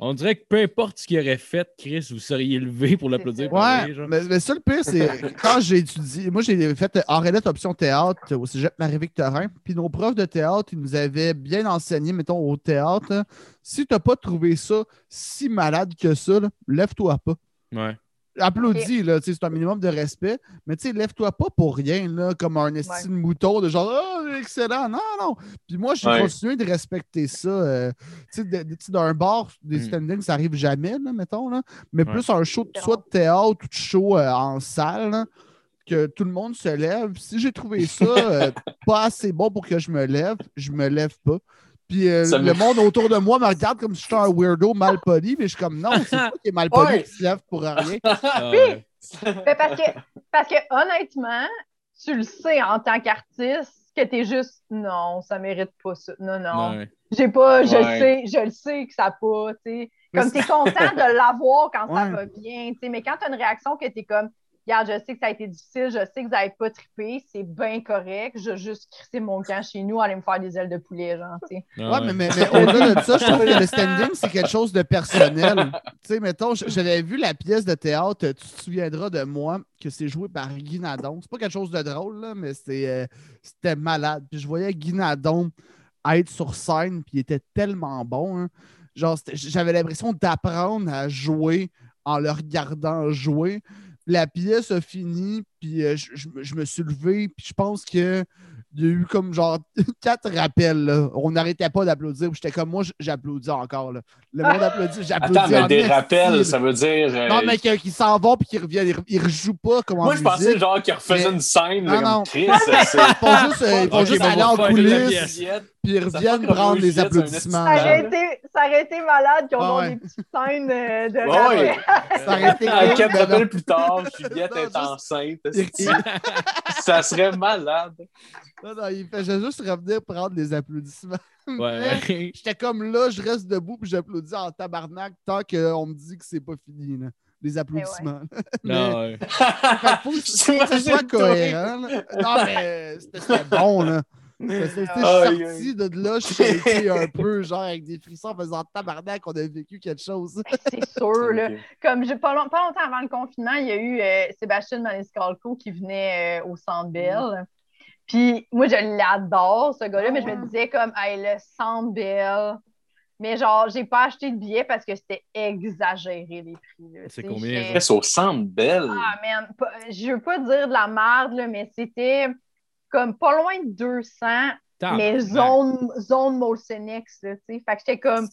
On dirait que peu importe ce qu'il aurait fait, Chris, vous seriez levé pour l'applaudir. Ouais, genre. mais, mais ça, le pire, c'est quand j'ai étudié, moi, j'ai fait Arrêlette Option Théâtre au cégep Marie-Victorin, puis nos profs de théâtre, ils nous avaient bien enseigné, mettons, au théâtre. là, si t'as pas trouvé ça si malade que ça, lève-toi pas. Ouais. Applaudis, là, tu sais, c'est un minimum de respect, mais tu sais, lève-toi pas pour rien, là, comme un esti de mouton, de genre, oh, excellent, non, non. Puis moi, j'ai Ouais. continué de respecter ça. euh, tu sais, d'un bar, des Mm. standings, ça arrive jamais, là, mettons, là, mais Ouais. plus un show, de- soit de théâtre ou de show euh, en salle, là, que tout le monde se lève. Si j'ai trouvé ça euh, pas assez bon pour que je me lève, je me lève pas. Puis euh, le me- monde autour de moi me regarde comme si j'étais un weirdo mal poli, mais je suis comme non, c'est toi qui es mal poli, Ouais. qui se lève pour rien. Ouais. Mais parce que, parce que honnêtement, tu le sais en tant qu'artiste que t'es juste non, ça mérite pas ça. Non, non. Ouais. J'ai pas, je le Ouais. sais, je le sais que ça pas, tu sais. Comme t'es content de l'avoir quand ça va bien, tu sais, mais quand t'as une réaction que t'es comme, regarde, je sais que ça a été difficile, je sais que vous n'avez pas trippé, c'est bien correct, je vais juste crisser mon camp chez nous, aller me faire des ailes de poulet, genre, tu sais. Ah, Ouais, mais, mais, mais au-delà de ça, je trouve que le standing, c'est quelque chose de personnel. tu sais, mettons, j'avais vu la pièce de théâtre, tu te souviendras de moi, que c'est joué par Guy Nadon. C'est pas quelque chose de drôle, là, mais c'est, euh, c'était malade. Puis je voyais Guy Nadon être sur scène, puis il était tellement bon. hein. Genre, j'avais l'impression d'apprendre à jouer en le regardant jouer. La pièce a fini, puis euh, je, je me- je me suis levé, puis je pense que il y a eu comme genre quatre rappels. là. On n'arrêtait pas d'applaudir. puis J'étais comme moi, j'applaudis encore. là. Le monde applaudit, j'applaudis. Attends, mais en des rappels, là. ça veut dire. euh, Non, mais qu'ils s'en vont puis qu'ils reviennent. Ils, ils rejouent pas comme en Moi, je pensais genre qu'ils refaisaient Mais- une scène, Non, là, non. comme Chris. c'est- Ils font juste, euh, ils font juste aller en coulisses. Puis ils reviennent prendre les applaudissements. Ça aurait, été, ça aurait été malade qu'ils ont Ah ouais. des petites scènes euh, de Ouais. rappel. Ça aurait été À non. rappels plus tard, Juliette Non, est juste- enceinte. Ça serait malade? Non, non, il fait juste revenir prendre les applaudissements. Ouais. J'étais comme là, je reste debout puis j'applaudis en tabarnak tant qu'on me dit que c'est pas fini. là, Les applaudissements. Mais- Non, ouais. Faut, que ce soit cohérent. là. Non, mais c'était bon, là. Je suis Aïe, sorti de là, je suis été un peu genre avec des frissons en faisant tabarnak qu'on a vécu quelque chose. C'est sûr, là. Comme j'ai pas, long- pas longtemps avant le confinement, il y a eu euh, Sébastien Maniscalco qui venait euh, au Centre Bell. Puis moi, je l'adore, ce gars-là, mais je me disais comme, hey, le Centre Bell, Mais genre, j'ai pas acheté de billets parce que c'était exagéré les prix. C'est combien, j'étais- C'est au centre belle. Ah, man, pas- je veux pas dire de la merde, là, mais c'était comme pas loin de 200, mais zone, zone Molson X, là, tu sais. Fait que j'étais comme,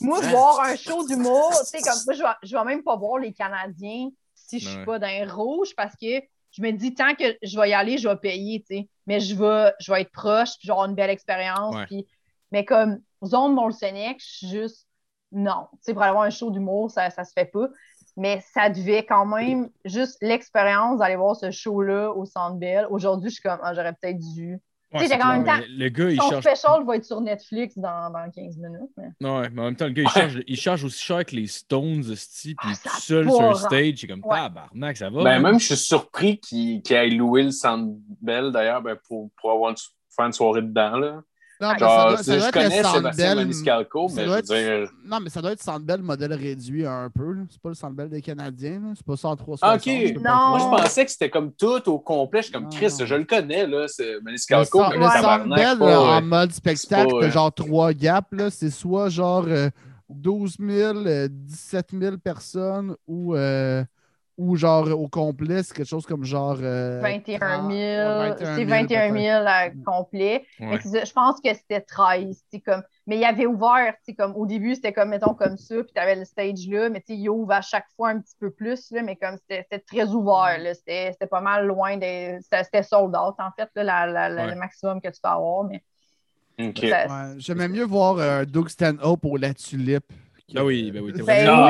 moi, Ouais. voir un show d'humour, tu sais, comme moi, je vais, je vais même pas voir les Canadiens si je suis Ouais. pas dans un rouge parce que je me dis, tant que je vais y aller, je vais payer, tu sais. Mais je vais, je vais être proche, puis je vais avoir une belle expérience. Ouais. Puis, mais comme zone Molson X, je suis juste, non. Tu sais, pour aller voir un show d'humour, ça, ça se fait pas. Mais ça devait quand même, juste l'expérience d'aller voir ce show-là au Centre Bell. Aujourd'hui, je suis comme, ah, j'aurais peut-être dû. Ouais, Tu sais, en même temps, Le gars, il Son charge. special va être sur Netflix dans, dans 15 minutes. Mais... Ouais, mais en même temps, le gars, il charge, il charge aussi cher que les Stones, esti, puis Ah, tout seul sur pas un stage, c'est comme Ouais. tabarnak, ça va. Ben, hein? même, je suis surpris qu'il qu'il ait loué le Centre Bell, d'ailleurs, ben, pour, pour avoir une, faire une soirée dedans. Là. Non, mais ça doit, ça doit je connais Sébastien. Maniscalco, mais je veux être- dire... Non, mais ça doit être Centre Bell modèle réduit un peu. C'est pas le Centre Bell des Canadiens. C'est pas ça en 360. Ah, ok. Non. Moi, je pensais que c'était comme tout au complet. Je suis comme Chris, non. je le connais, là. C'est Maniscalco, mais le le Centre tabarnak, Bell, pas, là, en euh, mode spectacle, pas, euh, genre trois gaps. là. C'est soit genre euh, 12 000, euh, 17 000 personnes ou, euh, ou genre au complet, c'est quelque chose comme genre. euh, 21 30, 000. ouais, C'est 21 000 à complet. Ouais. Mais Je pense que c'était 13. tu sais, Comme... Mais il avait ouvert, comme au début, c'était comme, mettons, comme ça, puis tu avais le stage là, mais il ouvre à chaque fois un petit peu plus, là, mais comme c'était c'était très ouvert, là, c'était c'était pas mal loin des. C'était sold out, en fait, là, la- la- la- Ouais. le maximum que tu peux avoir. Mais Ok. ça- Ouais, J'aimais mieux voir euh, Doug Stanhope au La Tulipe. Que- Ah oui, ben oui, Ben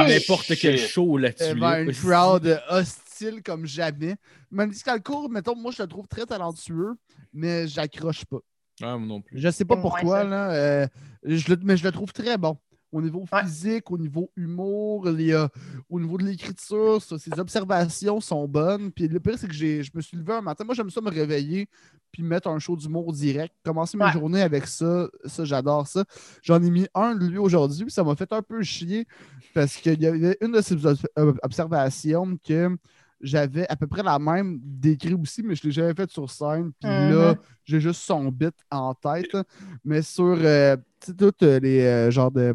oui. n'importe quel show là-dessus. devant une crowd hostile comme jamais. Maniscalco, mettons, moi, je le trouve très talentueux, mais j'accroche pas. Ah, moi non plus. Je sais pas pourquoi, là, euh, je le- mais je le trouve très bon. Au niveau Ouais. physique, au niveau humour, les, euh, au niveau de l'écriture, ses observations sont bonnes. Puis le pire, c'est que je me suis levé un matin. Moi, j'aime ça me réveiller puis mettre un show d'humour direct. Commencer mes Ouais. journées avec ça, ça j'adore ça. J'en ai mis un de lui aujourd'hui, puis ça m'a fait un peu chier parce qu'il y avait une de ses obs- observations que j'avais à peu près la même décrit aussi, mais je l'ai jamais faite sur scène. Puis là, Mhm. j'ai juste son bit en tête. Mais sur euh, toutes les euh, genres de,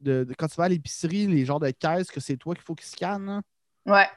de, de- Quand tu vas à l'épicerie, les genres de caisses que c'est toi qu'il faut qu'il scanne. hein. ouais.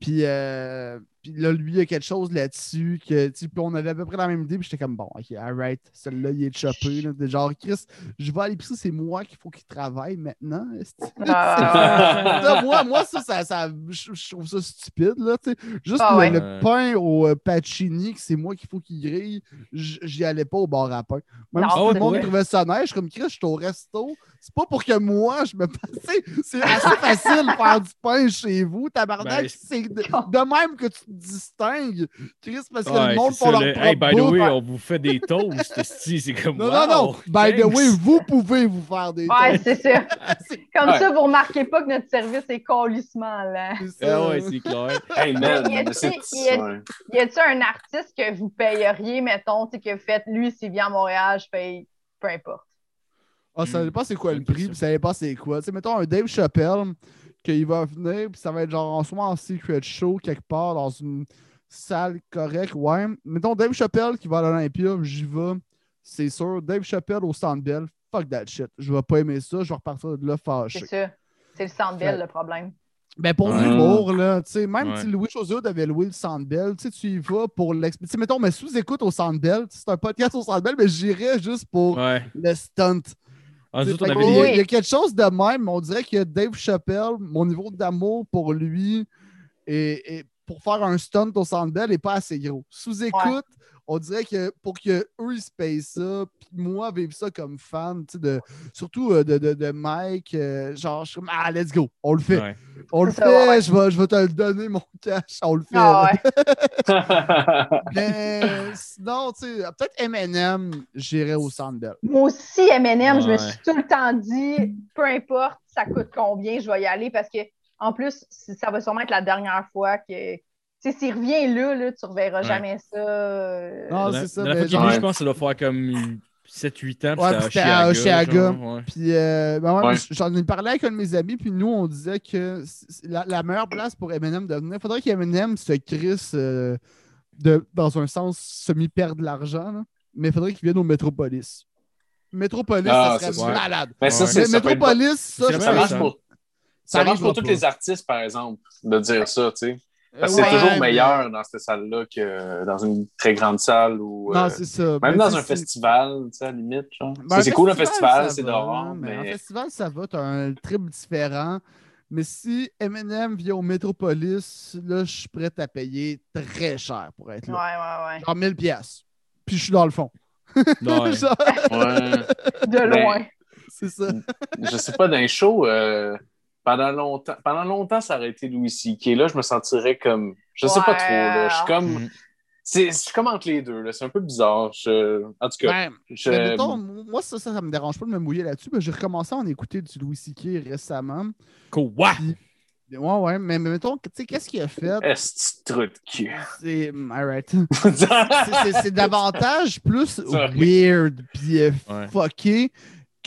Puis, euh, puis là, lui, il y a quelque chose là-dessus que, tu sais, puis on avait à peu près la même idée, puis j'étais comme, bon, ok, alright, celui-là, il est chopé. Là, de genre, Chris, je vais à l'épicerie, c'est moi qu'il faut qu'il travaille maintenant. Ah. Moi, moi, ça, ça, ça- je, trouve ça stupide, là, tu sais. Juste Ah le, ouais. le pain au euh, Pacini, que c'est moi qu'il faut qu'il grille, j'y allais pas au bar à pain. Même Non, si tout c'est le monde trouvait ça neige, je suis comme Chris, je suis au resto. C'est pas pour que moi, je me passe. C'est assez facile de faire du pain chez vous, tabarnak. Ben, c'est de, de même que tu te distingues, Chris, parce que Ouais, le monde ça, leur le- propre Hey, by the way, on vous fait des toasts, c'est comme Non, wow, non, non. By the way, vous pouvez vous faire des Ouais, toasts. c'est ça. Comme Ouais. ça, vous remarquez pas que notre service est colissement là. C'est. Ah ouais, c'est clair. Hey, man, Il y ouais. A-t-il un artiste que vous payeriez, mettons, que vous faites, lui, s'il vient à Montréal, je paye, peu importe? Ah, ça Hmm. dépend c'est quoi le prix, puis ça dépend c'est quoi. Tu sais, mettons un Dave Chappelle, qu'il va venir, puis ça va être genre en soit en secret show quelque part dans une salle correcte, ouais. Mettons Dave Chappelle qui va à l'Olympia, j'y vais, c'est sûr. Dave Chappelle au Centre Bell, fuck that shit. Je vais pas aimer ça, je vais repartir de là fâché. C'est ça. C'est le belle, le problème. Ben pour Ouais. l'humour, là, tu sais, même Ouais. si Louis José avait loué le Centre Bell, tu sais, tu y vas pour sais, mettons, mais sous-écoute au Centre Bell, c'est un podcast au Centre Bell, mais j'irais juste pour Ouais. le stunt. Nous autres, on il, avait y a, Oui. il y a quelque chose de même, mais on dirait que Dave Chappelle, mon niveau d'amour pour lui, et, et pour faire un stunt au Centre Bell n'est pas assez gros. Sous-écoute, on dirait que pour que eux ils se payent ça, puis moi vivre ça comme fan, tu sais, de, surtout euh, de, de, de Mike, euh, genre, je suis comme, ah, let's go, on le fait. Ouais. On le fait, ouais. je, vais, je vais te le donner, mon cash, on le fait. Ah ouais. Mais sinon, tu sais, peut-être M&M, j'irais au Centre Bell. Moi aussi, M&M, je me suis tout le temps dit, peu importe ça coûte combien, je vais y aller parce que, en plus, ça va sûrement être la dernière fois que. Tu sais, s'il revient là, là, tu ne reverras Ouais. jamais ça. euh, Non, c'est ça, la fois je pense que ça doit faire comme 7-8 ans. puis Ouais, puis c'était à Oshiaga. Puis, euh, ben ouais, Ouais. j'en ai parlé avec un de mes amis, puis nous, on disait que la, la meilleure place pour Eminem de venir, il faudrait qu'Eminem se crisse euh, de, dans un sens semi-perdre de l'argent, mais il faudrait qu'il vienne au Métropolis. Metropolis, Ah, ça c'est serait malade. Mais ça, ça Metropolis, ça, Ça marche pour, Ça ça marche pour tous les artistes, par exemple, de dire ça, tu sais. Parce que Ouais, c'est toujours mais- meilleur dans cette salle-là que dans une très grande salle ou Non, euh, c'est ça. même Mais dans un festival, tu sais, à la limite. Ben, C'est- cool un festival, c'est dehors, mais... Un festival, ça va, t'as un trip différent. Mais si Eminem vient au Metropolis, là, je suis prêt à payer très cher pour être Ouais, là. ouais, Genre 1000 pièces. Puis je suis dans le fond. Ouais. Genre, Ouais. ouais. De Ben, loin. c'est ça. je sais pas, d'un show, euh, pendant longtemps, pendant longtemps, ça aurait été Louis C.K. Là, je me sentirais comme. Je sais pas trop, là. Je suis comme. C'est, je suis comme entre les deux, là. C'est un peu bizarre. Je- En tout cas, Ben, je- mais mettons, moi, ça, ça, ça me dérange pas de me mouiller là-dessus. mais J'ai recommencé à en écouter du Louis C.K. récemment. Quoi? Ouais, ouais, mais, mais mettons, tu sais, qu'est-ce qu'il a fait? Est-ce de cul? C'est. Alright. C'est- c'est- c'est davantage plus Sorry. weird puis euh, Ouais. fucké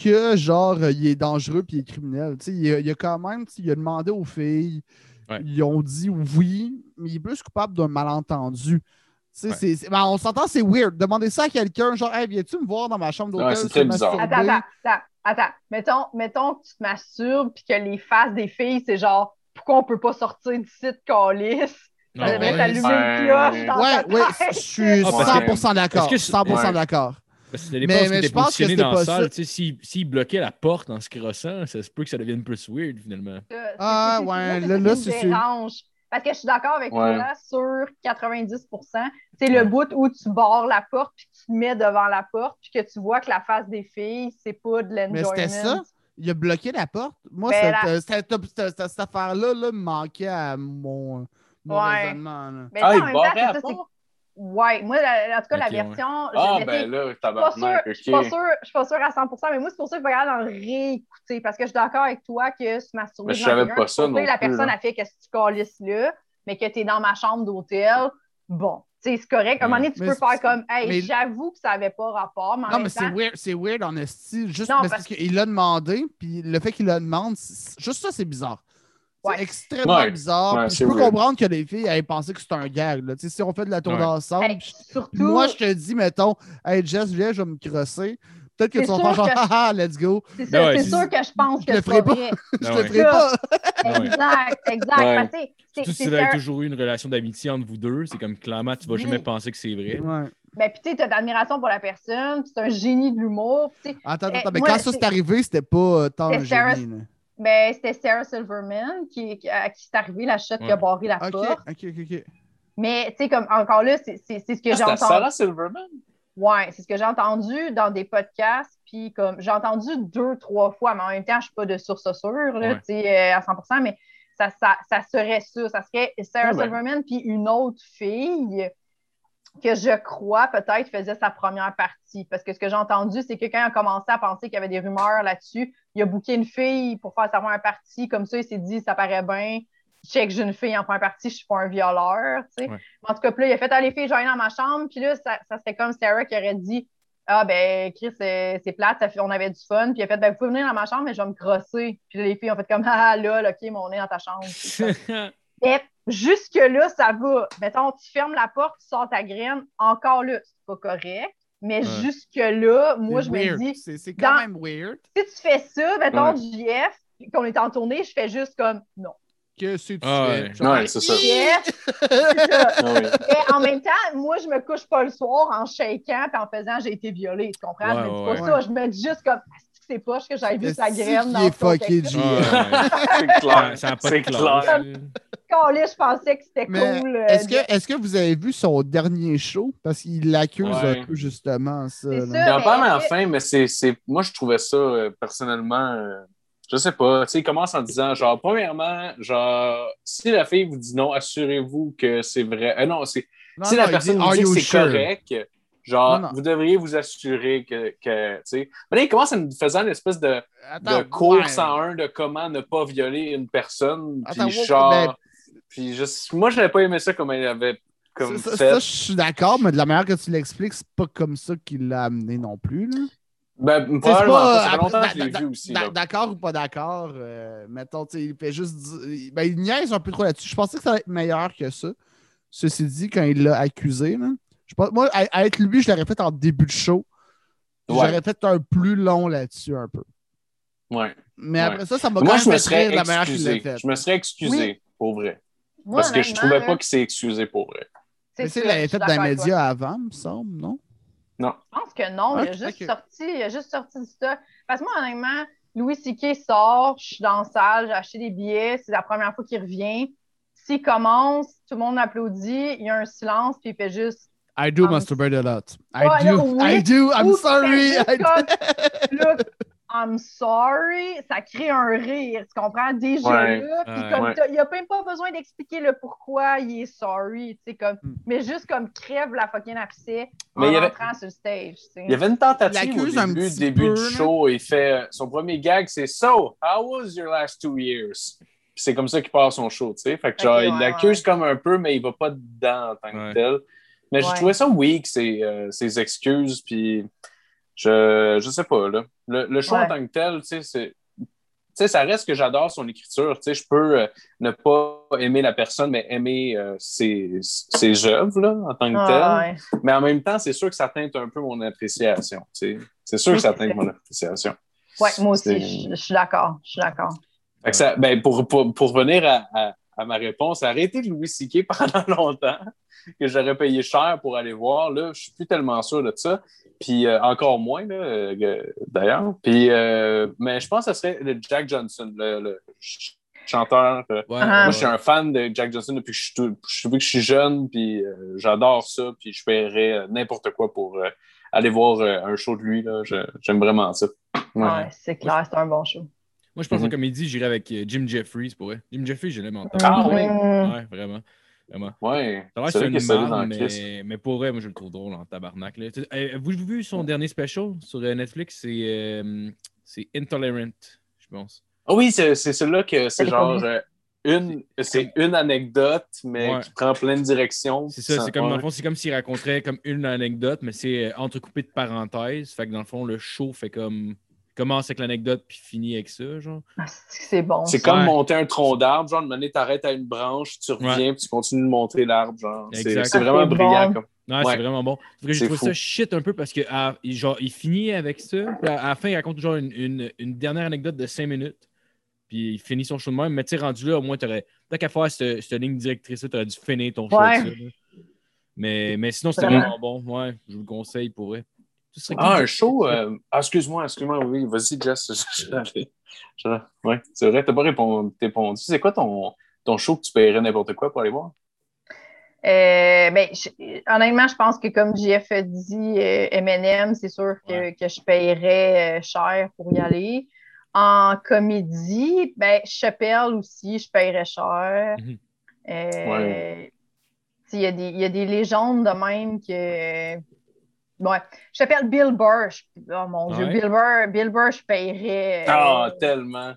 que genre euh, il est dangereux puis il est criminel. Tu sais, il, a, il a quand même, il a demandé aux filles, Ouais. ils ont dit oui, mais il est plus coupable d'un malentendu. Ben, on s'entend, c'est weird. Demander ça à quelqu'un, genre, hey, viens-tu me voir dans ma chambre d'hôtel? Ouais, c'est très bizarre. Attends, attends, attends, attends. Mettons, mettons que tu te masturbes puis que les faces des filles, c'est genre pourquoi on peut pas sortir d'ici de calice? Ça devrait ouais. t'allumer Ouais. une cloche dans Ouais, ouais, je suis Ah, parce 100% d'accord. parce que c'est- 100% Ouais. d'accord. Parce que ça dépend Mais- mais je pense que c'était dans la pas salle. ça. S'il s'il bloquait la porte en se crossant, ça se peut que ça devienne plus weird, finalement. C'est- Ah, ouais, là- ça là, c'est me sûr. dérange. Parce que je suis d'accord avec Ouais. toi sur 90 C'est le Ouais. bout où tu barres la porte puis tu te mets devant la porte puis que tu vois que la face des filles, c'est pas de Mais l'enjoyment. c'était ça? Il a bloqué la porte? Moi, Ben, cette, la- euh, cette, cette- cette- cette affaire-là là, me manquait à mon, mon Ouais. raisonnement. là. Mais Ah, il en même temps, barrait la porte? Ouais, moi, la- en tout cas, la ouais. version. je- Ah, ben là, je suis pas sûre- tabarnak, je suis pas sûre- je suis pas sûre à 100% mais moi, c'est pour ça qu'il faut regarder en réécouter. Parce que je suis d'accord avec toi que se masturber Mais je savais pas ça la plus, personne là. a fait qu'est-ce que tu calisses là, mais que tu es dans ma chambre d'hôtel, bon, tu sais, c'est correct. À un moment donné, tu Mais peux faire comme, hey, mais- j'avoue que ça avait pas rapport, mais en Non, même mais c'est weird, c'est weird en. Juste Non, mais c'est parce- parce qu'il l'a demandé, puis le fait qu'il le demande, juste ça, c'est bizarre. Ouais. C'est extrêmement Ouais. bizarre. Ouais, puis je peux weird. comprendre que les filles aient pensé que c'était un gag. Là. Tu sais, Si on fait de la tour Ouais. d'ensemble, hey, puis surtout, moi, je te dis, mettons, hey Jess, viens, je vais me crosser. Peut-être que tu vas faire genre, que- haha, let's go. c'est Ben ouais, sûr que je pense je que c'est pas vrai. Je Ah le ferai pas. Exact, exact. Ouais. Surtout si vous avez toujours eu une relation d'amitié entre vous deux, c'est comme clairement, tu vas jamais penser que c'est vrai. Ouais. Ben, puis tu sais, t'as de l'admiration pour la personne, c'est un génie de l'humour. Attends, Eh, attends, mais quand ça c'est- s'est arrivé, c'était pas euh, tant un génie. Ben, c'était Sarah Silverman qui, qui- à qui c'est arrivé la chute qui a barré la Ok, porte. ok, ok, ok. Mais, tu sais, comme encore là, c'est c'est- c'est ce que Ah, j'ai entendu. Sarah Silverman? Ouais, c'est ce que j'ai entendu dans des podcasts. Puis, comme, j'ai entendu deux, trois fois, mais en même temps, je ne suis pas de source sûre, là, Ouais. tu sais, euh, à 100% mais ça, ça, ça serait ça. Ça serait Sarah Ah. Silverman, puis une autre fille que je crois peut-être faisait sa première partie. Parce que ce que j'ai entendu, c'est que quand il a commencé à penser qu'il y avait des rumeurs là-dessus, il a booké une fille pour faire sa première partie. Comme ça, il s'est dit, ça paraît bien. Check, j'ai une fille en première partie, je suis pas un violeur. tu sais. Ouais. En tout cas, puis là, il a fait ah, les filles, je vais aller dans ma chambre. Puis là, ça, ça serait comme Sarah qui aurait dit Ah, ben, Chris, c'est plate, ça fait- on avait du fun. Puis il a fait ben, Vous pouvez venir dans ma chambre, mais je vais me crosser. Puis là, les filles ont fait comme Ah, là, là, OK, mais on est dans ta chambre. Mais jusque-là, ça va. Mettons, tu fermes la porte, tu sors ta graine. Encore là, c'est pas correct. Mais Ouais. jusque-là, moi, C'est je me dis C'est c'est quand dans- même weird. si tu fais ça, mettons, Ouais. JF, puis qu'on est en tournée, je fais juste comme non. Que tu Ah fais? ouais. C'est ça. JF, c'est ça. Ah. Et en même temps, moi, je me couche pas le soir en shakant et en faisant j'ai été violée. Tu comprends? je me dis Ouais, pas ouais. ça. Je me dis juste comme c'est poche que j'avais vu sa graine dans contexte? G. C'est clair. Ça n'a pas C'est clair. Je pensais que c'était cool. euh, Est-ce que, est que vous avez vu son dernier show? Parce qu'il l'accuse Ouais. un peu justement ça. Il en parle à la fin, mais c'est, c'est- moi, je trouvais ça euh, personnellement, euh, je sais pas. Tu sais, il commence en disant, genre, premièrement, genre, si la fille vous dit non, assurez-vous que c'est vrai. Euh, non, c'est, si non, la personne dit, dit que you c'est sure? correct, genre, Non, non. vous devriez vous assurer que, que tu sais. Mais là, il commence à nous faisant une espèce de, Attends, de course ouais. en un de comment ne pas violer une personne. Puis genre, ben- puis je- moi, j'avais pas aimé ça comme elle avait comme Ça, fait. ça, je suis d'accord, mais de la manière que tu l'expliques, c'est pas comme ça qu'il l'a amené non plus. Là. Ben, probablement pas. Ça fait longtemps que d'a- je l'ai d'a- vu aussi. D'accord ou pas d'accord, euh, mettons, il fait juste dire- ben, il niaise un peu trop là-dessus. Je pensais que ça allait être meilleur que ça. Ceci dit, quand il l'a accusé, là, je pense, moi, à, à être lui, je l'aurais fait en début de show. J'aurais fait un plus long là-dessus un peu. Ouais. Mais Ouais. après ça, ça m'a quand Moi, même je me fait serais la manière qu'il fait. Je me serais excusé, pour vrai. Moi, Parce que je honnêtement, trouvais pas qu'il s'est excusé pour vrai. c'est Mais c'est l'avait fait toi. médias avant, me semble, non? Je pense que non, il, a Ok, juste sorti, il a juste sorti du stock. Parce que moi, honnêtement, Louis C.K. sort, je suis dans la salle, j'ai acheté des billets, c'est la première fois qu'il revient. S'il commence, tout le monde applaudit, il y a un silence, puis il fait juste I do Um, masturbate a lot. I do. oui. I do. I'm sorry. I do. Look, I'm sorry, ça crée un rire, tu comprends? Déjà Ouais. là, puis comme Ouais. il n'y a même pas besoin d'expliquer le pourquoi il est sorry, tu sais, comme, Hmm. mais juste comme crève la fucking abcès Mais en il avait- rentrant sur le stage, tu sais. Il y avait une tentative au l'accuse un début, petit début peu, du show. Il fait euh, son premier gag, c'est So, how was your last two years? Puis c'est comme ça qu'il part son show, tu sais. Fait que genre, il l'accuse ouais. comme un peu, mais il va pas dedans en tant que Ouais. tel. Mais je Ouais. trouvais ça weak, ses, euh, ses excuses. Puis je, je sais pas, là. Le, le show Ouais. en tant que tel, tu sais, ça reste que j'adore son écriture. Tu sais, je peux euh, ne pas aimer la personne, mais aimer euh, ses, ses œuvres, là, en tant que Ah, tel. ouais. Mais en même temps, c'est sûr que ça teinte un peu mon appréciation. tu sais. C'est sûr Oui, que ça teinte mon appréciation. Ouais, moi aussi, je, suis d'accord. Je suis d'accord. Ben, pour, pour, pour revenir à, à- à ma réponse, arrêter de Louis C.K. pendant longtemps, que j'aurais payé cher pour aller voir. Là, je suis plus tellement sûr de ça. Puis euh, encore moins, là, euh, d'ailleurs. Puis, euh, mais je pense que ce serait le Jack Johnson, le, le ch- chanteur. euh, Ouais, Ah. Moi, ouais. je suis un fan de Jack Johnson depuis que je suis, tout- que je suis jeune, puis euh, j'adore ça, puis je paierais euh, n'importe quoi pour euh, aller voir euh, un show de lui. J'aime vraiment ça. Ouais. Ouais, c'est clair, c'est un bon show. Moi, je pense en Mhm. comédie, j'irais avec euh, Jim Jeffries pour vrai. Jim Jeffries, je l'aime en temps. Ah oui? Mm. Ouais, vraiment. Vraiment. Ouais. Ça a l'air que C'est une Chris. mais, mais pour vrai, moi, je le trouve drôle en tabarnak. Avez-vous vu son dernier special sur euh, Netflix? C'est euh, c'est Intolerant, je pense. Ah oui, c'est celui-là que c'est genre une, c'est une anecdote, mais Ouais. qui prend plein de directions. C'est ça, c'est comme, dans ouais. le fond, c'est comme s'il raconterait comme une anecdote, mais c'est entrecoupé de parenthèses. Fait que dans le fond, le show fait comme. Commence avec l'anecdote puis finit avec ça, genre. Ah, c'est bon. C'est Ouais. comme monter un tronc d'arbre, genre, de manière, t'arrêtes à une branche, tu reviens, puis tu continues de monter l'arbre, genre. C'est Ah, vraiment brillant. bon. Comme... Ouais, Ouais. c'est vraiment bon. Que j'ai C'est trouvé fou. ça shit un peu parce que à- il- genre, il finit avec ça. Puis à, à la fin, il raconte genre une, une- une dernière anecdote de 5 minutes. Puis il finit son show de même. Mais tu rendu là, au moins, t'aurais. Tant qu'à faire cette, cette ligne directrice-là, t'aurais dû finir ton show Ouais. ça. là. Mais, mais sinon, c'était Vraiment. vraiment bon. Ouais, je vous le conseille pour vrai. Ce Ah, un show. euh, Ah, excuse-moi, excuse-moi, oui, vas-y, Jess. Ouais, c'est vrai, t'as pas répondu. répondu. C'est quoi ton, ton show que tu paierais n'importe quoi pour aller voir? Euh, ben, je- honnêtement, je pense que comme JF a dit, euh, M&M, c'est sûr que, Ouais. que je paierais euh, cher pour y aller. En comédie, ben, Chappelle aussi, je paierais cher. Ouais. Il y, des- il y a des légendes de même que. Ouais. Chappelle Bill Burr. je- Oh mon Dieu, Ouais. Bill Burr, Bill Burr, je paierais. euh, Ah, tellement.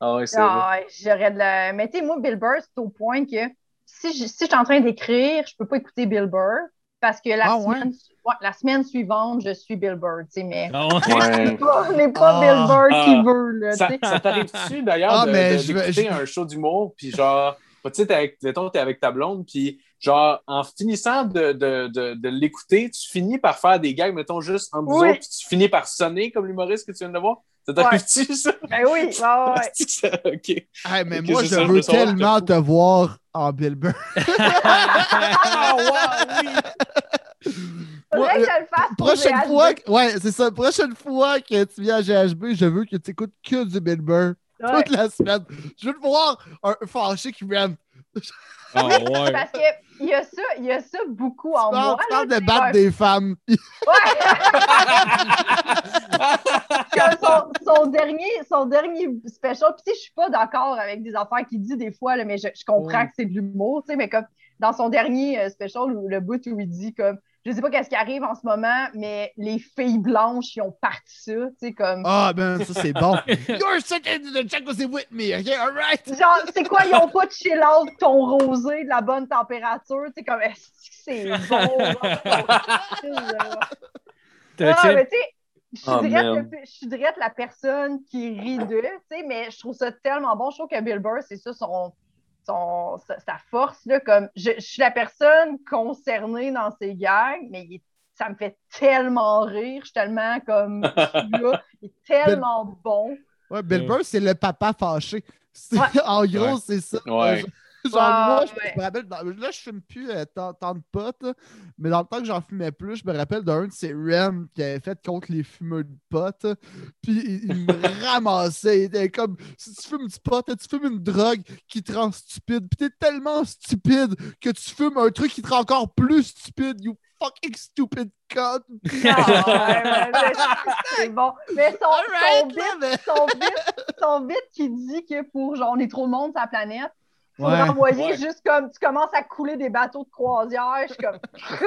Ah, oui, c'est vrai. ah, j'aurais de la. Mais tu sais, moi, Bill Burr, c'est au point que si je, si je suis en train d'écrire, je peux pas écouter Bill Burr parce que la, Ah, ouais? semaine, ouais, la semaine suivante, je suis Bill Burr, tu sais, mais Ah, ouais. On n'est pas Ah, Bill Burr ah. qui veut, là, Ça, ça t'arrive-tu d'ailleurs Ah, je d'écouter je- un show d'humour, puis genre, tu sais, t'es avec, avec ta blonde, puis genre, en finissant de, de, de, de l'écouter, tu finis par faire des gags, mettons, juste entre vous Oui. autres, puis tu finis par sonner comme l'humoriste que tu viens de voir. Ça t'arrive-tu, ça? Ben oui, ouais, ouais. Ça- OK. Hey, mais moi, je veux tellement te voir en Bill Burr. Ah, wow, oui! Que je le fasse pour Prochaine GHB. fois, que- ouais, c'est ça. Prochaine fois que tu viens à GHB, je veux que tu écoutes que du Bill Burr Ouais. toute la semaine. Je veux te voir un fâché qui vient. Ah, ouais. Parce que il y a ça, il y a ça beaucoup en moi. tu parles de battre des femmes. son, son dernier, son dernier special, puis tu sais, je suis pas d'accord avec des affaires qu'il dit des fois, là, mais je, je comprends que c'est de l'humour, tu sais, mais comme dans son dernier euh, special, le bout où il dit comme, je sais pas qu'est-ce qui arrive en ce moment, mais les filles blanches, ils ont parti ça, tu sais, comme, Ah, ben, ça, c'est bon. You're sitting in the jacuzzi with me, OK? All right? genre, c'est quoi, ils ont pas de chill out ton rosé de la bonne température, tu sais, comme, est-ce que c'est bon, Ah, mais tu sais, je suis Oh, direct je suis direct la personne qui rit d'eux, tu sais, mais je trouve ça tellement bon. Je trouve que Bill Burr, c'est ça son, son, sa, sa force, là, comme je, je suis la personne concernée dans ses gags, mais il ça me fait tellement rire. Je suis tellement comme. je suis là. Il est tellement bon. Ouais, Bill. Burr, c'est le papa fâché. Ouais. en gros, Ouais. c'est ça. Ouais. Genre, Ah, moi, je, ouais. je me rappelle, dans- là, je fume plus euh, tant, tant de potes, là, mais dans le temps que j'en fumais plus, je me rappelle d'un de ces Rem qui avait fait contre les fumeurs de potes. Puis il, il me ramassait. Il était comme si tu fumes du pot, tu fumes une drogue qui te rend stupide. Puis t'es tellement stupide que tu fumes un truc qui te rend encore plus stupide. You fucking stupid cunt. Ah, c'est- bon. Mais son, son bit, son bit, son bit qui dit que pour genre on est trop de monde sur la planète, il faut Ouais. envoyer Ouais. juste comme tu commences à couler des bateaux de croisière. Je suis comme.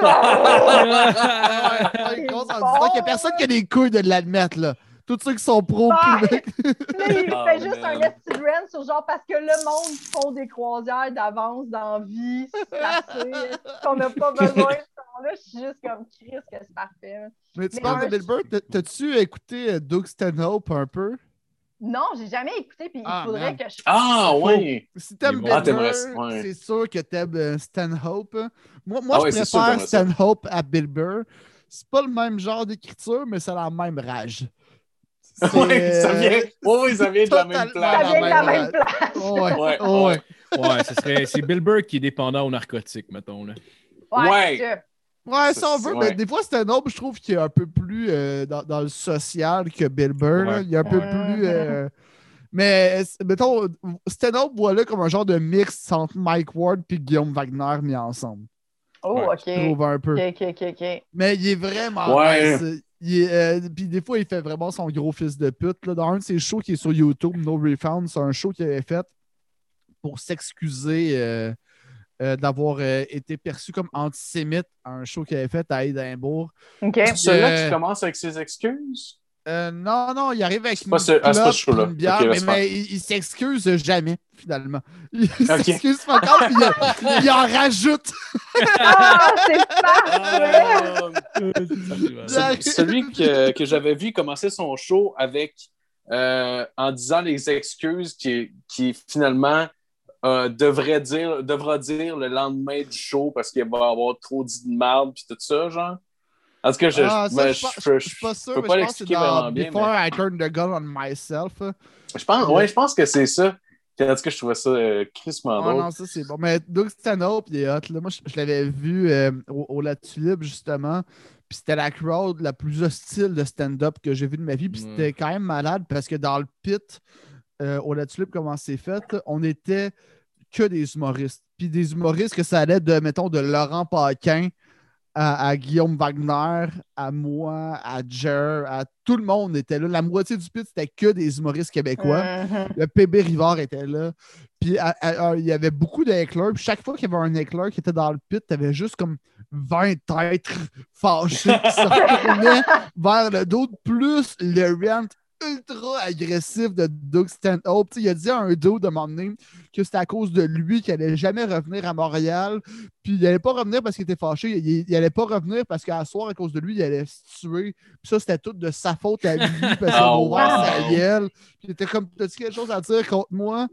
Ouais, ouais, grosse en disant qu'il y a personne qui a des couilles de l'admettre, là. Tous ceux qui sont pros, Ouais. puis- Là, il Oh, fait juste man. un rant sur genre parce que le monde font des croisières d'avance dans la vie, c'est assez, qu'on n'a pas besoin de ça. Là, je suis juste comme Chris, que c'est parfait. Mais tu Mais de Bill Burr, t'as- t'as-tu écouté euh, Doug Stanhope un peu? Non, j'ai jamais écouté, puis Ah, il faudrait man. que je. Ah, ouais. Si t'aimes Il Bill bon. Ah, ouais. c'est sûr que t'aimes euh, Stanhope. Moi, moi Ah ouais, je que préfère. Stanhope à Bill Burr. C'est pas le même genre d'écriture, mais c'est la même rage. Ouais, ça vient, ouais, ouais, ça vient de la même totalement Ça place. vient de la Ouais. même place. Oh, ouais. Ouais, oh, ouais. Ouais, ce serait, c'est Bill Burr qui est dépendant aux narcotiques, mettons. Là. Ouais. sûr. Ouais, si Ça, on c'est- veut, ouais. mais des fois, Stanhope, je trouve qu'il est un peu plus euh, dans, dans le social que Bill Burr. Ouais. Il est un peu Ouais. plus. euh, Mais, mettons, Stanhope, voilà comme un genre de mix entre Mike Ward et Guillaume Wagner mis ensemble. Oh, Ouais, OK. Je trouve un peu. OK, OK, OK, OK. Mais il est vraiment Ouais. nice. Il est, euh, puis des fois, il fait vraiment son gros fils de pute. Là. Dans un de ses shows qui est sur YouTube, No Refund, c'est un show qu'il avait fait pour s'excuser euh, euh, d'avoir euh, été perçu comme antisémite à un show qu'il avait fait à Édimbourg. OK. C'est celui-là Euh, qui commence avec ses excuses? Euh, non, non, il arrive avec une, ce- c'est pas clope ce show-là. puis une bière, Ok, mais, il, il s'excuse jamais, finalement. Il s'excuse pas encore, puis il, il en rajoute. Ah, c'est parfait! Ah, C'est- celui que, que j'avais vu commencer son show avec euh, en disant les excuses qui, qui finalement euh, devrait dire, devra dire le lendemain du show parce qu'il va avoir trop dit de merde puis tout ça, genre? En tout cas, je, Ah, ça, ben, je, je, je- je suis pas sûr, peux mais pas je pense que c'est l'expliquer dans vraiment bien. Before mais- I Turn the Gun on Myself. hein. Je pense, ouais, je pense que c'est ça. En tout cas, je trouvais ça euh, crissement Ah non, ça c'est bon. Mais Doug Stanhope, il est hot. Là. Moi, je, l'avais vu euh, au, au La Tulipe, justement. Puis c'était la crowd la plus hostile de stand-up que j'ai vu de ma vie. Puis Ouais. c'était quand même malade parce que dans le pit, euh, au La Tulipe, comment c'est fait, on était que des humoristes. Puis des humoristes que ça allait de, mettons, de Laurent Paquin à, à Guillaume Wagner, à moi, à Jer, à tout le monde était là. La moitié du pit, c'était que des humoristes québécois. Mhm. Le PB Rivard était là. Puis à- à- à- il y avait beaucoup d'éclairs. Puis chaque fois qu'il y avait un éclair qui était dans le pit, tu avais juste comme 20 têtes fâchées qui se vers le dos. Plus le rant ultra agressif de Doug Stanhope. Il a dit à un dos de donné que c'était à cause de lui qu'il allait jamais revenir à Montréal. Puis il allait pas revenir parce qu'il était fâché. Il, il allait pas revenir parce qu'à soir, à cause de lui, il allait se tuer. Puis ça, c'était tout de sa faute à lui parce qu'il a ouvert sa gueule. Puis il était comme, t'as-tu quelque chose à dire contre moi?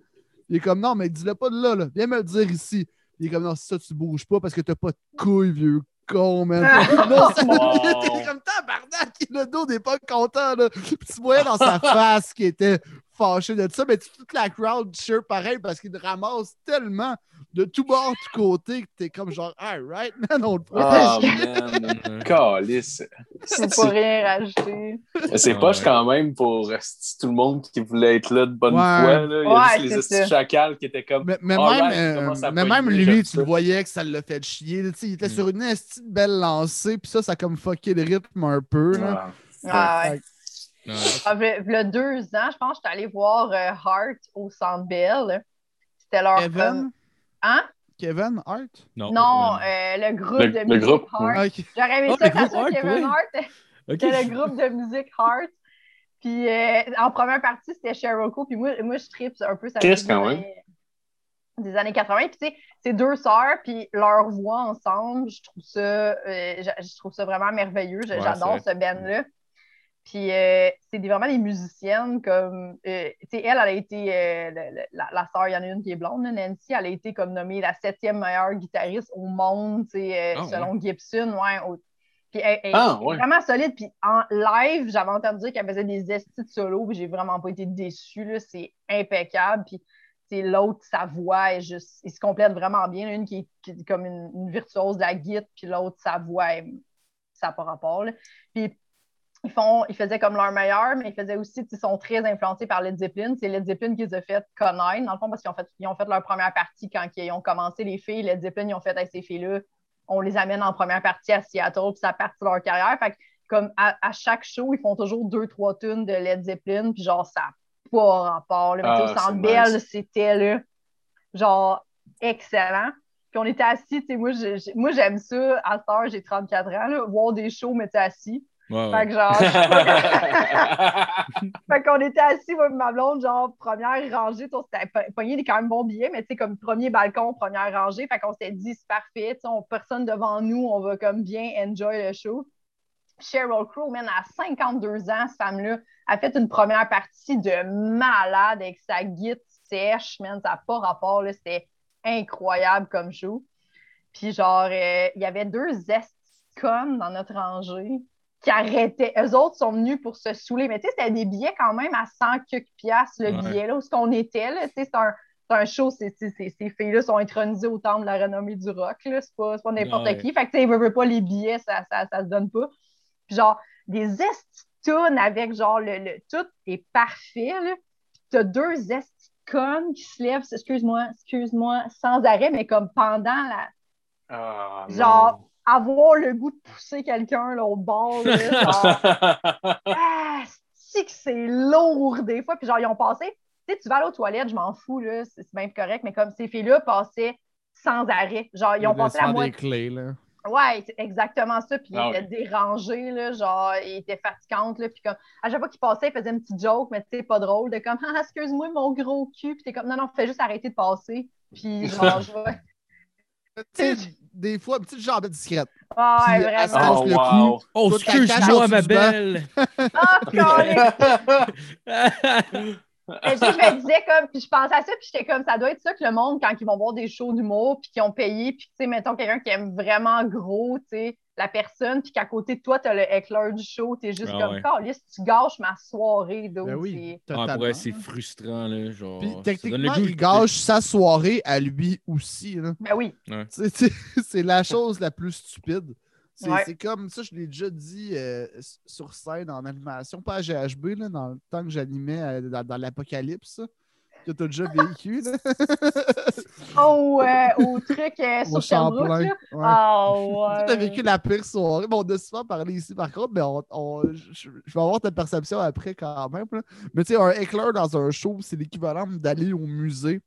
Il est comme, non, mais dis-le pas de là, là. Viens me le dire ici. Il est comme, non, c'est ça, tu bouges pas parce que t'as pas de couilles, vieux con, man. non, était comme, tabarnak, le dos n'est pas content, là. Puis tu voyais dans sa face qu'il était fâché de ça, mais toute la crowd cheer pareil parce qu'il ramasse tellement de tout bord, tout côté que t'es comme genre, alright, man, on le Ah, protège. man. Calice. Je peux pas rien rajouter. C'est Ah, poche ouais. quand même pour euh, tout le monde qui voulait être là de bonne Ouais. foi. Là. Il y a Ouais, juste c'est les chacals qui étaient comme. Mais, mais même, il euh, mais même lui, tu le voyais que ça l'a fait chier. là, tu sais, il était Mm. sur une esti de belle lancée, puis ça, ça a comme fucké le rythme un peu. Là. Ah. Ah, ouais. Ouais. Ah, v'là- v'là deux ans, je pense que j'étais allée voir euh, Heart au Centre Bell. C'était leur. Kevin, Hein? Kevin Hart? Non, Non, euh, le groupe Le- de le musique groupe, Heart. Ok. J'aurais aimé Oh, ça que ça soit Kevin ouais. Hart. Ok. C'était le groupe de musique Heart. Puis euh, en première partie, c'était Sheryl Crow. Puis moi, moi je tripe un peu sa Chris, musique quand des même. années- des années 80. Puis tu sais, c'est deux sœurs, puis leur voix ensemble, je trouve ça, euh, je trouve ça vraiment merveilleux. Ouais, J'adore ce band-là. Puis euh, c'est vraiment des musiciennes comme. euh, tu sais, elle, elle a été. euh, la, la sœur, il y en a une qui est blonde, Nancy, elle a été comme nommée la septième meilleure guitariste au monde, tu sais, Ah, selon Gibson. Ouais, au- Puis elle, elle Ah, est ouais. vraiment solide. Puis en live, j'avais entendu dire qu'elle faisait des estis de solo, puis j'ai vraiment pas été déçue. C'est impeccable. Puis c'est l'autre, sa voix est juste. Ils se complètent vraiment bien. Une qui est, qui est comme une, une virtuose de la guitare, puis l'autre, sa voix, est- ça n'a pas rapport. là. Puis ils, font, ils faisaient comme leur meilleur, mais ils faisaient aussi, ils sont très influencés par Led Zeppelin. C'est Led Zeppelin qui les a fait connaître, dans le fond, parce qu'ils ont fait, ils ont fait leur première partie quand ils ont commencé les filles. Led Zeppelin, ils ont fait avec ces filles-là, on les amène en première partie à Seattle, puis ça partit de leur carrière. Fait que, comme à, à chaque show, ils font toujours deux, trois tunes de Led Zeppelin, puis genre, ça n'a pas rapport. sais, Ah, au Centre Bell, c'était là, genre, excellent. Puis on était assis, tu sais, moi, j'ai- j'ai- moi, j'aime ça, à cette heure, j'ai 34 ans, là, voir des shows, mais assis. Ouais, Fait que genre, fait qu'on était assis, moi ma blonde, genre, première rangée, on s'était po- pogné des quand même bons billets, mais tu sais, comme premier balcon, première rangée, fait qu'on s'était dit, c'est parfait, on, personne devant nous, on va comme bien enjoy le show. Cheryl Crow, man, à 52 ans, cette femme-là, a fait une première partie de malade avec sa guitare sèche, man, ça n'a pas rapport, là, c'était incroyable comme show. Puis genre, euh, il y avait deux esticons dans notre rangée qui arrêtaient. Eux autres sont venus pour se saouler. Mais tu sais, c'était des billets quand même à 100 quelques piastres le Ouais. billet, là, où ce qu'on était. là. Tu sais, c'est un, un show, ces filles-là sont intronisées au temple de la renommée du rock. là. C'est pas, c'est pas n'importe Ouais. qui. Fait que tu sais, ils veulent pas les billets, ça, ça, ça se donne pas. Puis genre, des estitounes avec genre le, le- tout est parfait. Là. Puis t'as deux esticones qui se lèvent, excuse-moi, excuse-moi, sans arrêt, mais comme pendant la, Ah. Genre, avoir le goût de pousser quelqu'un là, au bord, là, genre, ah, c'est que c'est lourd des fois? Puis genre, ils ont passé, tu sais, tu vas aller aux toilettes, je m'en fous, là, c'est bien correct, mais comme ces filles-là passaient sans arrêt. Genre, ils ont passé la moitié. des clés, là. Ouais, c'est exactement ça. Puis Ah il était dérangé, là, genre, il était fatigante, là. Puis comme, à chaque fois qu'il passait, il faisait une petite joke, mais tu sais, pas drôle, de comme, ah, excuse-moi, mon gros cul. Puis t'es comme, non, non, fais juste arrêter de passer. Puis genre, je vais. Des fois, une petite jambe discrète. Ah, elle se vraiment. casse Oh, le wow. cou. Oh, excuse-moi, ma belle. Tu sais, je me disais comme, puis je pensais à ça, puis j'étais comme, ça doit être ça que le monde, quand ils vont voir des shows d'humour, puis qu'ils ont payé, puis tu sais, mettons quelqu'un qui aime vraiment gros, tu sais, la personne, puis qu'à côté de toi, t'as le heckler du show, t'es juste Ah comme, ouais. Tu gâches ma soirée, Ben donc oui, Ah, c'est frustrant, là. Genre, Puis techniquement, il gâche sa soirée à lui aussi. Là. Ben oui. C'est- C'est c'est la chose la plus stupide. C'est Ouais. comme ça, je l'ai déjà dit euh, sur scène en animation, pas à GHB, là, dans le temps que j'animais euh, dans, dans l'Apocalypse, que tu as déjà vécu. Là. Oh, euh, au truc euh, sur Sherbrooke. Ouais. Ah, Tu as vécu la pire soirée. Bon, on a souvent parlé ici, par contre, mais on, on- je, je vais avoir ta perception après quand même. là. Mais tu sais, un éclair dans un show, c'est l'équivalent d'aller au musée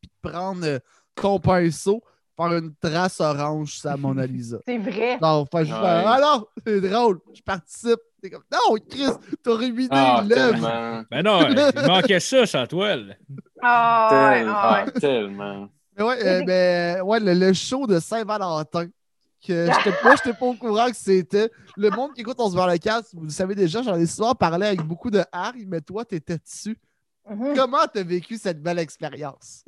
puis de prendre euh, ton pinceau, faire une trace orange sur la Mona Lisa. C'est vrai. Non, enfin, je Ouais. fais, ah non, c'est drôle, je participe. T'es comme, non, Chris, t'as ruiné Ah, l'œuvre. tellement. Ben non, il manquait ça, sa toile. Ah, ah, ouais. Tellement. Mais ouais, euh, mais, ouais le, le show de Saint-Valentin. Que moi, je n'étais pas au courant que c'était. Le monde qui écoute On se voit le casque, vous le savez déjà, j'en ai souvent parlé avec beaucoup de hargne, mais toi, tu étais dessus. Mhm. Comment tu as vécu cette belle expérience?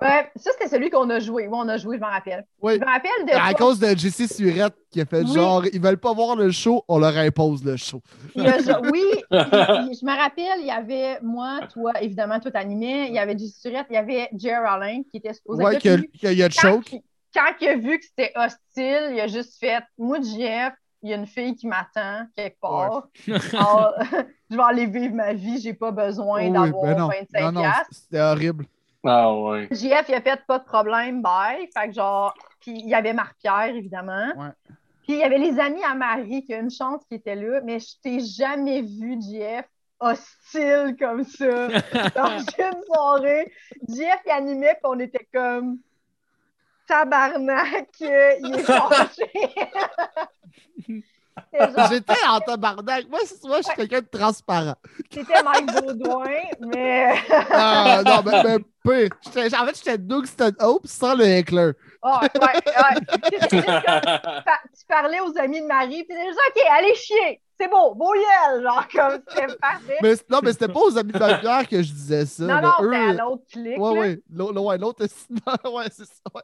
Ben, ça, c'était celui qu'on a joué. Oui, on a joué, je m'en rappelle. Oui. Je me rappelle de. À cause de JC Surette qui a fait Oui. genre, ils veulent pas voir le show, on leur impose le show. Oui, puis- puis je me rappelle, il y avait moi, toi, évidemment, toi t'animais, il y avait Jessie Surette, il y a Jerry Allen qui était supposé Ouais, puis qu'il y a quand, choke. il- quand il a vu que c'était hostile, il a juste fait Moi, JF, il y a une fille qui m'attend quelque part. Alors, je vais aller vivre ma vie, j'ai pas besoin Oh oui, d'avoir ben non. 25 Non, non, piastres. c'était horrible. Ah ouais. JF, il a fait pas de problème, bye. Fait que genre, puis il y avait Marc-Pierre, évidemment. Ouais. Puis il y avait les amis à Marie, qui a une chance qui était là, mais je t'ai jamais vu, JF, hostile comme ça. Dans une soirée, JF il animait, puis on était comme tabarnak, il est fâché. J'étais en tabarnak. Moi, je suis quelqu'un de transparent. C'était Mike Baudouin, mais. Ah, non, mais, mais pire. En fait, j'étais Doug Stanhope sans le éclair. Ah, ouais, ouais. Pa- tu parlais aux amis de Marie, puis juste, OK, allez chier, c'est beau, beau yel, genre, comme c'était parfait. Mais, non, mais c'était pas aux amis de ma bière que je disais ça. non, non, eux, c'était à l'autre clic. Ouais, là. ouais. L'autre, ouais, l'autre, ouais, c'est ça. Ouais.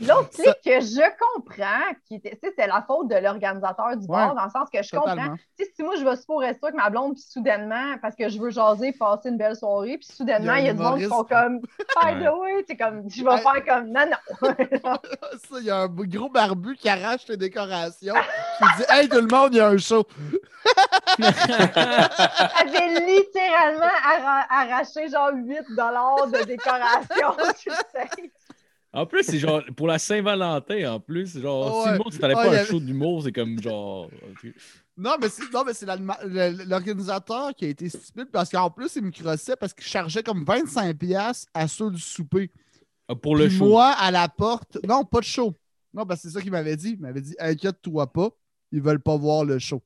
L'autre Ça- truc que je comprends, qui tu sais, c'est la faute de l'organisateur du bar, Ouais, dans le sens que je totalement. comprends. Tu sais, si moi je vais super au resto avec ma blonde, puis soudainement, parce que je veux jaser, passer une belle soirée, puis soudainement, il y a, du monde qui font humoriste. comme, by the way, tu sais, comme, je vais faire comme, non, non. Ça, il y a un gros barbu qui arrache les décorations. Je dis, hey, tout le monde, il y a un show. avait littéralement arra- arraché genre 8 de décoration sur scène. En plus, c'est genre pour la Saint-Valentin, en plus. Genre, Oh, si le monde Ah, pas à un avait- show d'humour, c'est comme genre. Non, mais c'est, non, mais c'est l'anima- le- l'organisateur qui a été stupide parce qu'en plus, il me crossait parce qu'il chargeait comme 25$ à ceux du souper. Ah, Pour le Puis show. moi, à la porte, non, pas de show. Non, parce que c'est ça qu'il m'avait dit. Il m'avait dit, inquiète-toi pas, ils veulent pas voir le show.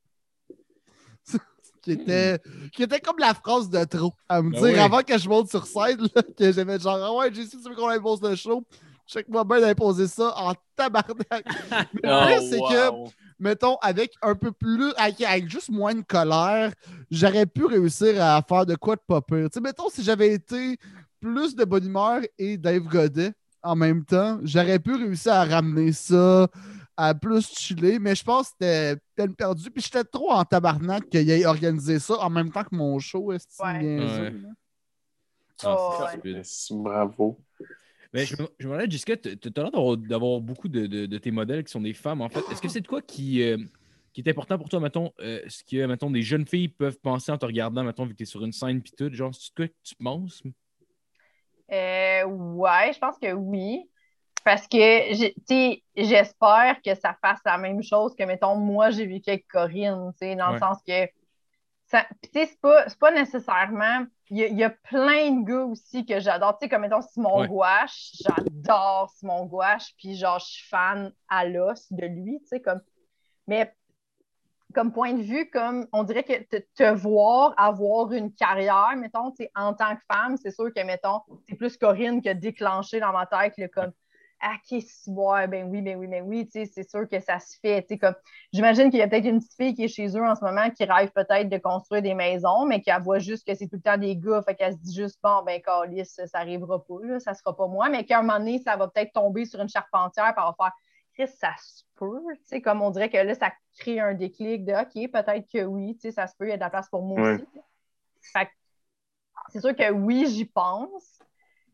qui, était, qui était comme la phrase de trop. À me Ben dire, oui. avant que je monte sur scène, là, que j'avais genre, ah ouais, j'ai su, tu veux qu'on impose le show? Check-moi bien d'imposer ça en tabarnak. Mais le Oh, pire, c'est que mettons, avec un peu plus, avec, avec juste moins de colère, j'aurais pu réussir à faire de quoi de pas pire. Tu sais, mettons, si j'avais été plus de bonne humeur et Dave Godet en même temps, j'aurais pu réussir à ramener ça, à plus chiller, mais je pense que c'était peine perdue. Puis j'étais trop en tabarnak qu'il ait organisé ça en même temps que mon show. Est-ce Ouais. Ouais. Ah, Oh, c'est ouais. Bravo. Mais je me, je me demandais, Jessica, tu as l'air d'avoir- beaucoup de, de- de tes modèles qui sont des femmes, en fait. Est-ce que c'est de quoi qui, euh, qui est important pour toi, mettons, euh, ce que, mettons, des jeunes filles peuvent penser en te regardant, mettons, vu que tu es sur une scène pis tout, genre, c'est de quoi que tu penses? Euh, ouais, je pense que oui. Parce que tu sais, j'espère que ça fasse la même chose que, mettons, moi, j'ai vécu avec Corinne, tu sais, dans le sens que. Tu sais, c'est pas, c'est pas nécessairement. Il y, a, il y a plein de gars aussi que j'adore. Tu sais, comme, mettons, Simon Ouais. Gouache. J'adore Simon Gouache. Puis, genre, je suis fan à l'os de lui, tu sais, comme. Mais comme point de vue, comme on dirait que te, te voir avoir une carrière, mettons, en tant que femme, c'est sûr que, mettons, c'est plus Corinne qui a déclenché dans ma tête le comme Ah, qu'est-ce ouais, ben oui, ben oui, ben oui, tu sais, c'est sûr que ça se fait. Comme, j'imagine qu'il y a peut-être une petite fille qui est chez eux en ce moment qui rêve peut-être de construire des maisons, mais qui voit juste que c'est tout le temps des gars, fait qu'elle se dit juste bon, ben Calice, ça arrivera pas, là, ça sera pas moi, mais qu'à un moment donné, ça va peut-être tomber sur une charpentière, va faire Chris, ça se peut, tu sais, comme on dirait que là, ça crée un déclic de OK, peut-être que oui, tu sais, ça se peut, il y a de la place pour moi Ouais. aussi. Fait c'est sûr que oui, j'y pense,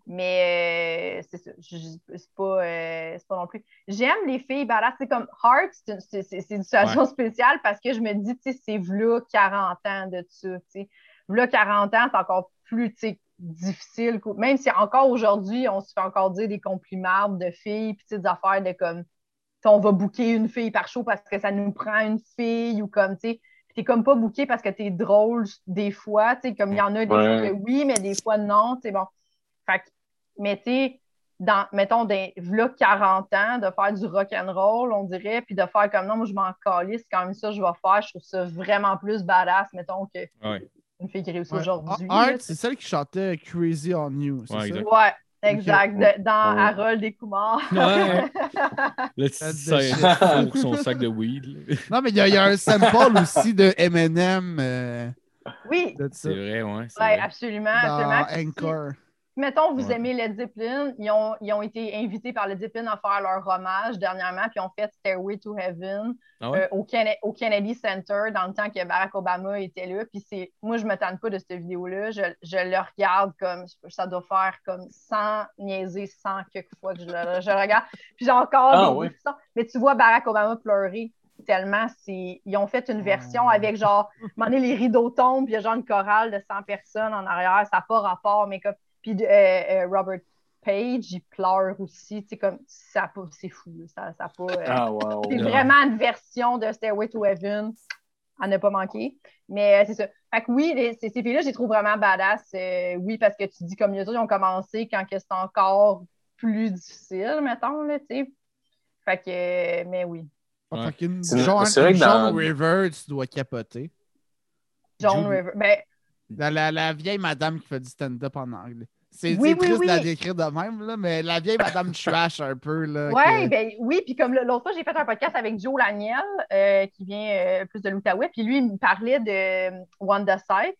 mais euh, c'est ça, c'est pas, euh, c'est pas non plus. J'aime les filles badass, c'est comme Heart, c'est une, c'est- c'est- c'est situation spéciale parce que je me dis, tu sais, c'est v'là 40 ans de ça, tu. V'là 40 ans, c'est encore plus, difficile. Même si encore aujourd'hui, on se fait encore dire des compliments de filles, puis des affaires de comme, on va booker une fille par show parce que ça nous prend une fille ou comme, tu sais, t'es comme pas booké parce que t'es drôle des fois, tu sais, comme il y en a des Ouais. fois que oui, mais des fois non, sais, bon. Fait que, mais tu sais, dans, mettons, des, v'là 40 ans, de faire du rock and roll, on dirait, puis de faire comme non, moi je m'en calisse, c'est quand même ça que je vais faire, je trouve ça vraiment plus badass, mettons, qu'une Ouais. fille qui réussit Ouais. aujourd'hui. Art, là, c'est celle qui chantait Crazy on You. c'est Ouais, ça? exact. Ouais, exact. De- dans Ouais. Harold et Kumar. Ouais. Là, sais, shit. pour son sac de weed. là. Non, mais il y, a- il y a un sample aussi de Eminem euh, oui. C'est vrai, ouais. vrai. absolument. Dans absolument. Anchor. Mettons, vous Ouais. aimez Led Zeppelin, ils ont, ils ont été invités par Led Zeppelin à faire leur hommage dernièrement, puis ils ont fait Stairway to Heaven Ah ouais? euh, au, Kenne- au Kennedy Center dans le temps que Barack Obama était là. Puis c'est, moi, je me tente pas de cette vidéo-là. Je, je le regarde comme, ça doit faire comme 100 niaiser 100 quelques fois que je le je regarde. Puis j'ai encore Ah des. Mais tu vois Barack Obama pleurer tellement c'est ils ont fait une version Ah. avec genre donné, les rideaux tombent puis il y a genre une chorale de 100 personnes en arrière ça n'a pas rapport mais comme puis euh, euh, Robert Page il pleure aussi tu sais comme ça pas c'est fou ça ça a pas euh, Ah, wow. c'est vraiment une version de Stairway to Heaven à ne pas manquer mais euh, c'est ça fait que oui les- ces, ces filles-là je les trouve vraiment badass euh, oui parce que tu dis comme les autres ils ont commencé quand c'est encore plus difficile mettons là tu sais fait que euh, mais oui Ouais. Fait C'est- John, c'est que John dans- River, tu dois capoter. John. River ben La, la, la vieille madame qui fait du stand-up en anglais. C'est Oui, triste oui. de la décrire de même, là, mais la vieille madame trash un peu. Là, Ouais, que- ben oui, puis comme l'autre fois, j'ai fait un podcast avec Joe Laniel, euh, qui vient euh, plus de l'Outaouais, puis lui, il me parlait de euh, Wanda Sykes.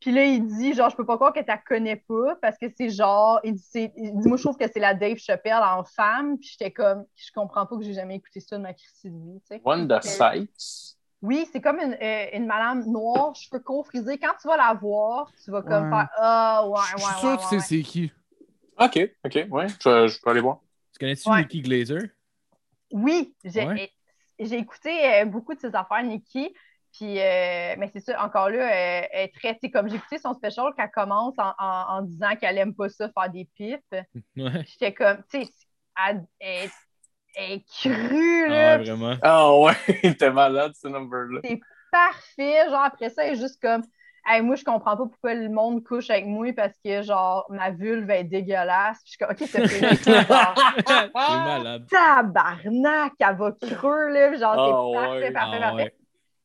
Puis là, il dit, genre, je peux pas croire que tu la connais pas parce que c'est genre, il dit, c'est- il dit, moi, je trouve que c'est la Dave Chappelle en femme. Puis j'étais comme, je comprends pas que j'ai jamais écouté ça de ma crise de vie, tu sais. Wanda Sykes? Oui, c'est comme une, euh, une madame noire, cheveux courts, frisés. Quand tu vas la voir, tu vas comme Ouais. faire, ah, ouais, ouais, Je suis sûr ouais, que tu sais ouais. c'est qui. OK, OK, ouais, je, je peux aller voir. Tu connais-tu Ouais. Nikki Glazer? Oui, j'ai écouté euh, beaucoup de ses affaires, Nikki. Puis, euh, mais c'est ça, encore là, euh, elle est très, tu sais, comme j'ai écouté son special qu'elle commence en, en- en disant qu'elle aime pas ça faire des pipes. Ouais. J'étais comme, tu sais, elle est crue, Ah, là. ouais, vraiment. Ah ouais, t'es malade, ce number-là. parfait. Genre, après ça, elle est juste comme, hey, moi, je comprends pas pourquoi le monde couche avec moi parce que, genre, ma vulve est dégueulasse. Puis je suis comme, OK, C'est malade. tabarnak, elle va creux, là. Genre, c'est Ah, parfait, ouais. parfait, Ah, parfait. ouais.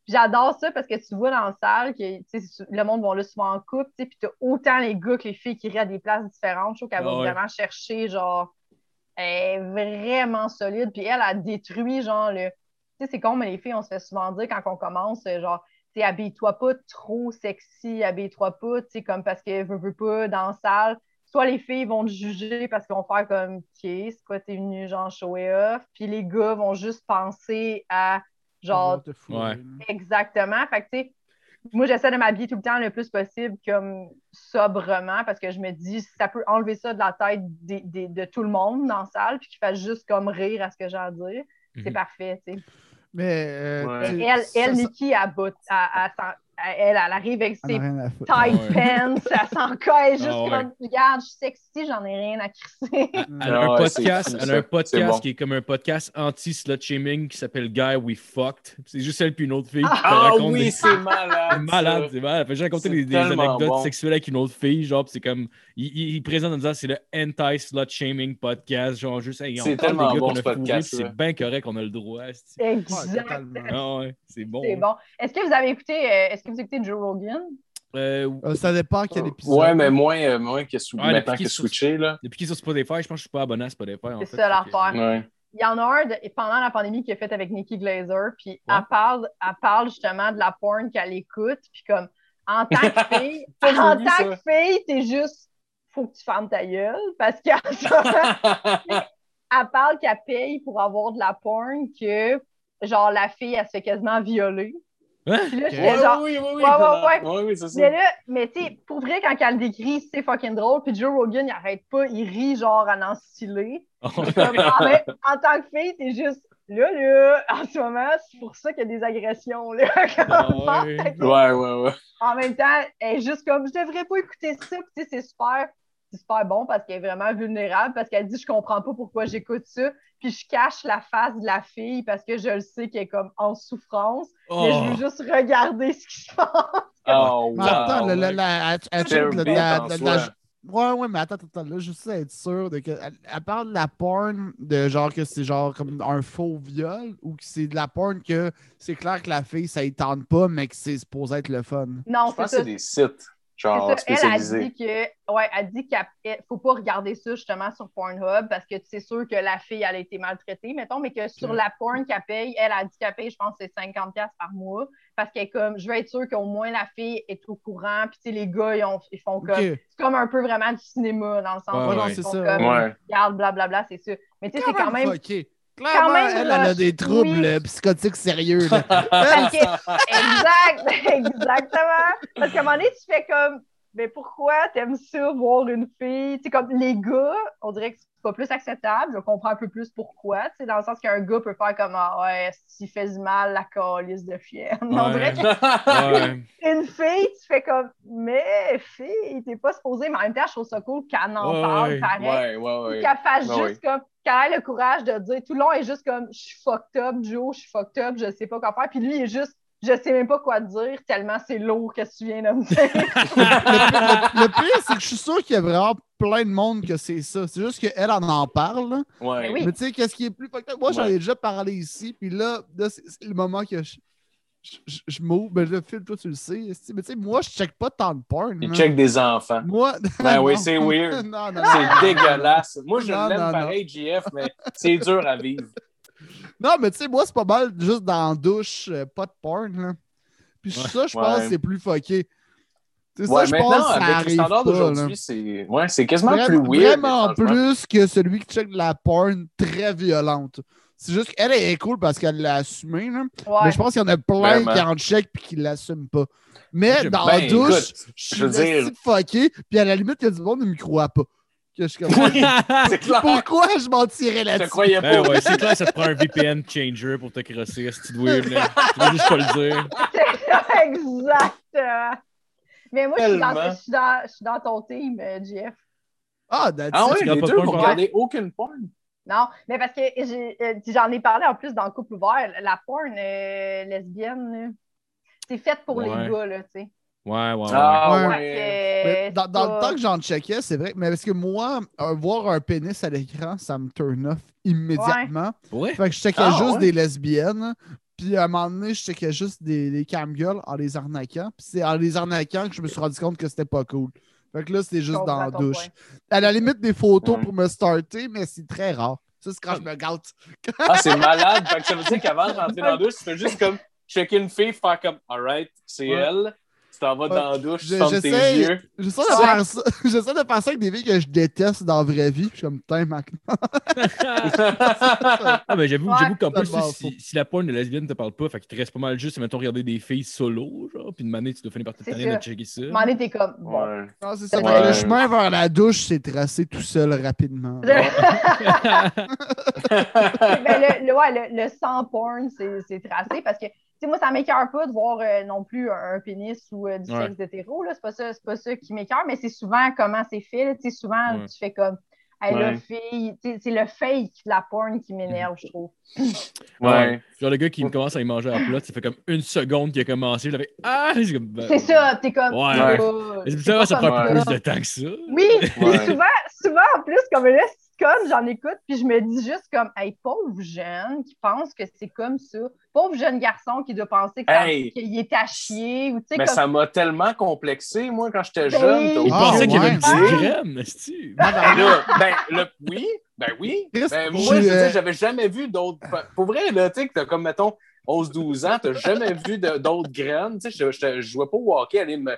Puis J'adore ça parce que tu vois dans la salle que tu sais, c'est- le monde va là souvent en couple, tu sais, puis t'as autant les gars que les filles qui rient à des places différentes. Je trouve qu'elle va Ah ouais. vraiment chercher, genre, elle est vraiment solide. Puis elle a détruit, genre, le. Tu sais, c'est con, mais les filles, on se fait souvent dire quand on commence, euh, genre, tu sais, habille-toi pas trop sexy, habille-toi pas, tu sais, comme parce que veux, veux pas dans la salle. Soit les filles vont te juger parce qu'ils vont faire comme, OK, c'est quoi, t'es venu, genre, show it off. Puis les gars vont juste penser à, genre, Ouais. Exactement. Fait que, tu sais, moi, j'essaie de m'habiller tout le temps le plus possible comme sobrement parce que je me dis, si ça peut enlever ça de la tête des- des- de tout le monde dans la salle puis qu'ils fassent juste comme rire à ce que j'ai à dire, c'est Mhm. parfait, tu sais. Mais euh, Ouais. Elle, ça, elle ça- Nikki, elle, botte- elle, elle, elle arrive avec ses tight Ouais. pants, elle s'en colle juste Ah ouais. comme, regarde, je suis sexy, j'en ai rien à crisser. Elle Ah a un podcast, elle a un podcast bon. qui est comme un podcast anti-slut shaming qui s'appelle Guy We Fucked. C'est juste elle puis une autre fille qui te Ah raconte oui, des- c'est malade. C'est malade, c'est malade. Elle fait juste raconter des, anecdotes bon. sexuelles avec une autre fille, genre, c'est comme. Il, il, il présente en disant c'est le anti-slut shaming podcast, genre, juste, hey, on C'est parle tellement des gars bon, qu'on ce a fourrés, podcast, c'est bien correct qu'on a le droit. esti. Ouais, Exact. totalement. Ah ouais, c'est bon. C'est hein. bon. Est-ce que vous avez écouté, euh, est-ce que vous écoutez Joe Rogan? Euh, Euh, ça dépend quel épisode. Ouais, mais moins, euh, moins que sou- Ouais, maintenant depuis que qu'il est sur- switché, là. depuis qu'il est sur Spotify, je pense que je suis pas abonné à Spotify. C'est ça, l'affaire. Ouais. Il y en a un de- pendant la pandémie qu'il a fait avec Nikki Glazer, puis elle, parle, elle parle justement de la porn qu'elle écoute, puis comme en tant que fille, en tant ça. que fille, t'es juste faut que tu fermes ta gueule parce moment, elle parle qu'elle paye pour avoir de la porn que genre la fille elle se fait quasiment violer. Hein? Puis là, genre, oui, oui, oui. Ouais, ouais, ouais. Ouais, oui, ça. mais là, mais tu sais, pour vrai, quand elle le décrit, c'est fucking drôle. Puis Joe Rogan, il arrête pas, il rit genre à en stylé. Comme, ah, mais en tant que fille, t'es juste là, là, en ce moment, c'est pour ça qu'il y a des agressions. Là, Ah ouais. Ouais, ouais, ouais. En même temps, elle est juste comme, je devrais pas écouter ça. Puis, tu sais, c'est super, c'est super bon parce qu'elle est vraiment vulnérable, parce qu'elle dit, je comprends pas pourquoi j'écoute ça. Puis je cache la face de la fille parce que je le sais qu'elle est comme en souffrance. Mais je Oh. veux juste regarder ce qui se passe. Oh, Mais attends, wow, la, la, la, Ouais, ouais, mais attends, attends, là, juste être sûr de que. Elle, elle parle de la porn de genre que c'est genre comme un faux viol ou que c'est de la porn que c'est clair que la fille, ça y tente pas, mais que c'est supposé être le fun. Non, Je c'est pense que c'est des sites, genre, ça. Elle a dit que, ouais, elle dit qu'il faut pas regarder ça justement sur Pornhub parce que c'est sûr que la fille, elle a été maltraitée, mettons, mais que sur Ok. la porn qu'elle paye, elle a dit qu'elle paye, je pense, c'est 50$ par mois parce qu'elle est comme, je veux être sûre qu'au moins la fille est au courant, puis tu sais, les gars, ils, ont- ils font comme, c'est comme un peu vraiment du cinéma dans le sens Ouais, où ouais, ils c'est font ça, comme, Ouais. regarde, blablabla, c'est ça. Mais tu sais, c'est quand même. Clairement, même elle, elle a des troubles oui. euh, psychotiques sérieux. là. Parce que, exact, exactement. Parce qu'à un moment donné, tu fais comme, mais pourquoi t'aimes ça, voir une fille? Tu sais, comme les gars, on dirait que c'est pas plus acceptable. Je comprends un peu plus pourquoi, tu sais, dans le sens qu'un gars peut faire comme, ah ouais, s'il fait du mal, la calice de fienne. On dirait Ouais. qu'une fille, tu fais comme, mais fille, t'es pas supposée, mais en même temps, je trouve ça cool qu'elle en Ouais, parle, ouais. pareil. Ouais, ouais, ouais. Qu'elle fasse Ouais, juste comme, qu'elle ait le courage de dire, tout le long, elle est juste comme, je suis fucked up, Joe, je suis fucked up, je sais pas quoi faire. Puis lui, il est juste, je sais même pas quoi dire, tellement c'est lourd que tu viens de me dire. le, le- le pire, c'est que je suis sûr qu'il y a vraiment plein de monde que c'est ça. C'est juste qu'elle en en parle. Ouais. Mais oui. Mais tu sais, qu'est-ce qui est plus fucked up? Moi, j'en Ouais. ai déjà parlé ici, puis là, là, c'est le moment que je, je, je- je m'ouvre. Ben, le film, toi, tu le sais. Mais tu sais, moi, je check pas tant de porn. Il check des enfants. Moi. Ben oui, c'est weird. C'est dégueulasse. Moi, je l'aime non, pareil, JF, mais c'est dur à vivre. Non, mais tu sais, moi, c'est pas mal juste dans la douche, euh, pas de porn. Là. Puis Ouais. ça, je pense Ouais. que c'est plus fucké. C'est Ouais, ça, je pense que ça avec le arrive standard pas, là. d'aujourd'hui, c'est ouais, c'est quasiment Vra- plus weird. Vraiment plus que celui qui check de la porn très violente. C'est juste qu'elle elle est cool parce qu'elle l'a assumé, là. Ouais. mais je pense qu'il y en a plein Vraiment. qui en check et qui l'assument pas. Mais dans Ben, la douche, écoute, je suis dire- fucké, puis à la limite, il y a du monde qui me croit pas. Que je Oui, clair. Pourquoi je mentirais Je te là-dessus? croyais pas. Ben ouais, c'est clair, ça te prend un VPN changer pour te crosser, ce petit weird, là. Tu vas juste pas le dire. Exactement. Mais moi, je suis, dans, Tellement. je, suis dans, je suis dans ton team, euh, Jeff. Ah, that's Ah tu les pas deux, porn, vous regardez aucune porn. Non, mais parce que j'ai- euh, j'en ai parlé en plus dans le couple ouvert. La porn euh, lesbienne, c'est fait pour Ouais. les gars, là, tu sais. Ouais, ouais, ouais. Ah Ouais. ouais. Mais dans, le temps que j'en checkais, c'est vrai, mais parce que moi, euh, voir un pénis à l'écran, ça me turn off immédiatement. Ouais. Fait que je checkais Ah, juste ouais? des lesbiennes. Puis à un moment donné, je checkais juste des, des camgirls en les arnaquant. Puis c'est en les arnaquant que je me suis rendu compte que c'était pas cool. Fait que là, c'était juste dans la douche. point. À la limite, des photos Ouais. pour me starter, mais c'est très rare. Ça, c'est quand je me gâte. Ah, c'est malade. Fait que ça veut dire qu'avant de rentrer dans la douche, tu fais juste comme checker une fille, faire comme Alright, c'est Ouais. elle. Tu t'en vas dans la douche, tu tes j'essaie- yeux. J'essaie de, faire ça- j'essaie de faire ça avec des filles que je déteste dans la vraie vie. Puis je suis comme, putain, Mac. Ah, mais j'avoue, Ouais. j'avoue qu'en plus, si, si la porn de lesbienne te parle pas, fait qu'il te reste pas mal juste, mettons, regarder des filles solo, genre, puis de manière, tu dois finir par te C'est tanner de checker ça. Donné, t'es comme. Bon. Ouais. Non, c'est ça. Ouais. Le chemin vers la douche s'est tracé tout seul rapidement. Ben, le, le, ouais, le, le sans porn, c'est c'est tracé parce que, sais, moi, ça m'écœure pas de voir euh, non plus un, un pénis ou euh, du Ouais. sexe hétéro, là. C'est pas ça, c'est pas ça qui m'écœure, mais c'est souvent comment c'est fait. Tu sais, souvent, Ouais. tu fais comme, hey, Ouais. fille, c'est le fake de la porn qui m'énerve, je trouve. Ouais. Genre le gars qui me commence à y manger à la plat, ça fait comme une seconde qu'il a commencé, je l'avais. Ah! C'est comme. ben, C'est ça, t'es comme. Ouais. Ah, c'est ça, ça prend plus de temps que ça. Oui, souvent, souvent, en plus, comme là, comme j'en écoute, puis je me dis juste comme, hey, pauvre jeune qui pense que c'est comme ça. Pauvre jeune garçon qui doit penser Hey. qu'il est à chier, ou tu sais, Mais comme. ça m'a tellement complexé, moi, quand j'étais Ben jeune. Il Ah, pensait qu'il y avait une petite graine, est-ce Ben là, ben, là, oui, ben oui. Ben, moi, j'avais jamais vu d'autres. Pour vrai, là, tu sais, que t'as comme, mettons, 11-12 ans, t'as jamais vu d'autres graines. Tu sais, je, je, je jouais pas au hockey, aller me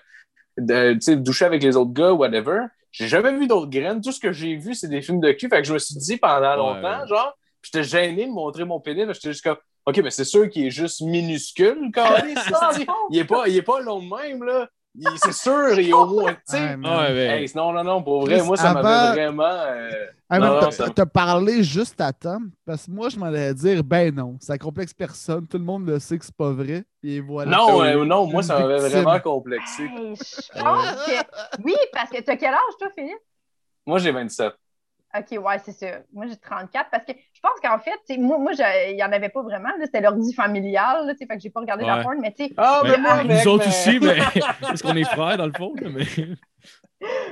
de, tu doucher avec les autres gars, whatever. J'ai jamais vu d'autres graines. Tout ce que j'ai vu, c'est des films de cul. Fait que je me suis dit pendant longtemps, ouais. genre, puis j'étais gêné de montrer mon pénis. J'étais juste comme, OK, mais c'est sûr qu'il est juste minuscule, c'est- bon. il est pas, il est pas long de même, là. C'est sûr, il est au moins. Ouais, ouais. Hey, non, non, non, pour vrai, moi, ça avant- m'avait vraiment. euh, Ah, Non, non, t'as- parlé juste à temps, parce que moi, je m'en allais dire, ben non, ça complexe personne, tout le monde le sait que c'est pas vrai, et voilà. Non, euh, eu non, moi, ça m'avait victime. vraiment complexé. Hey, je pense que. Oui, parce que t'as quel âge, toi, Philippe? Moi, j'ai 27. OK, ouais, c'est ça. Moi, j'ai 34 parce que pense qu'en fait, moi, moi il n'y en avait pas vraiment. C'était l'ordi familial, là, fait que j'ai pas regardé la Ouais. porn, mais tu sais, Ah, mais moi, nous mec, autres mais- aussi, mais parce qu'on est frères dans le fond. là, Mais...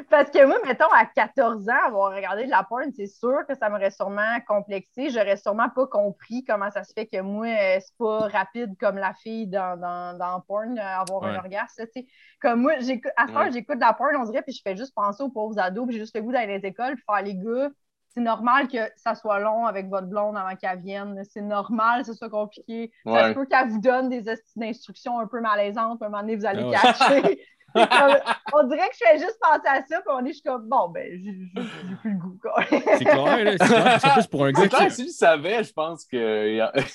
Parce que moi, mettons, à 14 ans, avoir regardé de la porn, c'est sûr que ça m'aurait sûrement complexé. J'aurais sûrement pas compris comment ça se fait que moi, euh, c'est pas rapide comme la fille dans, dans, dans porn, euh, avoir un orgasme. Comme moi, j'écoute- à ce Ouais. moment, j'écoute de la porn, on dirait, puis je fais juste penser aux pauvres ados, puis j'ai juste le goût d'aller dans les écoles, puis faire les gars. C'est normal que ça soit long avec votre blonde avant qu'elle vienne. C'est normal que ce soit compliqué. Ça Ouais. se peut qu'elle vous donne des esti d'instructions un peu malaisantes, puis à un moment donné, vous allez Ah ouais. cacher. C'est on dirait que je fais juste penser à ça, puis on est juste comme, bon, ben, j'ai plus le goût, quoi. C'est clair, là. C'est plus, pour un gars C'est clair, qui. s'il savait, je pense qu'il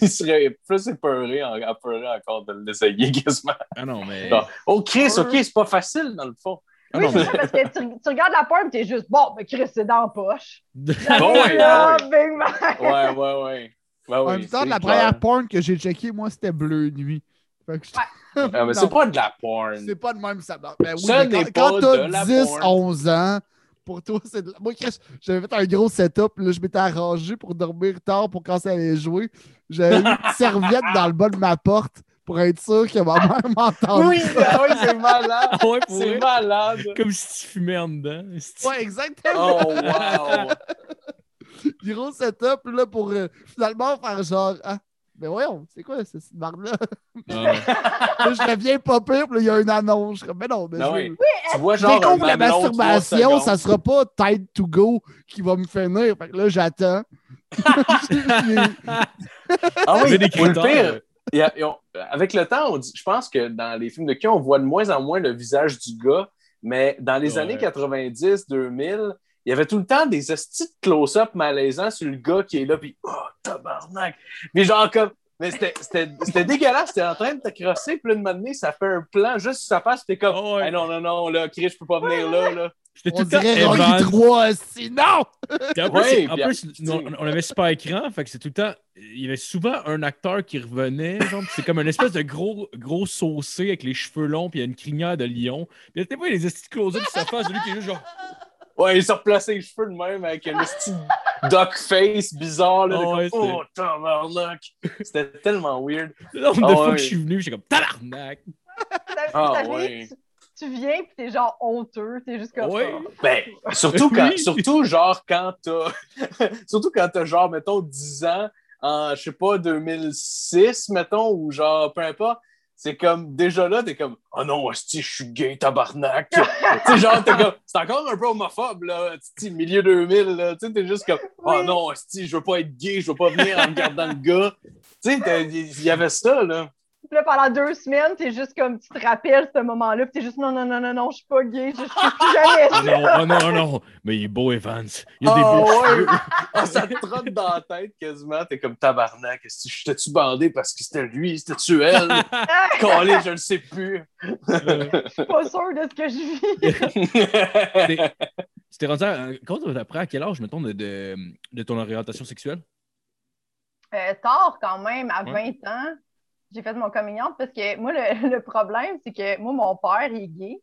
serait plus épeuré, en- encore de l'essayer quasiment. Ah non, mais. Bon. Oh, Chris, OK, c'est pas facile dans le fond. Ah oui, non, c'est mais. ça, parce que tu, tu regardes la porn, t'es juste, bon, ben, Chris, c'est dans la poche. Bon, ouais, Là, ouais. bang. Ouais, ouais, ouais. Ben En oui, même temps, la clair. première porn que j'ai checkée, moi, c'était Bleu Nuit. Fait que je- Ah, mais c'est pas de la porn. c'est pas de même ça. Ben oui, Ça mais quand, pas quand de la t'as 10, porn. 11 ans, pour toi, c'est de la... Moi, Chris, j'avais fait un gros setup, là, je m'étais arrangé pour dormir tard pour quand ça allait jouer. J'avais une serviette dans le bas de ma porte pour être sûr que ma mère m'entende. Oui, ah oui, c'est malade. Ah ouais, C'est vrai. malade. Comme si tu fumais en dedans. Ouais, exactement. Oh, wow. Gros setup là, pour euh, finalement faire genre Ah, mais voyons, c'est quoi cette marde-là? Ah, Là, je reviens pas pire, puis là, il y a une annonce. Je suis comme, mais non, mais Ah je- oui. Tu vois, genre, la masturbation, ça sera pas Tide to Go qui va me finir. Fait que là, j'attends. Ah oui, des critères. Et on- avec le temps, on dit- je pense que dans les films de cul, on voit de moins en moins le visage du gars. Mais dans les Ouais. années 90, 2000, il y avait tout le temps des de close-up malaisants sur le gars qui est là, puis oh, tabarnak! Puis genre comme. Mais c'était- c'était c'était dégueulasse, c'était en train de te crosser, puis là, de moment donné, ça fait un plan juste sur sa face, t'es comme, ouais. Hey, non, non, non, là, Chris, je peux pas venir là, là. J'étais tout On le temps dirait Rocky Evan. 3, sinon! En plus, Ouais, en plus, on, on avait super écran, fait que c'est tout le temps. Il y avait souvent un acteur qui revenait, genre, c'est comme une espèce de gros, gros saucé avec les cheveux longs, puis il y a une crinière de lion. Puis il y a pas les estis close-up sur sa face, de lui qui est juste genre. Ouais, il s'est replacé les cheveux de même avec un petit duck face bizarre, là, de Ah comme, ouais, oh, tabarnak! C'était tellement weird. Le nombre de Ah fois ouais. que je suis venu, j'étais comme tabarnak. Ah, ouais. Tu, viens puis t'es genre honteux, t'es juste comme Ouais. oh. Ben, surtout quand, Oui. surtout genre quand t'as, surtout quand t'as genre, mettons, 10 ans, en, je sais pas, 2006, mettons, ou genre, peu importe, c'est comme, déjà là, t'es comme, oh non, hostie, je suis gay, tabarnak. tu sais, genre, t'es comme, c'est encore un peu homophobe, là, tu milieu 2000, là, tu sais, t'es juste comme, oh non, hostie, je veux pas être gay, je veux pas venir en regardant le gars. Tu sais, t'as- il y avait ça, là. Puis là, pendant deux semaines, t'es juste comme, tu te rappelles ce moment-là, puis t'es juste, non, non, non, non, non, je suis pas gay, je je suis plus jamais Oh ça. non, oh non, oh non. Mais il est beau, Evans. Il a des Ah beaux ouais. cheveux. Ah, ça te trotte dans la tête quasiment. T'es comme tabarnak. Est-ce que J'étais-tu bandé parce que c'était lui? C'était-tu elle? Calé, je ne sais plus. Je suis pas sûre de ce que je vis. t'es rendu à. Quand après, à quel âge, mettons, de, de, de ton orientation sexuelle? Euh, tard quand même, à Ouais. 20 ans, j'ai fait mon coming out parce que moi, le, le problème, c'est que moi, mon père, il est gay.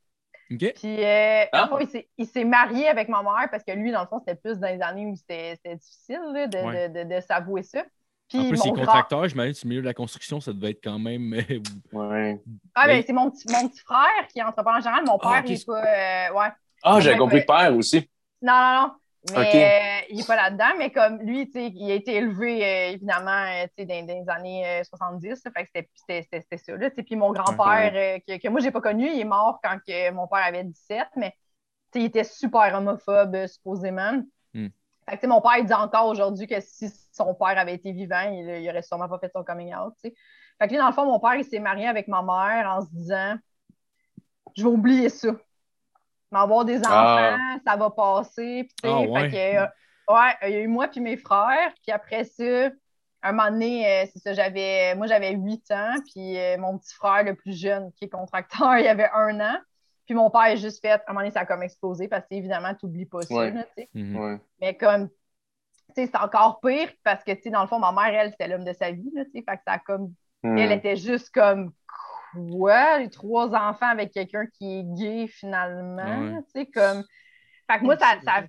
OK? Puis, euh, Ah. il s'est- il s'est marié avec ma mère parce que lui, dans le fond, c'était plus dans les années où c'était difficile là, de, Ouais. de, de, de s'avouer ça. Puis, En plus, il est mon grand- contracteur, j'imagine, sur le milieu de la construction, ça devait être quand même. euh, Ouais. Ah, ben, c'est mon petit, mon petit frère qui est entrepreneur en général. Mon Ah, père, ok. il est pas. euh, ouais. Ah, j'avais compris père aussi. Non, non, non. Mais euh, il n'est pas là-dedans, mais comme lui, il a été élevé euh, évidemment euh, dans, dans les années euh, 70. là, fait que c'était- ça. Là, puis mon grand-père, euh, que, que moi, j'ai pas connu, il est mort quand que mon père avait 17, mais il était super homophobe, supposément. Hmm. Fait que, mon père, il dit encore aujourd'hui que si son père avait été vivant, il, il aurait sûrement pas fait son coming out. tu sais. Fait que lui, dans le fond, mon père, il s'est marié avec ma mère en se disant Je vais oublier ça. M'avoir des enfants, Ah. ça va passer. Puis, tu sais, Ah, fait ouais. que, euh, ouais, il y a eu moi puis mes frères. Puis après ça, un moment donné, euh, c'est ça, j'avais, moi, j'avais 8 ans. Puis euh, mon petit frère, le plus jeune, qui est contracteur, il avait un an. Puis mon père a juste fait, à un moment donné, ça a comme explosé parce que, évidemment, tu n'oublies pas ça. Ouais. là. Mhm. Ouais. Mais comme, tu sais, c'est encore pire parce que, tu sais, dans le fond, ma mère, elle, c'était l'homme de sa vie, là. Fait que ça a comme, Hmm. elle était juste comme, quoi? Les trois enfants avec quelqu'un qui est gay, finalement, Ouais. tu sais, comme. Fait que moi, ça, ça,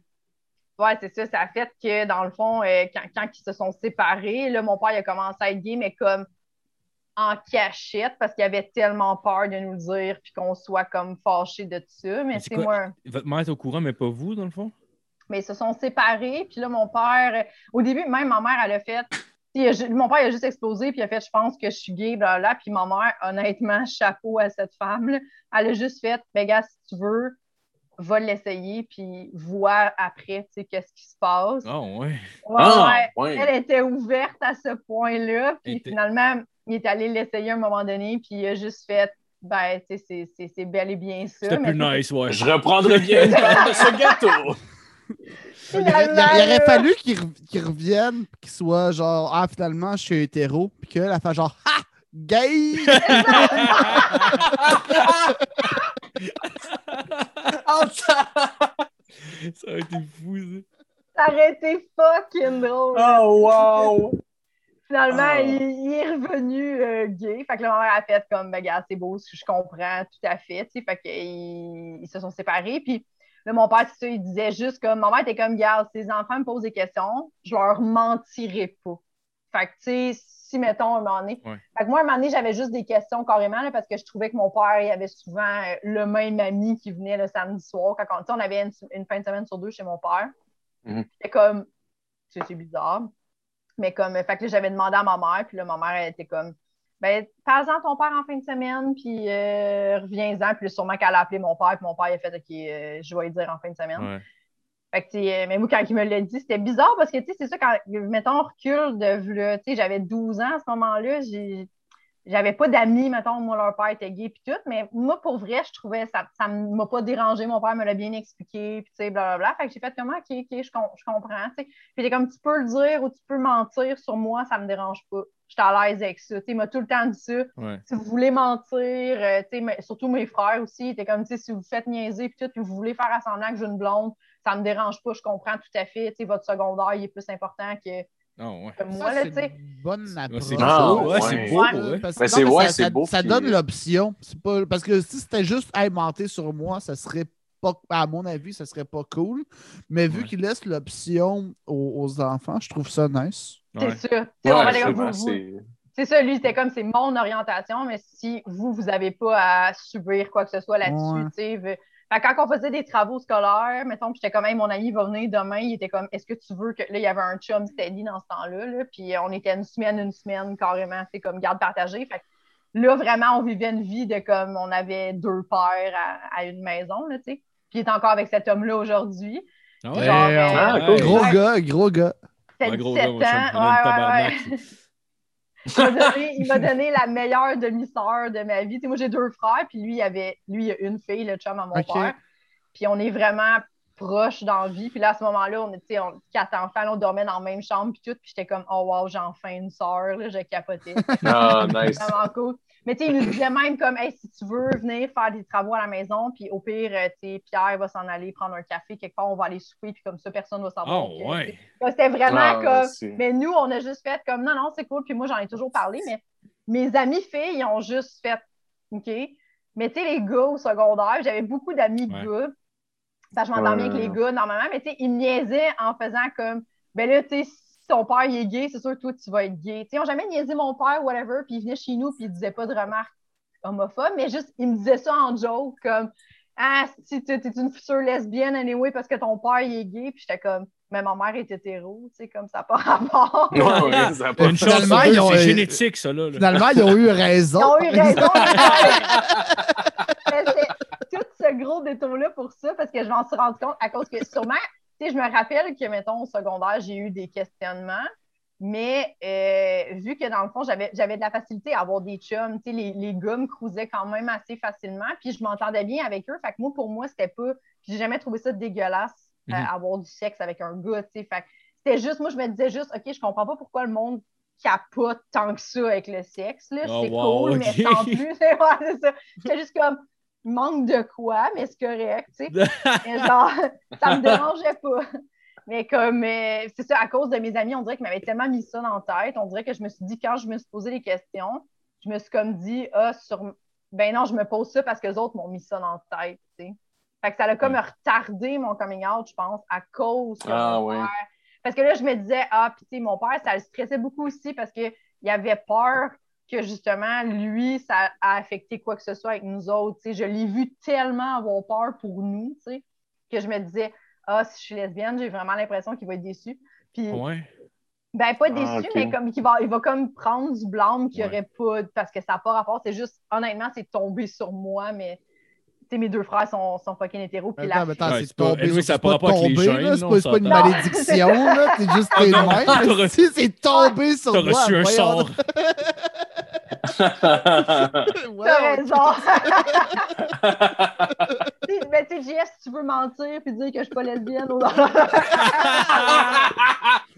Ouais, c'est ça. Ça a fait que, dans le fond, euh, quand, quand ils se sont séparés, là, mon père il a commencé à être gay, mais comme en cachette, parce qu'il avait tellement peur de nous le dire, puis qu'on soit comme fâchés de ça. Mais c'est moi. Votre mère est au courant, mais pas vous, dans le fond? Mais ils se sont séparés, puis là, mon père, au début, même ma mère, elle a fait. Mon père il a juste explosé, puis il a fait Je pense que je suis gay, blablabla. Puis ma mère, honnêtement, chapeau à cette femme-là. Elle a juste fait Ben, gars, si tu veux, va l'essayer, puis vois après, tu sais, qu'est-ce qui se passe. Ah, ouais. Ouais, Ah, ouais. ouais. Elle était ouverte à ce point-là. Puis Était- finalement, il est allé l'essayer à un moment donné, puis il a juste fait Ben, tu sais, c'est- c'est c'est bel et bien ça. C'était plus nice, ouais. Je reprendrai bien une part de ce gâteau. Il, aurait- il aurait- il aurait Finalement, fallu qu'il re- qu'il revienne, qu'il soit genre, ah, finalement, je suis hétéro, puis qu'elle a fait genre, ha! Gay! Ça a été fou, ça. Ça aurait été fucking drôle. oh, wow! Finalement, Ah. il, il est revenu euh, gay. Fait que là, ma mère a fait comme, ben, gars, c'est beau, je comprends tout à fait. tu sais. Fait qu'ils ils se sont séparés. Puis là, mon père, c'est ça, il disait juste comme, ma mère était comme, gars, si les enfants me posent des questions, je leur mentirai pas. Fait que, tu sais, si, mettons, un moment donné. Ouais. Fait que moi, un moment donné, j'avais juste des questions carrément, là, parce que je trouvais que mon père, il avait souvent euh, le même ami qui venait le samedi soir. Quand on, on avait une, une fin de semaine sur deux chez mon père. Mhm. C'était comme, tu sais, c'est bizarre. Mais comme, fait que là, j'avais demandé à ma mère, puis là, ma mère, elle était comme, ben, parle-en ton père en fin de semaine, puis euh, reviens-en. Puis sûrement qu'elle a appelé mon père, puis mon père, il a fait, OK, euh, je vais lui dire en fin de semaine. Ouais. Fait que, euh, mais moi, quand il me l'a dit, c'était bizarre parce que, tu sais, c'est ça, quand, mettons, on recule de, là, tu sais, j'avais 12 ans à ce moment-là, j'ai. J'avais pas d'amis, mettons, moi, leur père était gay, puis tout, mais moi, pour vrai, je trouvais, ça, ça m'a pas dérangé, mon père me l'a bien expliqué, puis tu sais, blablabla. Fait que j'ai fait comme, OK, OK, je, je comprends, tu sais. Puis comme, tu peux le dire ou tu peux mentir sur moi, ça me dérange pas. J'étais à l'aise avec ça, tu sais, m'a tout le temps dit ça. Si vous voulez mentir, euh, tu sais, surtout mes frères aussi, étaient comme, tu sais, si vous faites niaiser, puis tout, puis vous voulez faire assemblant que j'ai une blonde, ça me dérange pas, je comprends tout à fait, tu sais, votre secondaire, il est plus important que Oh, ouais. Moi, là, tu sais. bonne approche. C'est beau, ouais, c'est beau. ouais. Parce Ben, que c'est- non, mais ouais, ça, beau, ça puis- donne l'option. C'est pas... Parce que si c'était juste hey, mentir sur moi, ça serait pas. À mon avis, ça serait pas cool. Mais vu Ouais. qu'il laisse l'option aux, aux enfants, je trouve ça nice. C'est aller c'est ça, lui, c'était comme c'est mon orientation, mais si vous, vous n'avez pas à subir quoi que ce soit là-dessus, Ouais. tu sais. Ve- Fait que quand on faisait des travaux scolaires, mettons, j'étais comme, Hey, mon ami va venir demain, il était comme, est-ce que tu veux que. Là, il y avait un chum steady dans ce temps-là, là, puis on était une semaine, une semaine, carrément, c'est comme garde partagée. Fait que là, vraiment, on vivait une vie de comme, on avait deux pères à, à une maison, là, tu sais. Puis il est encore avec cet homme-là aujourd'hui. Ah Genre, ouais? euh, Ah, Ouais. cool. Gros Ouais. gars, gros gars. C'était Ouais, gros 17 gars, ans. Il m'a donné, la meilleure demi-sœur de ma vie. Tu sais, moi, j'ai deux frères, puis lui, il avait, lui, il a une fille, le chum à mon Ok. père. Puis on est vraiment proches dans la vie. Puis là, à ce moment-là, on était on, quatre enfants, là, on dormait dans la même chambre, puis tout. Puis j'étais comme, oh wow, j'ai enfin une sœur, je capotais. Ah, nice. vraiment cool. Mais tu sais, il nous disait même comme, hey, si tu veux venir faire des travaux à la maison, puis au pire, euh, tu sais, Pierre va s'en aller prendre un café quelque part, on va aller souper, puis comme ça, personne ne va savoir. Oh, que- ouais. C'était vraiment Ah, comme. Mais nous, on a juste fait comme non, non, c'est cool. Puis moi, j'en ai toujours parlé, mais mes amis filles, ils ont juste fait OK. Mais tu sais, les gars au secondaire, j'avais beaucoup d'amis Ouais. gars. Parce que je m'entends Ouais, bien avec les gars normalement, mais tu sais, ils me niaisaient en faisant comme ben là, tu sais, si ton père il est gay, c'est sûr que toi, tu vas être gay. Tu sais, ils n'ont jamais niaisé mon père, whatever, puis ils venaient chez nous, puis ils disaient pas de remarques homophobes, mais juste, ils me disaient ça en joke, comme Ah, si tu es une future lesbienne, anyway, parce que ton père il est gay, puis j'étais comme mais ma mère est hétéro, tu sais, comme ça n'a pas rapport. Ouais, ouais, ça pas Une chance c'est génétique, ça, là. Finalement, ils ont eu raison. Ils ont eu raison. Tout ce gros détour-là pour ça, parce que je m'en suis rendu compte à cause que sûrement, sais, je me rappelle que, mettons, au secondaire, j'ai eu des questionnements, mais euh, vu que dans le fond, j'avais de la facilité à avoir des chums, tu sais, les, les gars me cruisaient quand même assez facilement, puis je m'entendais bien avec eux. Fait que moi, pour moi, c'était pas. puis J'ai jamais trouvé ça dégueulasse, euh, Mhm. avoir du sexe avec un gars, tu sais. Fait que c'était juste, moi, je me disais juste, OK, je comprends pas pourquoi le monde capote tant que ça avec le sexe, là. Oh, c'est wow, cool, ok. mais sans plus. C'est ça. C'était juste comme, manque de quoi, mais c'est correct, tu sais. Mais genre, ça me dérangeait pas. Mais comme, euh, c'est ça, à cause de mes amis, on dirait qu'ils m'avaient tellement mis ça dans la tête. On dirait que je me suis dit, quand je me suis posé des questions, je me suis comme dit, ah, sur. Ben non, je me pose ça parce que les autres m'ont mis ça dans la tête, tu sais. Fait que ça a comme retardé mon coming out, je pense, à cause que Ah, mon père- Parce que là, je me disais, ah, puis tu sais, mon père, ça le stressait beaucoup aussi parce qu'il avait peur que justement, lui, ça a affecté quoi que ce soit avec nous autres. tu sais. Je l'ai vu tellement avoir peur pour nous, tu sais, que je me disais, ah, si je suis lesbienne, j'ai vraiment l'impression qu'il va être déçu. Puis, Ouais? ben, pas Ah, déçu, mais comme qu'il va, il va comme prendre du blâme qu'il n'y Ouais. aurait pas, parce que ça n'a pas rapport. C'est juste, honnêtement, c'est tombé sur moi, mais tu sais, mes deux frères sont, sont fucking hétéros. Puis Attends, mais attends, Ouais, c'est c'est pas- tombé. anyway, ça, c'est pas tombé, c'est c'est une malédiction, là. T'es juste Ah t'es t'as c'est tombé sur T'as moi. reçu un sort. Ouais, T'as raison. Mais tu sais, JS, si tu veux mentir puis dire que je suis pas lesbienne ou non.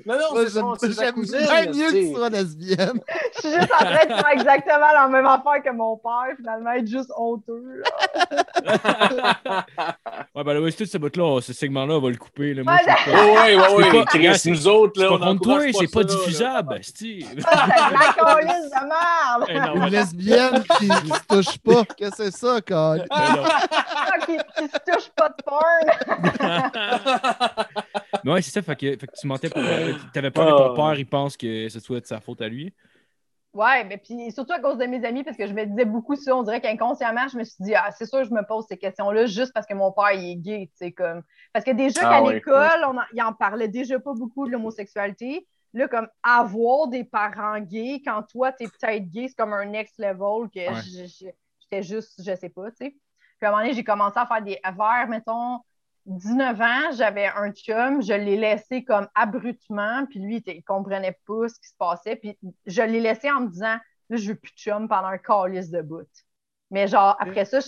non, non, Moi, J'aime bien mieux que tu sois lesbienne. Je suis juste en train de faire exactement la même affaire que mon père, finalement, être juste honteux. Ouais, ben là, ouais, c'est tout ce bout-là, ce segment-là, on va le couper. Là. Moi, Ouais, je pas- Oh, ouais, ouais, C'est ouais. pas- Chris, nous autres, c'est là, pas on contre toi, c'est pas diffusable, Steve. Ça, c'est de la colisse de merde! Eh Une ouais. lesbienne qui, se touche pas. Qu'est-ce que c'est ça? Ben non. Ah, qui, qui se touche pas de porn! Mais ouais, c'est ça, fait que, fait que tu mentais pour. T'avais peur que ton Ah. père, il pense que ce soit de sa faute à lui. Ouais, mais puis surtout à cause de mes amis, parce que je me disais beaucoup ça, on dirait qu'inconsciemment, je me suis dit, ah, c'est sûr, je me pose ces questions-là juste parce que mon père, il est gay, tu sais, comme. Parce que déjà Ah qu'à oui, l'école, on en, il en parlait déjà pas beaucoup de l'homosexualité. Là, comme avoir des parents gays, quand toi, t'es peut-être gay, c'est comme un next level que Ouais. j'étais juste, je sais pas, tu sais. Puis à un moment donné, j'ai commencé à faire des vers, mettons, 19 ans, j'avais un chum, je l'ai laissé comme abruptement, puis lui, il comprenait pas ce qui se passait, puis je l'ai laissé en me disant, là, je veux plus de chum pendant un calice de bout. Mais genre, après ça,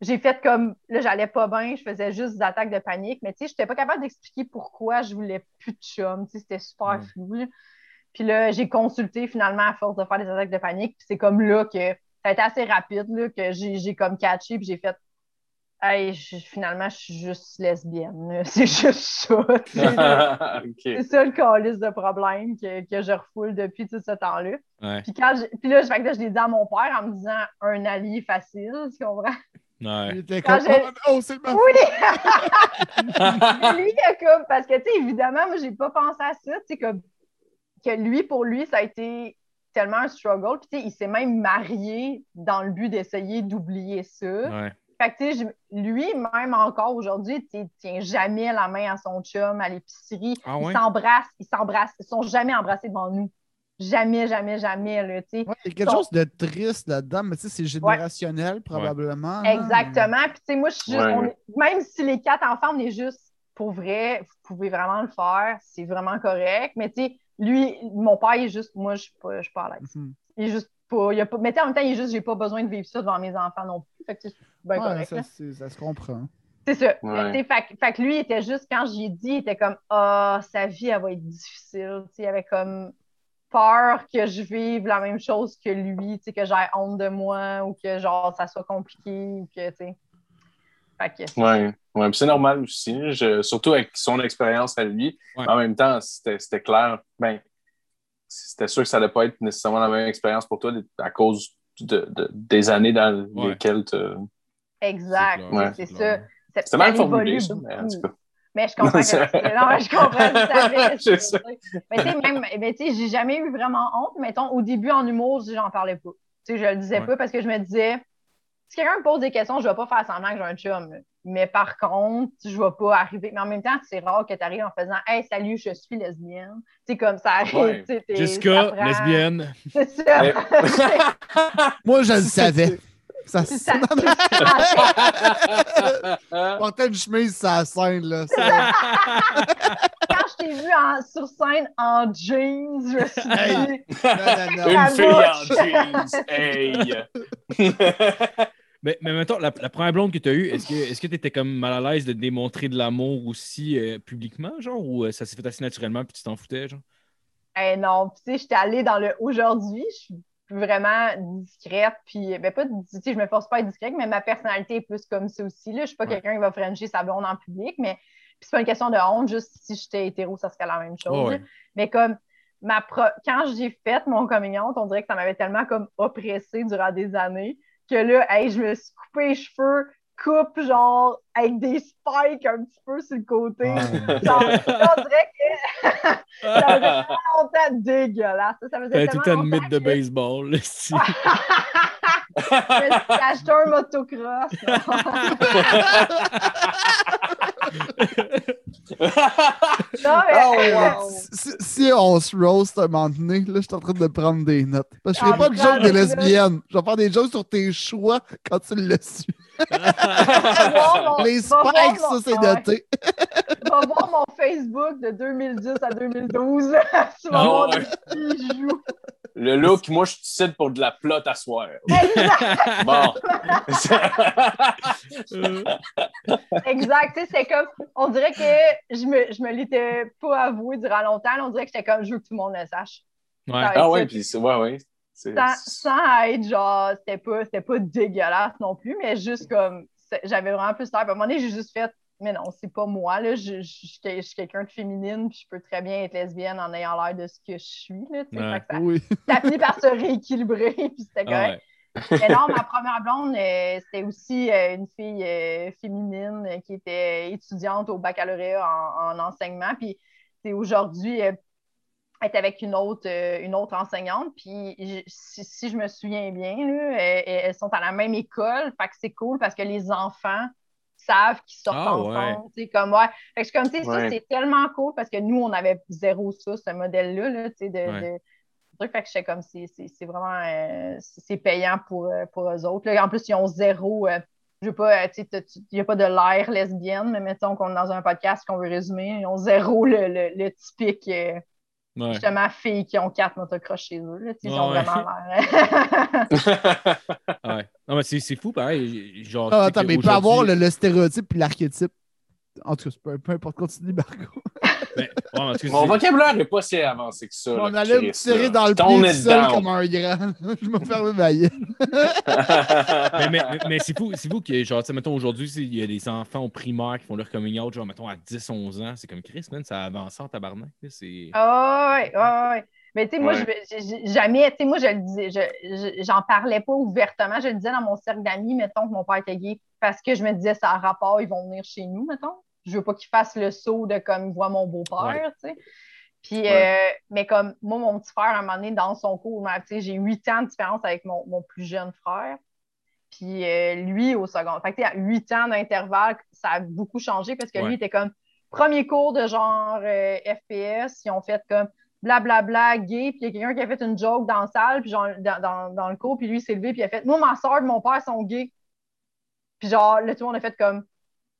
j'ai fait comme, là, j'allais pas bien, je faisais juste des attaques de panique, mais tu sais, j'étais pas capable d'expliquer pourquoi je voulais plus de chum, tu sais, c'était super flou. là. Puis là, j'ai consulté finalement à force de faire des attaques de panique, puis c'est comme là que ça a été assez rapide, là, que j'ai comme catché, puis j'ai fait, hey, je- finalement, je suis juste lesbienne, c'est juste ça. C'est ça le calice de problème que, que je refoule depuis tout ce temps-là. Ouais. Puis, quand je, puis là, je, fait que là, je l'ai dit à mon père en me disant un allié facile, tu comprends? Il Ouais. était Quand comme, oh, oh, c'est ma Oui! lui, il a comme, parce que, tu sais, évidemment, moi, j'ai pas pensé à ça, tu sais, comme, que lui, pour lui, ça a été tellement un struggle. Puis, tu sais, il s'est même marié dans le but d'essayer d'oublier ça. Ouais. Fait que, tu sais, je- lui, même encore aujourd'hui, il tient jamais la main à son chum à l'épicerie. Ah Ils s'embrassent, ils s'embrassent. Ils sont jamais embrassés devant nous. Jamais, jamais, jamais, là, tu sais. Ouais, il y a quelque chose de triste là-dedans, mais tu sais, c'est générationnel probablement. Exactement. Puis, tu sais, moi, je suis juste, est- même si les quatre enfants, on est juste, pour vrai, vous pouvez vraiment le faire, c'est vraiment correct. Mais, tu sais, lui, mon père, il est juste, moi, je suis pas, je suis pas à l'aise. Mhm. Il est juste pas, il a pas, mais en même temps, il est juste, j'ai pas besoin de vivre ça devant mes enfants non plus. Fait que, tu sais, c'est bien Ouais, correct, ça, ça se comprend. C'est ça. Ouais. Tu sais, Fait, que- fait que lui, il était juste, quand j'y ai dit, il était comme, ah, sa vie, elle va être difficile. Tu sais, il avait comme peur que je vive la même chose que lui, tu sais, que j'ai honte de moi ou que, genre, ça soit compliqué ou que, tu sais. Fait que, Ouais, c'est normal aussi, je- surtout avec son expérience à lui. Ouais. En même temps, c'était c'était clair. Ben, c'était sûr que ça n'allait pas être nécessairement la même expérience pour toi à cause de, de- des années dans Ouais. lesquelles tu. exact. C'est ça. C'est- C'était mal formulé, ça, mais en beaucoup. tout cas. Mais je comprends que C'est- Non, mais je comprends. Je sais. Mais tu sais, même, mais tu sais, j'ai jamais eu vraiment honte. Mettons, au début, en humour, je- j'en parlais pas. Tu sais, je le disais Ouais. pas parce que je me disais, si quelqu'un me pose des questions, je vais pas faire semblant que j'ai un chum. Mais par contre, je vais pas arriver. Mais en même temps, c'est rare que tu arrives en faisant Hey, salut, je suis lesbienne. Tu sais, comme ça arrive. Ouais. Jessica, ça prend- lesbienne. C'est ça. Mais- Moi, je le savais. Ça, C'est ça. portait une chemise sur la scène, là. Ça- Quand je t'ai vu en- sur scène en jeans, je me suis dit. Hey. Non, non, non. Une fille en jeans. Hey! Mais, mais mettons, la, la première blonde que tu as eue, est-ce que tu étais comme mal à l'aise de démontrer de l'amour aussi euh, publiquement, genre, ou euh, ça s'est fait assez naturellement puis tu t'en foutais, genre? Eh non, tu sais, j'étais allée dans le aujourd'hui, je suis vraiment discrète, puis ben pas, tu sais, je me force pas à être discrète, mais ma personnalité est plus comme ça aussi, là. Je suis pas Ouais. quelqu'un qui va frencher sa blonde en public, mais puis c'est pas une question de honte, juste si j'étais hétéro, ça serait la même chose. Ouais. Mais comme ma pro- quand j'ai fait mon coming out, on dirait que ça m'avait tellement comme oppressée durant des années que là, hey, je me suis coupé les cheveux, coupe genre avec des spikes un petit peu sur le côté. Ouais. Genre, on dirait que ça faisait tellement longtemps dégueulasse. Ça faisait tout tellement une longtemps mythe de baseball, suis acheté un motocross. Non, mais Oh, wow. Si, si on se roast un moment donné, là, je suis en train de prendre des notes. Parce que je Ah, ferai pas de prends joke des lesbiennes. Je vais faire des jokes sur tes choix quand tu le su. va voir mon- Les spikes, mon- ça, c'est noté. Va voir mon Facebook de 2010 à 2012. tu vas Ah, voir ouais. des. Le look, moi, je te cite pour de la plotte à soir. Exact. Bon. Exact. Tu sais, c'est comme, on dirait que je me, je me l'étais pas avoué durant longtemps. On dirait que j'étais comme, je veux que tout le monde le sache. ouais. ah ouais, puis c'est ouais, ouais. Sans, sans être genre, c'était pas, c'était pas dégueulasse non plus, mais juste comme, j'avais vraiment plus l'air. Puis À un moment donné, j'ai juste fait, mais non, c'est pas moi, là. Je, je- je suis quel- je suis quelqu'un de féminine, puis je peux très bien être lesbienne en ayant l'air de ce que je suis, là. tu sais. Ouais. Fait que ça, Oui. ça a fini par se rééquilibrer, puis c'était Ah correct. ouais. Mais non, ma première blonde, euh, c'était aussi euh, une fille euh, féminine euh, qui était étudiante au baccalauréat en, en enseignement. Puis c'est aujourd'hui, euh, elle est avec une autre, euh, une autre enseignante. Puis si, si je me souviens bien, là, euh, elles sont à la même école. Fait que c'est cool parce que les enfants savent qu'ils sortent Ah, ensemble. tu sais, Comme, ouais. Fait que je suis comme, tu sais, ça, Ouais. c'est tellement cool parce que nous, on avait zéro ça, ce modèle-là, là, tu sais, de, Ouais. de- truc. Fait que j'étais comme, c'est c'est- c'est vraiment euh, c'est payant pour, euh, pour eux autres. Là, en plus, ils ont zéro. euh, je veux pas, euh, tu sais, il n'y a pas de l'air lesbienne, mais mettons qu'on est dans un podcast qu'on veut résumer, ils ont zéro le, le, le typique euh, Ouais. justement filles qui ont quatre motocross chez eux. Là, ils Ouais, ont ouais. vraiment l'air. Ouais. Non, mais c'est c'est fou, pareil. Genre, Ah, tu sais attends, mais il peut avoir le, le stéréotype et l'archétype. En tout cas, peu, peu importe, continue, Marco. Ben, Mon vocabulaire n'est pas si avancé que ça. On là, allait me tirer dans le pied seul down. comme un grand. Je me ferme ma gueule. mais, mais, mais- c'est fou, c'est fou que, genre, tu sais, mettons, aujourd'hui, il y a des enfants au primaire qui font leur coming out, genre, mettons, à 10, 11 ans. C'est comme Chris, man, ça avance en tabarnak. Ah ouais, ouais, ouais. Mais tu sais, moi, Ouais. je jamais, tu sais, moi, je le disais, je- je- j'en parlais pas ouvertement. Je le disais dans mon cercle d'amis, mettons, que mon père était gay, parce que je me disais, ça a rapport, ils vont venir chez nous, mettons. Je veux pas qu'ils fassent le saut de comme, ils voient mon beau-père, tu sais. Puis, Ouais. euh, mais comme, moi, mon petit frère, à un moment donné, dans son cours, j'ai huit ans de différence avec mon, mon plus jeune frère. Puis euh, lui, au second. Fait que, tu sais, à huit ans d'intervalle, ça a beaucoup changé parce que Ouais. lui était comme premier cours de genre euh, FPS. Ils ont fait comme blablabla, gay. Puis il y a quelqu'un qui a fait une joke dans la salle, puis genre, dans, dans, dans le cours, puis lui il s'est levé, puis il a fait Moi, ma soeur et mon père sont gays. Puis genre, là, tout le monde a fait comme.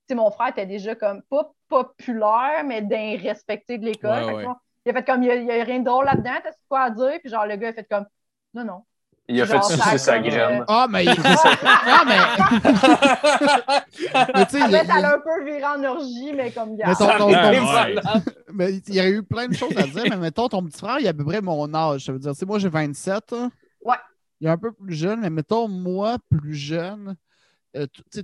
Sais, mon frère était déjà comme pas populaire, mais d'inrespecté de l'école. Ouais, ouais. Il a fait comme, il n'y a, rien de drôle là-dedans, t'as quoi à dire? Puis genre, le gars a fait comme, non, non. Il a fait sucer sa graine. Ah, mais. ah, mais. mais tu sais, il a- elle a un peu viré en orgie, mais comme gars. Mais ton- ton- Ouais, ton- ouais. mais il y aurait eu plein de choses à dire, mais mettons, ton petit frère, il a à peu près mon âge. Ça veut dire, tu sais, moi, j'ai 27. hein. Ouais. Il est un peu plus jeune, mais mettons, moi, plus jeune, euh,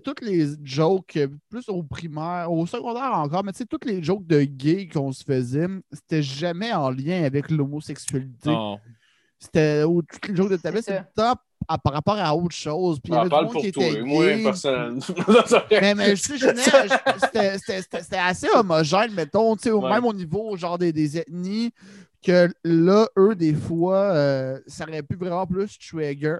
toutes les jokes, euh, plus au primaire, au secondaire encore, mais toutes les jokes de gays qu'on se faisait, c'était jamais en lien avec l'homosexualité. C'était, ou toutes les jokes de ta vie, C'est c'était à- par rapport à autre chose. Puis il y avait parle pour qui toi. était Moi, mais, mais je sais, c'était- assez homogène, mettons, Ouais. même au niveau genre des, des ethnies, que là, eux, des fois, euh, ça aurait pu vraiment plus trigger,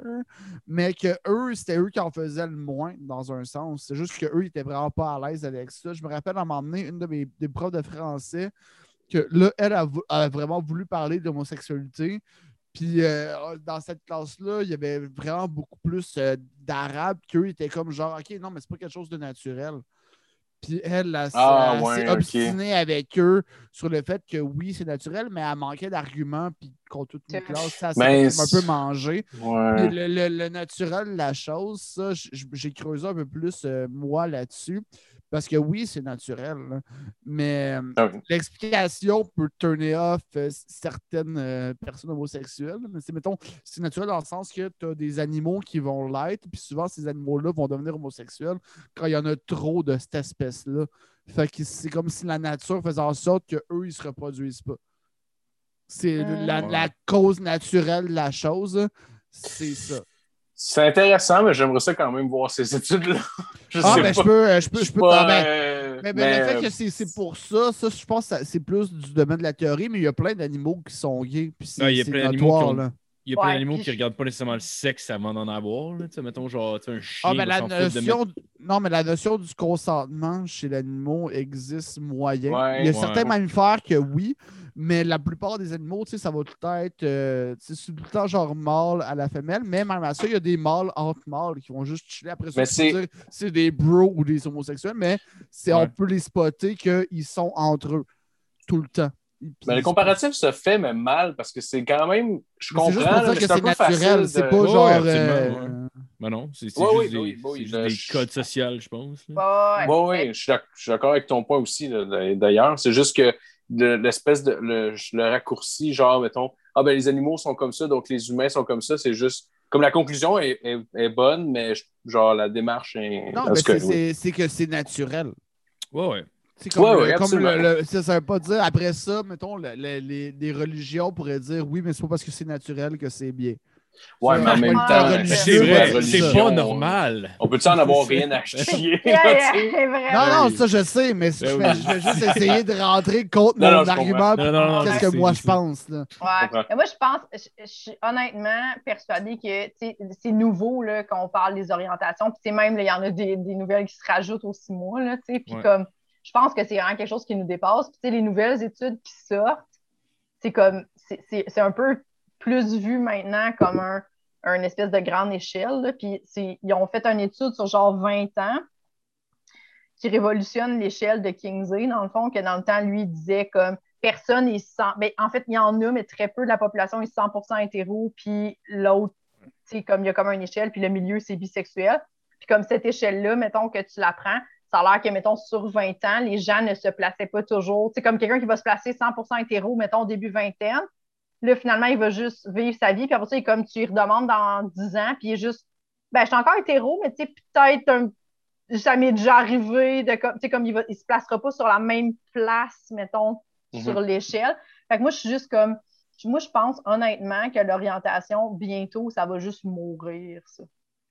mais que eux, c'était eux qui en faisaient le moins, dans un sens. C'est juste qu'eux, ils étaient vraiment pas à l'aise avec ça. Je me rappelle à un moment donné, une de mes profs de français, que là, elle a vraiment voulu parler d'homosexualité. Puis euh, dans cette classe-là, il y avait vraiment beaucoup plus euh, d'arabes qu'eux étaient comme genre, OK, non, mais c'est pas quelque chose de naturel. Puis elle, Ah, elle ouais, s'est obstinée avec eux sur le fait que oui, c'est naturel, mais elle manquait d'arguments. Puis contre toute une classe, ça s'est un peu mangé. Ouais. le, le- le naturel de la chose, ça, j'ai creusé un peu plus, euh, moi, là-dessus. Parce que oui, c'est naturel. là. Mais euh, Ah l'explication peut turner off euh, certaines euh, personnes homosexuelles. Mais c'est, mettons, c'est naturel dans le sens que tu as des animaux qui vont l'être, puis souvent, ces animaux-là vont devenir homosexuels quand il y en a trop de cette espèce-là. Fait que c'est comme si la nature faisait en sorte qu'eux, ils ne se reproduisent pas. C'est la, la cause naturelle de la chose, c'est ça. C'est intéressant, mais j'aimerais ça quand même voir ces études-là. Je Ah, sais ben, pas. je peux, euh, je peux, Je je suis peux pas, quand même. euh, Mais, mais le fait que c'est c'est pour ça, ça, je pense que c'est plus du domaine de la théorie, mais il y a plein d'animaux qui sont gays. Puis c'est Ouais, il y a c'est plein d'animaux qui ont- là. Il y a plein Ouais, d'animaux qui je- regardent pas nécessairement le sexe avant d'en avoir. Là, tu sais, mettons, genre, un chien. Ah, mais la de notion, non, mais la notion du consentement chez l'animal existe moyen. Ouais, il y a ouais. certains mammifères que oui, mais la plupart des animaux, tu sais, ça va tout être euh, c'est tout le temps genre mâle à la femelle, mais même à ça, il y a des mâles entre mâles qui vont juste chiller après ça. C'est- dire c'est des bros ou des homosexuels, mais c'est, on peut les spotter qu'ils sont entre eux tout le temps. Mais le comparatif se fait, mais mal, parce que c'est quand même. Je comprends, juste pour dire que c'est un c'est peu naturel, facile c'est de- pas Ouais, genre. ouais, euh, ouais. Ben non, c'est Ouais, juste oui, des, oui, oui, c'est juste là, des je- codes sociaux, je pense. Oui, je suis d'accord avec ton point aussi, d'ailleurs. C'est juste que de- l'espèce de le, le raccourci, genre, mettons, ah ben les animaux sont comme ça, donc les humains sont comme ça, c'est juste. Comme la conclusion est, est- est bonne, mais je- genre la démarche est. Non, mais c'est, oui. que c'est naturel. Ouais, ouais. C'est comme, Ouais, le- ouais, comme le, ça, ça veut pas dire, après ça, mettons, le- le- les, les religions pourraient dire oui, mais c'est pas parce que c'est naturel que c'est bien. Ouais, mais en même temps, c'est vrai, pas normal. On peut-tu en avoir rien à chier? Non, non, ça je sais, mais je, Ben vais, juste essayer de rentrer contre Non, mon argument. Qu'est-ce que moi je pense? Là. Ouais. moi, je pense, je, je suis honnêtement persuadée que c'est nouveau là, qu'on parle des orientations. Puis même, il y en a des, des nouvelles qui se rajoutent aux six mois. Là, tu sais. Puis Ouais. comme, je pense que c'est vraiment quelque chose qui nous dépasse. Puis les nouvelles études qui sortent, c'est comme, c'est- c'est c'est un peu plus vu maintenant comme un, un espèce de grande échelle. Puis ils ont fait une étude sur genre 20 ans qui révolutionne l'échelle de Kingsley, dans le fond, que dans le temps, lui, il disait comme personne est 100. Ben, en fait, il y en a, mais très peu de la population est 100% hétéro, puis l'autre, comme il y a comme une échelle, puis le milieu, c'est bisexuel. Puis comme cette échelle-là, mettons que tu la prends, ça a l'air que, mettons, sur 20 ans, les gens ne se plaçaient pas toujours. C'est comme quelqu'un qui va se placer 100% hétéro, mettons, au début vingtaine. Là, finalement, il va juste vivre sa vie. Puis après ça, il est comme tu lui redemandes dans 10 ans, puis il est juste, ben, je suis encore hétéro, mais tu sais, peut-être un ça m'est déjà arrivé de comme, tu sais, comme il, va, il se placera pas sur la même place, mettons, Mhm. sur l'échelle. Fait que moi, je suis juste comme, moi, je pense honnêtement que l'orientation, bientôt, ça va juste mourir, ça.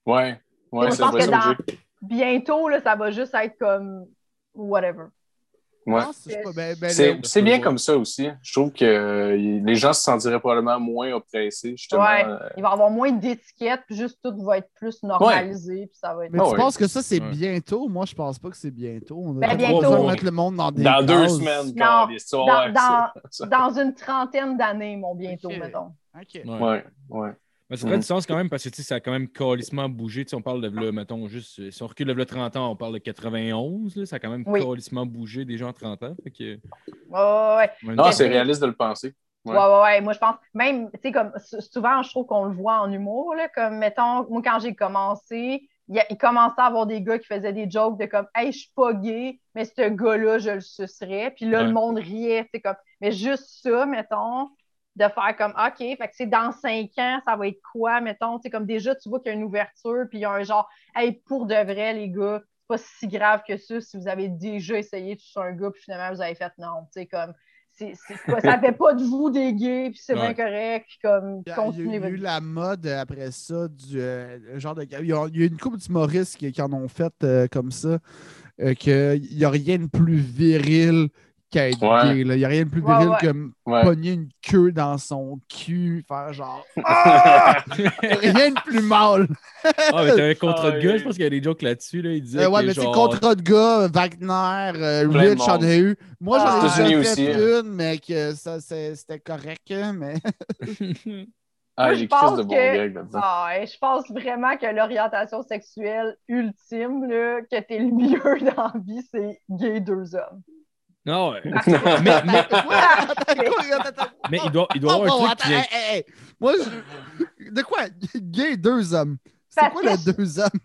Ouais, ouais, je c'est pense vrai, que dans- Bientôt, là, ça va juste être comme whatever. Ouais. C'est ben- ben, bien comme ça aussi. Je trouve que euh, les gens se sentiraient probablement moins oppressés, justement. Ouais. Euh, Il va y avoir moins d'étiquettes, puis juste tout va être plus normalisé, puis ça va être. Mais Ah tu ouais. penses que ça, c'est Ouais. bientôt? Moi, je pense pas que c'est bientôt. On Ben, pas bientôt. besoin de mettre le monde dans des Dans deux semaines, Non, dans- ça. Dans une trentaine d'années, mon bientôt, mettons. OK. Ouais. Ouais, ouais. Mais ça Mhm. du sens quand même parce que tu sais, ça a quand même calissement bougé. On parle de, là, mettons, juste, si on recule de là 30 ans, on parle de 91. là, ça a quand même Oui. calissement bougé déjà en 30 ans. Fait que, Ouais, Non, c'est réaliste de le penser. Ouais. Ouais. ouais, ouais, Moi, je pense, même, tu sais, comme sou- souvent, je trouve qu'on le voit en humour, là, comme, mettons, moi, quand j'ai commencé, il, y a- il commençait à avoir des gars qui faisaient des jokes de comme, hey, je suis pas gay, mais ce gars-là, je le sucerais. Puis là, Ouais. le monde riait, tu sais, comme, mais juste ça, mettons, de faire comme, OK, fait que c'est dans cinq ans, ça va être quoi, mettons, tu sais, comme déjà, tu vois qu'il y a une ouverture, puis il y a un genre, hey, pour de vrai, les gars, c'est pas si grave que ça si vous avez déjà essayé de un gars, puis finalement, vous avez fait non, tu sais, comme, c'est, c'est pas- ça fait pas de vous des gays, puis c'est bien Ouais. correct, puis comme, Il y a, il y a continuez eu votre la mode après ça, du euh, genre de. Il y a, il y a une couple d'humoristes qui, qui en ont fait euh, comme ça, euh, qu'il n'y a rien de plus viril qu'être Ouais. gay. là. Il n'y a rien de plus viril ouais. que pogner une queue dans son cul, faire genre. Ah! rien de plus mal. Ah, mais t'as un contrat Ah, de gars, oui. je pense qu'il y a des jokes là-dessus. Là. Il disait Euh, ouais, mais genre, contrat de gars, Wagner, euh, Rich en monde. a eu. Moi, Ah. j'en ai déjà aussi, fait hein. une, mais que ça, c'était correct. hein, Mais... Ah, Moi, j'ai je pense de que-. Ah, je pense vraiment que l'orientation sexuelle ultime, là, que t'es le mieux dans la vie, c'est gay deux hommes. Non, ouais. mais, mais, Attends, attends. mais il doit, il doit Oh, avoir bon, un truc attends, qui hey, hey, hey. Moi, je- de quoi? Gay, deux hommes. C'est quoi que- le deux hommes?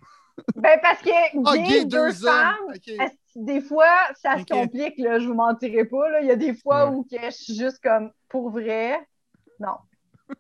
Ben, parce que Ah, gay, deux, femmes, est-ce que des fois, ça se complique, là, je vous mentirai pas. Là. Il y a des fois Ouais. où que je suis juste comme, pour vrai, non.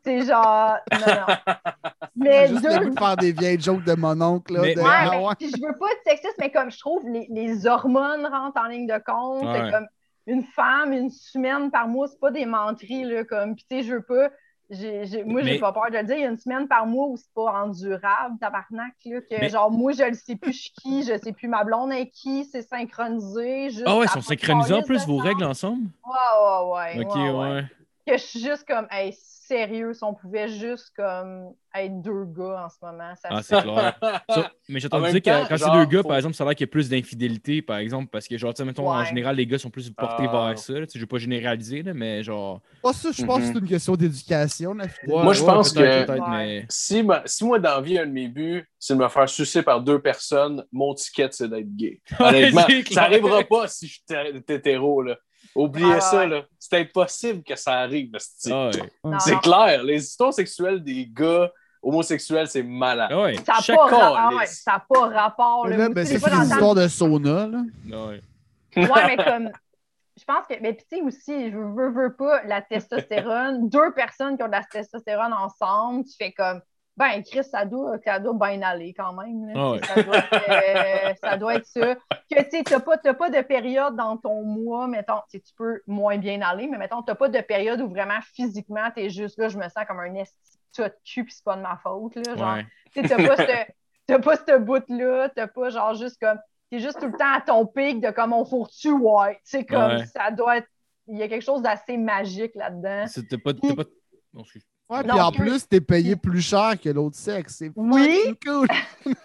C'est genre, non, non. Mais J'ai juste deux, le goût de faire des vieilles jokes de mon oncle. Là, Mais- de- Ouais, Ah, mais je veux pas être sexiste, mais comme je trouve les, les hormones rentrent en ligne de compte. Ouais. Comme une femme, une semaine par mois, c'est pas des menteries, là, comme, puis tu sais, je veux pas. j'ai- j'ai- moi, j'ai Mais- pas peur de le dire. Il y a une semaine par mois où c'est pas endurable, tabarnak, là, que Mais- genre, moi, je le sais plus, je suis qui, je sais plus ma blonde est qui, c'est synchronisé. Ah ouais, ils sont de synchronisés en plus de vos règles ensemble? Ouais, ouais, ouais. Ok, ouais, ouais. Ouais. Que je suis juste comme, hey, sérieux, si on pouvait juste comme être deux gars en ce moment, ça Ah, c'est clair. Ça, mais j'ai En entendu dire que quand c'est deux gars, faut- par exemple, ça a l'air qu'il y a plus d'infidélité, par exemple, parce que, genre, tu sais, mettons, en Ouais. général, les gars sont plus portés Ah. vers ça. Tu sais, Je veux pas généraliser, là, mais genre. Pas ça, je pense que c'est une question d'éducation. la fidélité. Moi, je pense que- peut-être, Ouais. mais- Si, ma- si moi, dans vie, un de mes buts, c'est de me faire sucer par deux personnes, mon ticket, c'est d'être gay. Honnêtement, ça n'arrivera pas si je suis hété- hétéro. Là. Oubliez Ah, ça. ouais. là. C'est impossible que ça arrive. Ah ouais. C'est clair. Les histoires sexuelles des gars homosexuels, c'est malade. Ah ouais. Ça n'a pas, ra- ah calice. ouais, ça a pas rapport. Là. ben, c'est le histoires de sauna. Là. Ah ouais. Ouais, mais comme. Je pense que. Mais puis, tu sais, aussi, je veux, veux pas, la testostérone, deux personnes qui ont de la testostérone ensemble, tu fais comme. Ben, Chris, ça doit, ça doit bien aller quand même. Ah ouais. ça, doit être, euh, ça doit être ça. Que tu t'as pas, pas de période dans ton mois, mettons, tu tu peux moins bien aller, mais mettons, t'as pas de période où vraiment physiquement, t'es juste là, je me sens comme un esti de cul, puis c'est pas de ma faute. Là, genre, Ouais. tu t'as pas ce, t'as pas ce bout-là, t'as pas genre juste comme, t'es juste tout le temps à ton pic de comme on fourre-tu, ouais. C'est comme, Ouais. ça doit être, il y a quelque chose d'assez magique là-dedans. C'était pas. t'as pas... Ouais, puis en plus, t'es payé plus cher que l'autre sexe. C'est Oui. cool.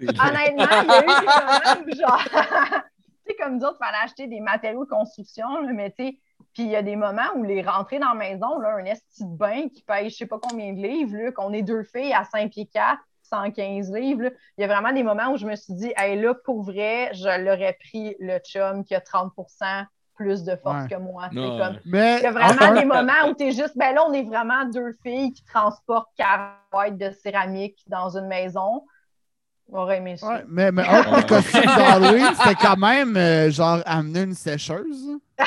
Honnêtement, il y a eu des moments où genre, tu sais, comme nous autres, il fallait acheter des matériaux de construction, là, mais tu sais, puis il y a des moments où les rentrées dans la maison, là, un esti de bain qui paye je sais pas combien de livres, là, qu'on est deux filles à 5 pieds 4, 115 livres, là. il y a vraiment des moments où je me suis dit, hey, là, pour vrai, je l'aurais pris le chum qui a 30 plus de force Ouais. que moi. C'est Non, comme, ouais. Mais il y a vraiment des moments où tu es juste, ben là, on est vraiment deux filles qui transportent 40 de céramique dans une maison. J'aurais aimé ça. Ouais, mais, mais un de mes costumes d'Halloween, c'était quand même euh, genre amener une sécheuse.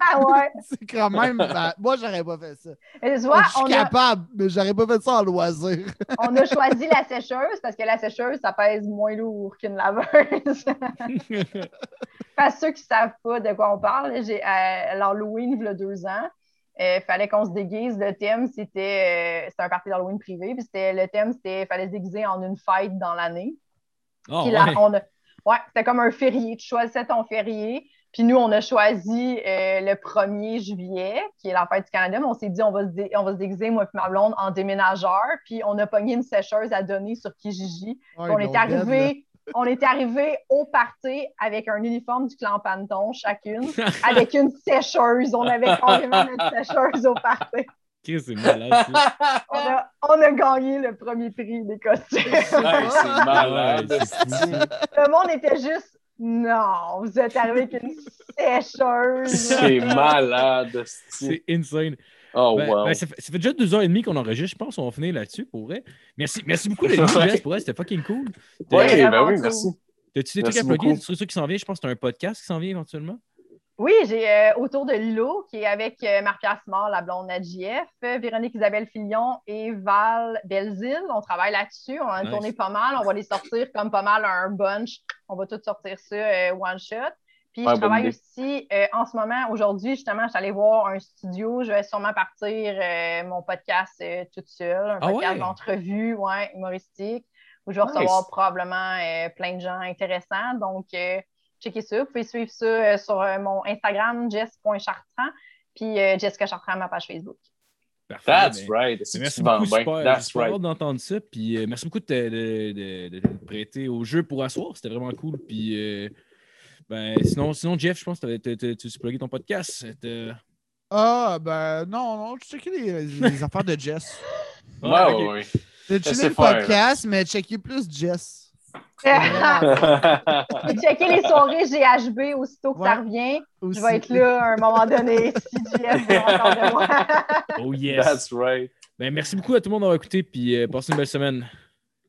Ah ouais. C'est quand même. ben, moi, j'aurais pas fait ça. Et tu vois, je suis on a, capable, mais j'aurais pas fait ça en loisir. on a choisi la sécheuse parce que la sécheuse, ça pèse moins lourd qu'une laveuse. Parce que ceux qui ne savent pas de quoi on parle, j'ai à l'Halloween, il y a deux ans, il fallait qu'on se déguise. Le thème, c'était euh, c'était un party d'Halloween privé. Puis c'était- le thème, c'était fallait se déguiser en une fête dans l'année. Là, ouais. on a- ouais, c'était comme un férié. Tu choisissais ton férié. Puis nous, on a choisi euh, le 1er juillet, qui est la fête du Canada, mais on s'est dit, on va, se dé- on va se déguiser, moi et ma blonde, en déménageur. Puis on a pogné une sécheuse à donner sur Kijiji. On est arrivé, on est arrivé au party avec un uniforme du clan Panton chacune, avec une sécheuse. On avait carrément notre sécheuse au party. C'est malade. ça. On a, on a gagné le premier prix des costumes. C'est malade. Le monde était juste non, vous êtes arrivé avec une sécheuse. C'est malade. C'est insane. Oh, Ben, wow. ben, ça, fait, ça fait déjà deux heures et demie qu'on enregistre. Je pense qu'on va finir là-dessus pour vrai. Merci, merci beaucoup d'être venu, Ouais. Pour vrai. C'était fucking cool. Oui, T'as- ben oui, merci. T'as-tu des trucs à plugger? qui s'en viennent? Je pense que t'as un podcast qui s'en vient éventuellement. Oui, j'ai euh, autour de Lilo, qui est avec euh, Marc-Pierre Simard, la blonde à JF, euh, Véronique Isabelle Fillon et Val Belzile. On travaille là-dessus. On a Nice. tourné pas mal. On va les sortir comme pas mal un bunch. On va tout sortir ça euh, one shot. Puis Ouais, je travaille aussi euh, en ce moment, aujourd'hui, justement, je suis allée voir un studio. Je vais sûrement partir euh, mon podcast toute seule, un Ah podcast ouais? d'entrevue, ouais, humoristique, où je vais Nice. recevoir probablement euh, plein de gens intéressants. Donc, checkez ça. Vous pouvez suivre ça euh, sur euh, mon Instagram, jess.chartrand, puis euh, Jessica Chartrand, ma page Facebook. Parfait. That's ben, right. C'est Merci tu beaucoup, super. J'ai That's super right. d'entendre ça. Puis euh, merci beaucoup de, te- de, de- de te prêter au jeu pour asseoir. C'était vraiment cool. Puis euh, ben, sinon, sinon, Jeff, je pense que tu plugué ton podcast. Ah, ben non, non, je checkais les, les affaires de Jess. Ouais, Ah, ouais, ouais. J'ai Laissez checké le podcast, mais checker plus Jess. Checké les soirées GHB aussitôt que ça revient. Aussi. Je vais être là à un moment donné si JF veut encore de moi. Oh yes. That's right. Ben, merci beaucoup à tout le monde d'avoir écouté. Puis euh, passez une belle semaine.